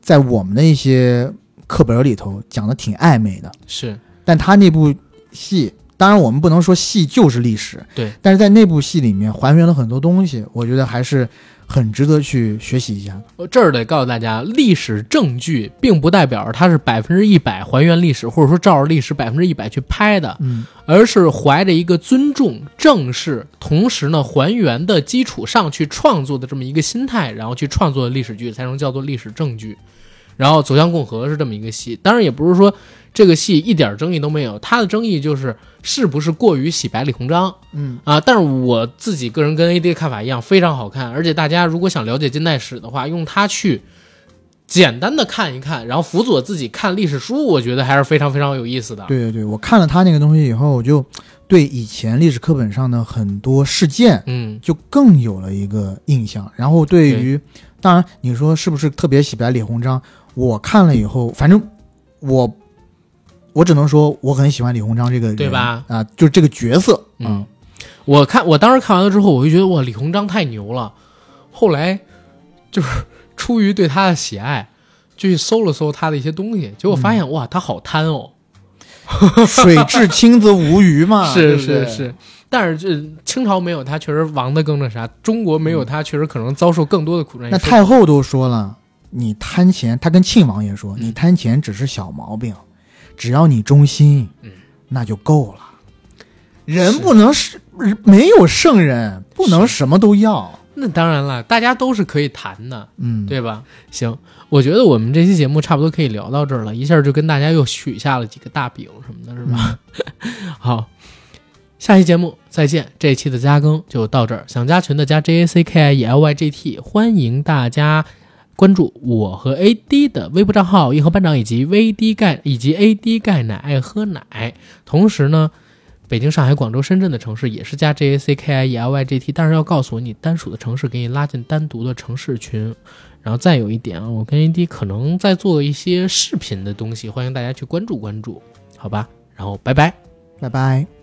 在我们的一些课本里头讲的挺暧昧的，是。但他那部戏，当然我们不能说戏就是历史，对，但是在那部戏里面还原了很多东西，我觉得还是很值得去学习一下。我这儿得告诉大家，历史证据并不代表它是百分之一百还原历史，或者说照着历史百分之一百去拍的，嗯，而是怀着一个尊重、正视，同时呢还原的基础上去创作的这么一个心态，然后去创作的历史剧才能叫做历史证据。然后《走向共和》是这么一个戏，当然也不是说这个戏一点争议都没有，它的争议就是是不是过于洗白李鸿章，嗯啊，但是我自己个人跟 AD 的看法一样，非常好看，而且大家如果想了解近代史的话，用它去简单的看一看，然后辅佐自己看历史书，我觉得还是非常非常有意思的。对对对，我看了他那个东西以后，我就对以前历史课本上的很多事件嗯，就更有了一个印象。然后对于，当然你说是不是特别洗白李鸿章？我看了以后，反正我我只能说我很喜欢李鸿章这个人，对吧？啊，就是这个角色，嗯，我看我当时看完了之后，我就觉得哇，李鸿章太牛了。后来 <laughs> 就是出于对他的喜爱，就去搜了搜他的一些东西，结果发现、哇，他好贪哦。水至清则无鱼嘛，<laughs> 是是是，但是这清朝没有他，确实亡的更那啥；中国没有他，确实可能遭受更多的苦难。那太后都说了，你贪钱，他跟庆王爷说，嗯。你贪钱只是小毛病，只要你忠心，嗯那就够了。人不能是没有圣人，不能什么都要。那当然了，大家都是可以谈的，嗯，对吧？行，我觉得我们这期节目差不多可以聊到这儿了，一下就跟大家又许下了几个大饼什么的，是吧？<laughs> 好，下期节目再见。这一期的加更就到这儿，想加群的加 J A C K I E L Y G T，欢迎大家关注我和 A D 的微博账号“一和班长”以及 V D 钙以及 A D 钙奶爱喝奶。同时呢，北京、上海、广州、深圳的城市也是加 J A C K I E L Y G T，但是要告诉我你单属的城市，给你拉进单独的城市群。然后再有一点啊，我跟 AD 可能在做一些视频的东西，欢迎大家去关注关注，好吧？然后拜拜。拜拜。